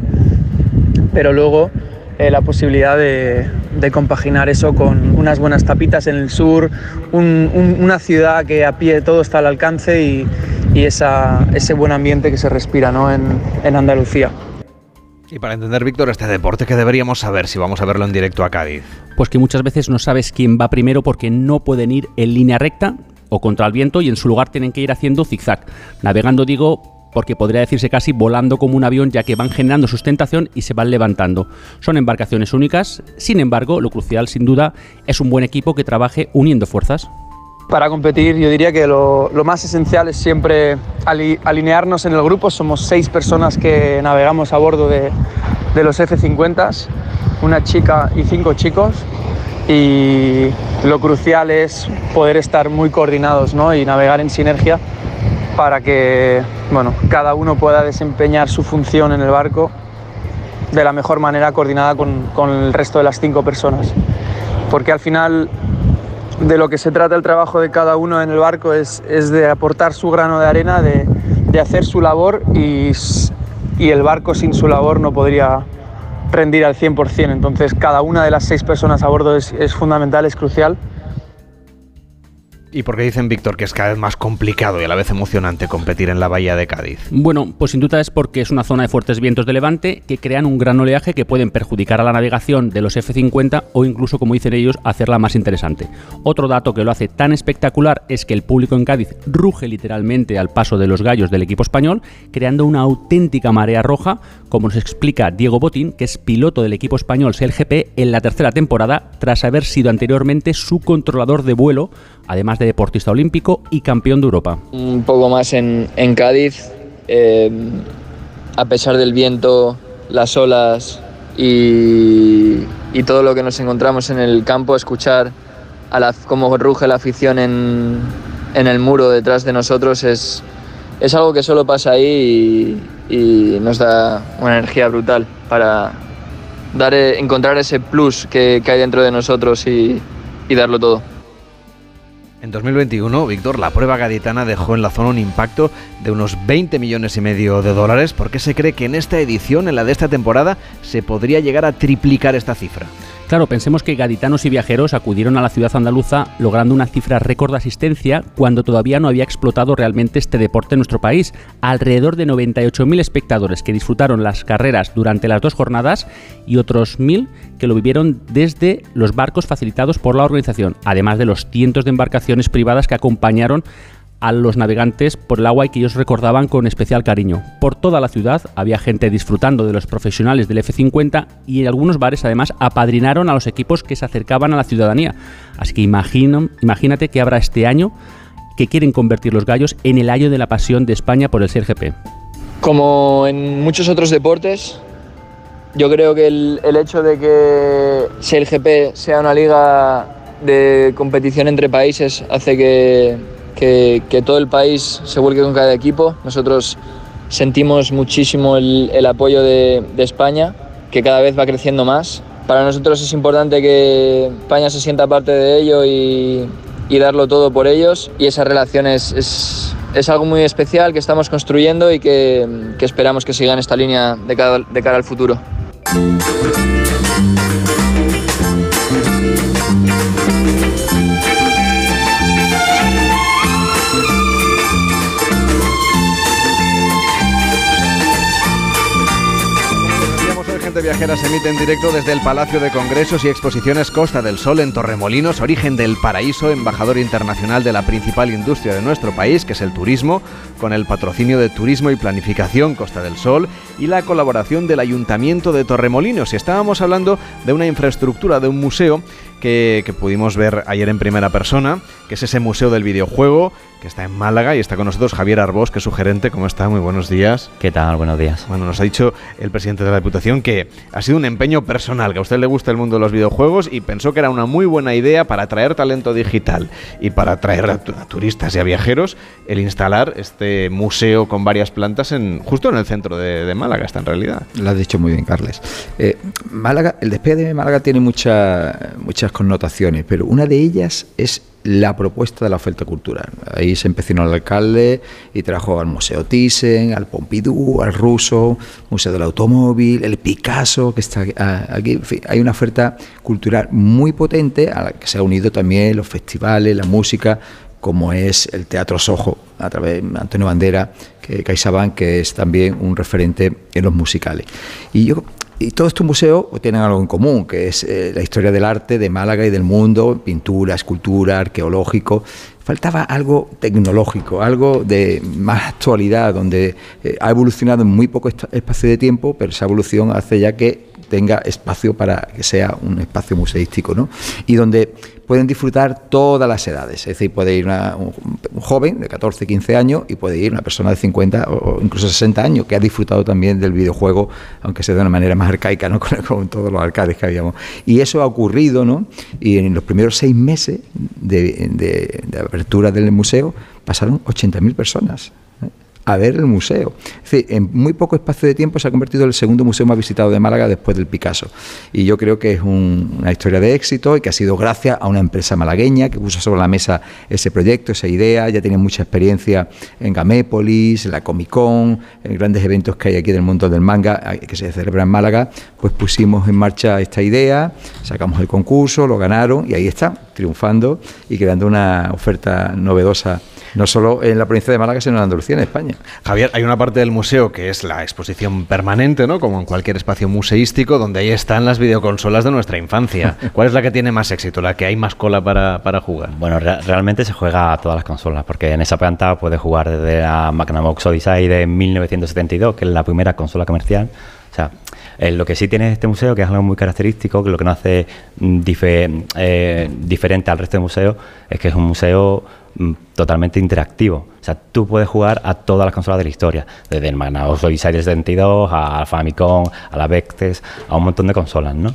pero luego eh, la posibilidad de, compaginar eso con unas buenas tapitas en el sur, una ciudad que a pie todo está al alcance y, ese buen ambiente que se respira ¿no? en Andalucía. Y para entender, Víctor, este deporte, ¿qué deberíamos saber si vamos a verlo en directo a Cádiz? Pues que muchas veces no sabes quién va primero porque no pueden ir en línea recta o contra el viento y en su lugar tienen que ir haciendo zigzag. Navegando, digo, porque podría decirse casi volando como un avión, ya que van generando sustentación y se van levantando. Son embarcaciones únicas, sin embargo, lo crucial sin duda es un buen equipo que trabaje uniendo fuerzas. Para competir yo diría que lo, más esencial es siempre alinearnos en el grupo. Somos seis personas que navegamos a bordo de, los F-50, una chica y cinco chicos. Y lo crucial es poder estar muy coordinados ¿no? y navegar en sinergia para que bueno, cada uno pueda desempeñar su función en el barco de la mejor manera coordinada con, con el resto de las cinco personas. Porque al final de lo que se trata el trabajo de cada uno en el barco es, de aportar su grano de arena, de, hacer su labor y, el barco sin su labor no podría rendir al 100%. Entonces cada una de las seis personas a bordo es, es fundamental, es crucial ¿Y por qué dicen, Víctor, que es cada vez más complicado y a la vez emocionante competir en la bahía de Cádiz? Bueno, pues sin duda es porque es una zona de fuertes vientos de levante que crean un gran oleaje que pueden perjudicar a la navegación de los F-50 o incluso, como dicen ellos, hacerla más interesante. Otro dato que lo hace tan espectacular es que el público en Cádiz ruge literalmente al paso de los gallos del equipo español, creando una auténtica marea roja, como nos explica Diego Botín, que es piloto del equipo español GP en la tercera temporada, tras haber sido anteriormente su controlador de vuelo además de deportista olímpico y campeón de Europa. Un poco más en, Cádiz, eh, a pesar del viento, las olas y, todo lo que nos encontramos en el campo, escuchar a la, cómo ruge la afición en, el muro detrás de nosotros es, es algo que solo pasa ahí y, nos da una energía brutal para dar, encontrar ese plus que, hay dentro de nosotros y darlo todo. En 2021, Víctor, la prueba gaditana dejó en la zona un impacto de unos 20 millones y medio de dólares. ¿Por qué se cree que en esta edición, en la de esta temporada, se podría llegar a triplicar esta cifra? Claro, pensemos que gaditanos y viajeros acudieron a la ciudad andaluza logrando una cifra récord de asistencia cuando todavía no había explotado realmente este deporte en nuestro país. Alrededor de 98.000 espectadores que disfrutaron las carreras durante las dos jornadas y otros 1.000 que lo vivieron desde los barcos facilitados por la organización, además de los cientos de embarcaciones privadas que acompañaron a los navegantes por el agua y que ellos recordaban con especial cariño. Por toda la ciudad había gente disfrutando de los profesionales del F-50 y en algunos bares además apadrinaron a los equipos que se acercaban a la ciudadanía. Así que imagino, imagínate que habrá este año que quieren convertir los gallos en el año de la pasión de España por el CRGP. Como en muchos otros deportes, yo creo que el, el hecho de que CLGP sea una liga de competición entre países hace que, que, que, todo el país se vuelque con cada equipo. Nosotros sentimos muchísimo el, el apoyo de, de, España, que cada vez va creciendo más. Para nosotros es importante que España se sienta parte de ello y, y darlo todo por ellos. Y esa relación es, es, es, algo muy especial que estamos construyendo y que, que esperamos que siga en esta línea de cara, de cara al futuro. De Viajera se emite en directo desde el Palacio de Congresos y Exposiciones Costa del Sol en Torremolinos, origen del paraíso, embajador internacional de la principal industria de nuestro país, que es el turismo, con el patrocinio de Turismo y Planificación Costa del Sol y la colaboración del Ayuntamiento de Torremolinos. Y estábamos hablando de una infraestructura, de un museo que, pudimos ver ayer en primera persona, que es ese Museo del Videojuego, que está en Málaga y está con nosotros Javier Arbós, que es su gerente. ¿Cómo está? Muy buenos días. ¿Qué tal? Buenos días. Bueno, nos ha dicho el presidente de la Diputación que ha sido un empeño personal, que a usted le gusta el mundo de los videojuegos y pensó que era una muy buena idea para atraer talento digital y para atraer a, a turistas y a viajeros el instalar este museo con varias plantas en justo en el centro de, de Málaga, está en realidad. Lo has dicho muy bien, Carles. Eh, Málaga, el despegue de Málaga tiene mucha, muchas connotaciones, pero una de ellas es la propuesta de la oferta cultural. Ahí se empecinó el alcalde y trajo al Museo Thyssen, al Pompidou, al Russo, Museo del Automóvil, el Picasso, que está aquí. Fin, hay una oferta cultural muy potente a la que se ha unido también los festivales, la música, como es el Teatro Sojo, a través de Antonio Bandera, que CaixaBank, que es también un referente en los musicales. Y yo y todos estos museos tienen algo en común, que es eh, la historia del arte de Málaga y del mundo, pintura, escultura, arqueológico. Faltaba algo tecnológico, algo de más actualidad, donde eh, ha evolucionado en muy poco espacio de tiempo, pero esa evolución hace ya que tenga espacio para que sea un espacio museístico, ¿no? Y donde pueden disfrutar todas las edades, es decir, puede ir una, un, joven de 14, 15 años y puede ir una persona de 50 o, incluso 60 años que ha disfrutado también del videojuego, aunque sea de una manera más arcaica, ¿no? Con, con todos los arcades que habíamos. Y eso ha ocurrido, ¿no? Y en los primeros seis meses de, de, de apertura del museo pasaron 80.000 personas a ver el museo. En muy poco espacio de tiempo se ha convertido en el segundo museo más visitado de Málaga después del Picasso. Y yo creo que es un, una historia de éxito y que ha sido gracias a una empresa malagueña que puso sobre la mesa ese proyecto, esa idea. Ya tiene mucha experiencia en Gamépolis, en la Comic Con, en grandes eventos que hay aquí del mundo del manga que se celebra en Málaga. Pues pusimos en marcha esta idea, sacamos el concurso, lo ganaron y ahí está, triunfando y creando una oferta novedosa no solo en la provincia de Málaga, sino en Andalucía, en España. Javier, hay una parte del museo que es la exposición permanente, ¿no? Como en cualquier espacio museístico, donde ahí están las videoconsolas de nuestra infancia. ¿Cuál es la que tiene más éxito, la que hay más cola para, para jugar? Bueno, re realmente se juega a todas las consolas, porque en esa planta puedes jugar desde la Magnavox Odyssey de 1972, que es la primera consola comercial. O sea, eh, lo que sí tiene este museo, que es algo muy característico, que lo que nos hace dife eh, diferente al resto de museos, es que es un museo totalmente interactivo. O sea, tú puedes jugar a todas las consolas de la historia, desde el Magnavox del 72, a Famicom, a la Vectex, a un montón de consolas, ¿no?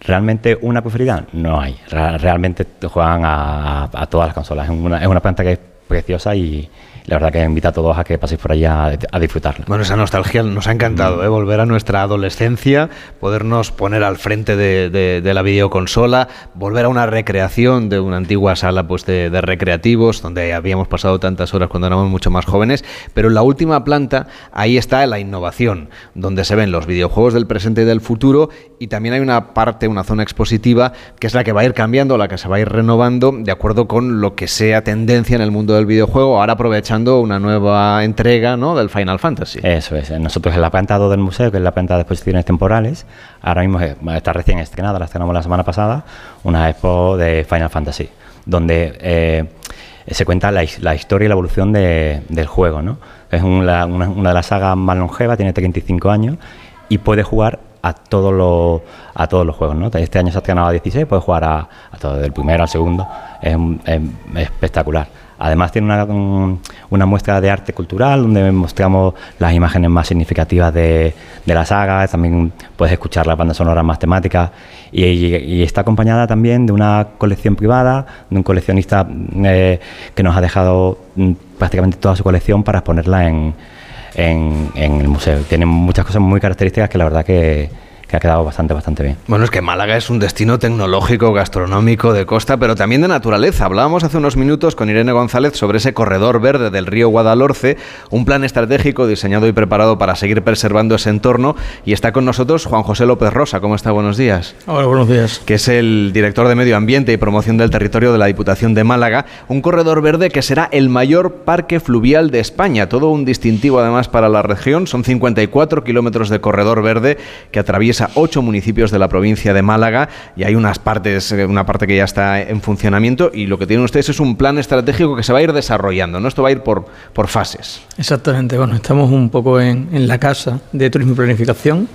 ¿Realmente una preferida? No hay. Realmente juegan a, a, a todas las consolas. Es una, es una planta que es preciosa y la verdad que invita a todos a que paséis por allá a, disfrutarla. Bueno, esa nostalgia nos ha encantado, ¿eh? volver a nuestra adolescencia, podernos poner al frente de, la videoconsola, volver a una recreación de una antigua sala pues, de, recreativos, donde habíamos pasado tantas horas cuando éramos mucho más jóvenes, pero en la última planta ahí está la innovación, donde se ven los videojuegos del presente y del futuro, y también hay una parte, una zona expositiva, que es la que va a ir cambiando, la que se va a ir renovando, de acuerdo con lo que sea tendencia en el mundo del videojuego, ahora aprovechando una nueva entrega ¿no? del Final Fantasy. Eso es. Nosotros en la planta 2 del museo, que es la planta de exposiciones temporales, ahora mismo está recién estrenada, la estrenamos la semana pasada, una expo de Final Fantasy, donde eh, se cuenta la, historia y la evolución del juego. ¿no? Es una, de las sagas más longevas, tiene 35 años y puede jugar a todos los a todos los juegos ¿no? este año se ha estrenado a 16 puede jugar a, a todo del primero al segundo es espectacular Además tiene una, muestra de arte cultural donde mostramos las imágenes más significativas de, la saga, también puedes escuchar las bandas sonoras más temáticas y, está acompañada también de una colección privada, de un coleccionista eh, que nos ha dejado mm, prácticamente toda su colección para exponerla en, en, en el museo. Tiene muchas cosas muy características que la verdad que que ha quedado bastante, bastante bien. Bueno, es que Málaga es un destino tecnológico, gastronómico, de costa, pero también de naturaleza. Hablábamos hace unos minutos con Irene González sobre ese corredor verde del río Guadalhorce, un plan estratégico diseñado y preparado para seguir preservando ese entorno. Y está con nosotros Juan José López Rosa. ¿Cómo está? Buenos días. Hola, buenos días. Que es el director de Medio Ambiente y Promoción del Territorio de la Diputación de Málaga. Un corredor verde que será el mayor parque fluvial de España. Todo un distintivo además para la región. Son 54 kilómetros de corredor verde que atraviesa a ocho municipios de la provincia de Málaga y hay unas partes, eh, una parte que ya está en funcionamiento y lo que tienen ustedes es un plan estratégico que se va a ir desarrollando, ¿no? Esto va a ir por, por fases. Exactamente, bueno, estamos un poco en, en la casa de Turismo y Planificación.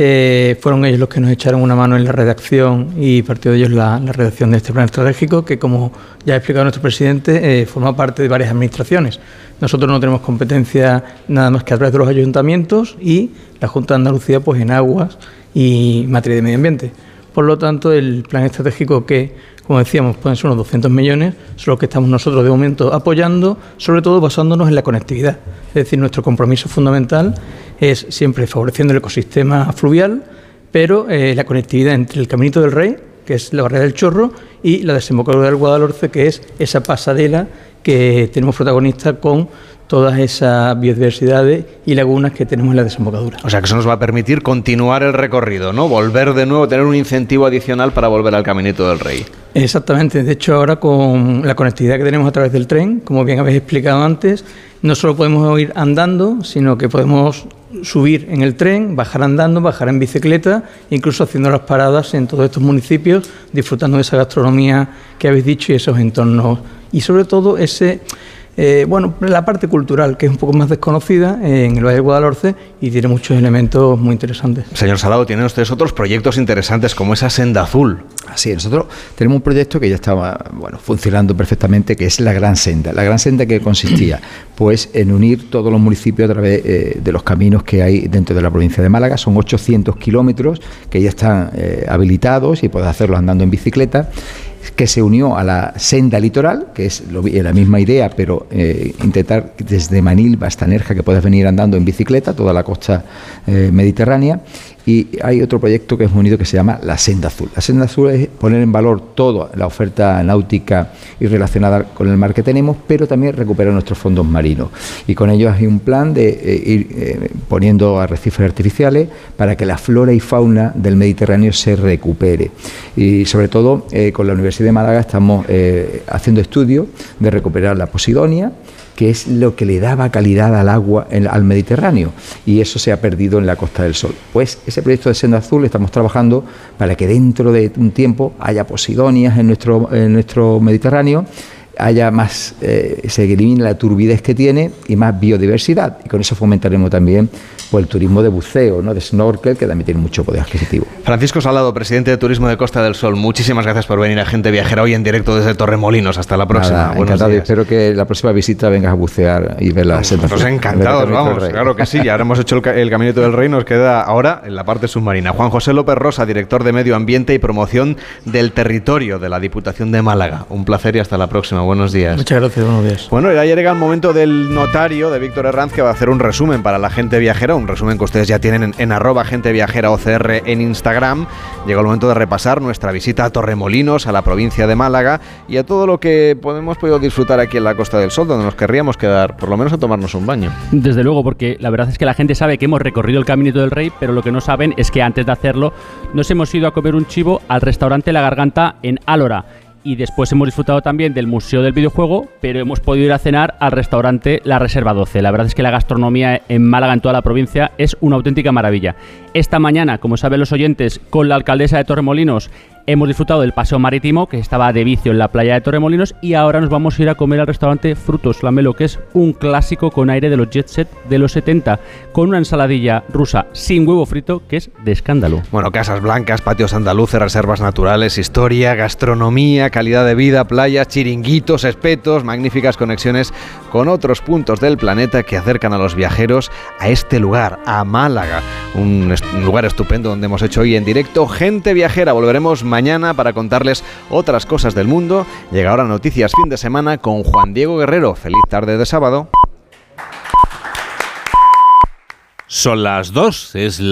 Eh, fueron ellos los que nos echaron una mano en la redacción y partió de ellos la, redacción de este plan estratégico que, como ya ha explicado nuestro presidente, eh, forma parte de varias administraciones. Nosotros no tenemos competencia nada más que a través de los ayuntamientos y la Junta de Andalucía pues en aguas y materia de medio ambiente. Por lo tanto, el plan estratégico que, como decíamos, pueden ser unos 200 millones, son los que estamos nosotros de momento apoyando, sobre todo basándonos en la conectividad. Es decir, nuestro compromiso fundamental es siempre favoreciendo el ecosistema fluvial, pero eh, la conectividad entre el Caminito del Rey, que es la barrera del Chorro, y la desembocadura del Guadalhorce, que es esa pasarela que tenemos protagonista con todas esas biodiversidades y lagunas que tenemos en la desembocadura. O sea que eso nos va a permitir continuar el recorrido, ¿no? Volver de nuevo, tener un incentivo adicional para volver al Caminito del Rey. Exactamente, de hecho ahora con la conectividad que tenemos a través del tren, como bien habéis explicado antes, no solo podemos ir andando, sino que podemos subir en el tren, bajar andando, bajar en bicicleta, incluso haciendo las paradas en todos estos municipios, disfrutando de esa gastronomía que habéis dicho y esos entornos. Y sobre todo ese eh, bueno, la parte cultural, que es un poco más desconocida en el Valle de Guadalhorce y tiene muchos elementos muy interesantes. Señor Salado, tienen ustedes otros proyectos interesantes como esa senda azul. Así, nosotros tenemos un proyecto que ya estaba bueno, funcionando perfectamente, que es la Gran Senda. La Gran Senda que consistía pues en unir todos los municipios a través eh, de los caminos que hay dentro de la provincia de Málaga. Son 800 kilómetros que ya están eh, habilitados y puedes hacerlo andando en bicicleta que se unió a la senda litoral, que es la misma idea, pero eh, intentar desde Manil hasta Nerja que puedas venir andando en bicicleta, toda la costa eh, mediterránea, y hay otro proyecto que es unido que se llama La Senda Azul. La Senda Azul es poner en valor toda la oferta náutica y relacionada con el mar que tenemos, pero también recuperar nuestros fondos marinos. Y con ello hay un plan de eh, ir eh, poniendo arrecifes artificiales para que la flora y fauna del Mediterráneo se recupere. Y sobre todo eh, con la Universidad de Málaga estamos haciendo estudios de recuperar la posidonia que es lo que le daba calidad al agua al Mediterráneo, y eso se ha perdido en la Costa del Sol. Pues ese proyecto de Senda Azul estamos trabajando para que dentro de un tiempo haya posidonias en nuestro, en nuestro Mediterráneo, haya más, eh, se elimine la turbidez que tiene y más biodiversidad, y con eso fomentaremos también pues el turismo de buceo, ¿no? de snorkel, que también tiene mucho poder adquisitivo. Francisco Salado, presidente de Turismo de Costa del Sol, muchísimas gracias por venir a Gente Viajera hoy en directo desde Torremolinos. Hasta la próxima. encantado, espero que la próxima visita vengas a bucear y ver la Nosotros encantados, vamos, claro que sí, ya hemos hecho el, el Caminito del Rey, nos queda ahora en la parte submarina. Juan José López Rosa, director de Medio Ambiente y Promoción del Territorio de la Diputación de Málaga. Un placer y hasta la próxima. Buenos días. Muchas gracias, buenos días. Bueno, ya llega el momento del notario de Víctor Herranz que va a hacer un resumen para la gente viajera, un resumen que ustedes ya tienen en, en arroba gente viajera OCR en Instagram. Llega el momento de repasar nuestra visita a Torremolinos, a la provincia de Málaga y a todo lo que hemos podido disfrutar aquí en la Costa del Sol, donde nos querríamos quedar, por lo menos a tomarnos un baño. Desde luego, porque la verdad es que la gente sabe que hemos recorrido el Caminito del Rey, pero lo que no saben es que antes de hacerlo nos hemos ido a comer un chivo al restaurante La Garganta en Álora y después hemos disfrutado también del Museo del Videojuego, pero hemos podido ir a cenar al restaurante La Reserva 12. La verdad es que la gastronomía en Málaga, en toda la provincia, es una auténtica maravilla. Esta mañana, como saben los oyentes, con la alcaldesa de Torremolinos hemos disfrutado del paseo marítimo, que estaba de vicio en la playa de Torremolinos, y ahora nos vamos a ir a comer al restaurante Frutos Lamelo, que es un clásico con aire de los jet set de los 70, con una ensaladilla rusa sin huevo frito, que es de escándalo. Bueno, casas blancas, patios andaluces, reservas naturales, historia, gastronomía, calidad de vida, playas, chiringuitos, espetos, magníficas conexiones con otros puntos del planeta que acercan a los viajeros a este lugar, a Málaga. Un, un lugar estupendo donde hemos hecho hoy en directo Gente Viajera. Volveremos mañana para contarles otras cosas del mundo. Llega ahora Noticias Fin de Semana con Juan Diego Guerrero. Feliz tarde de sábado. Son las dos, es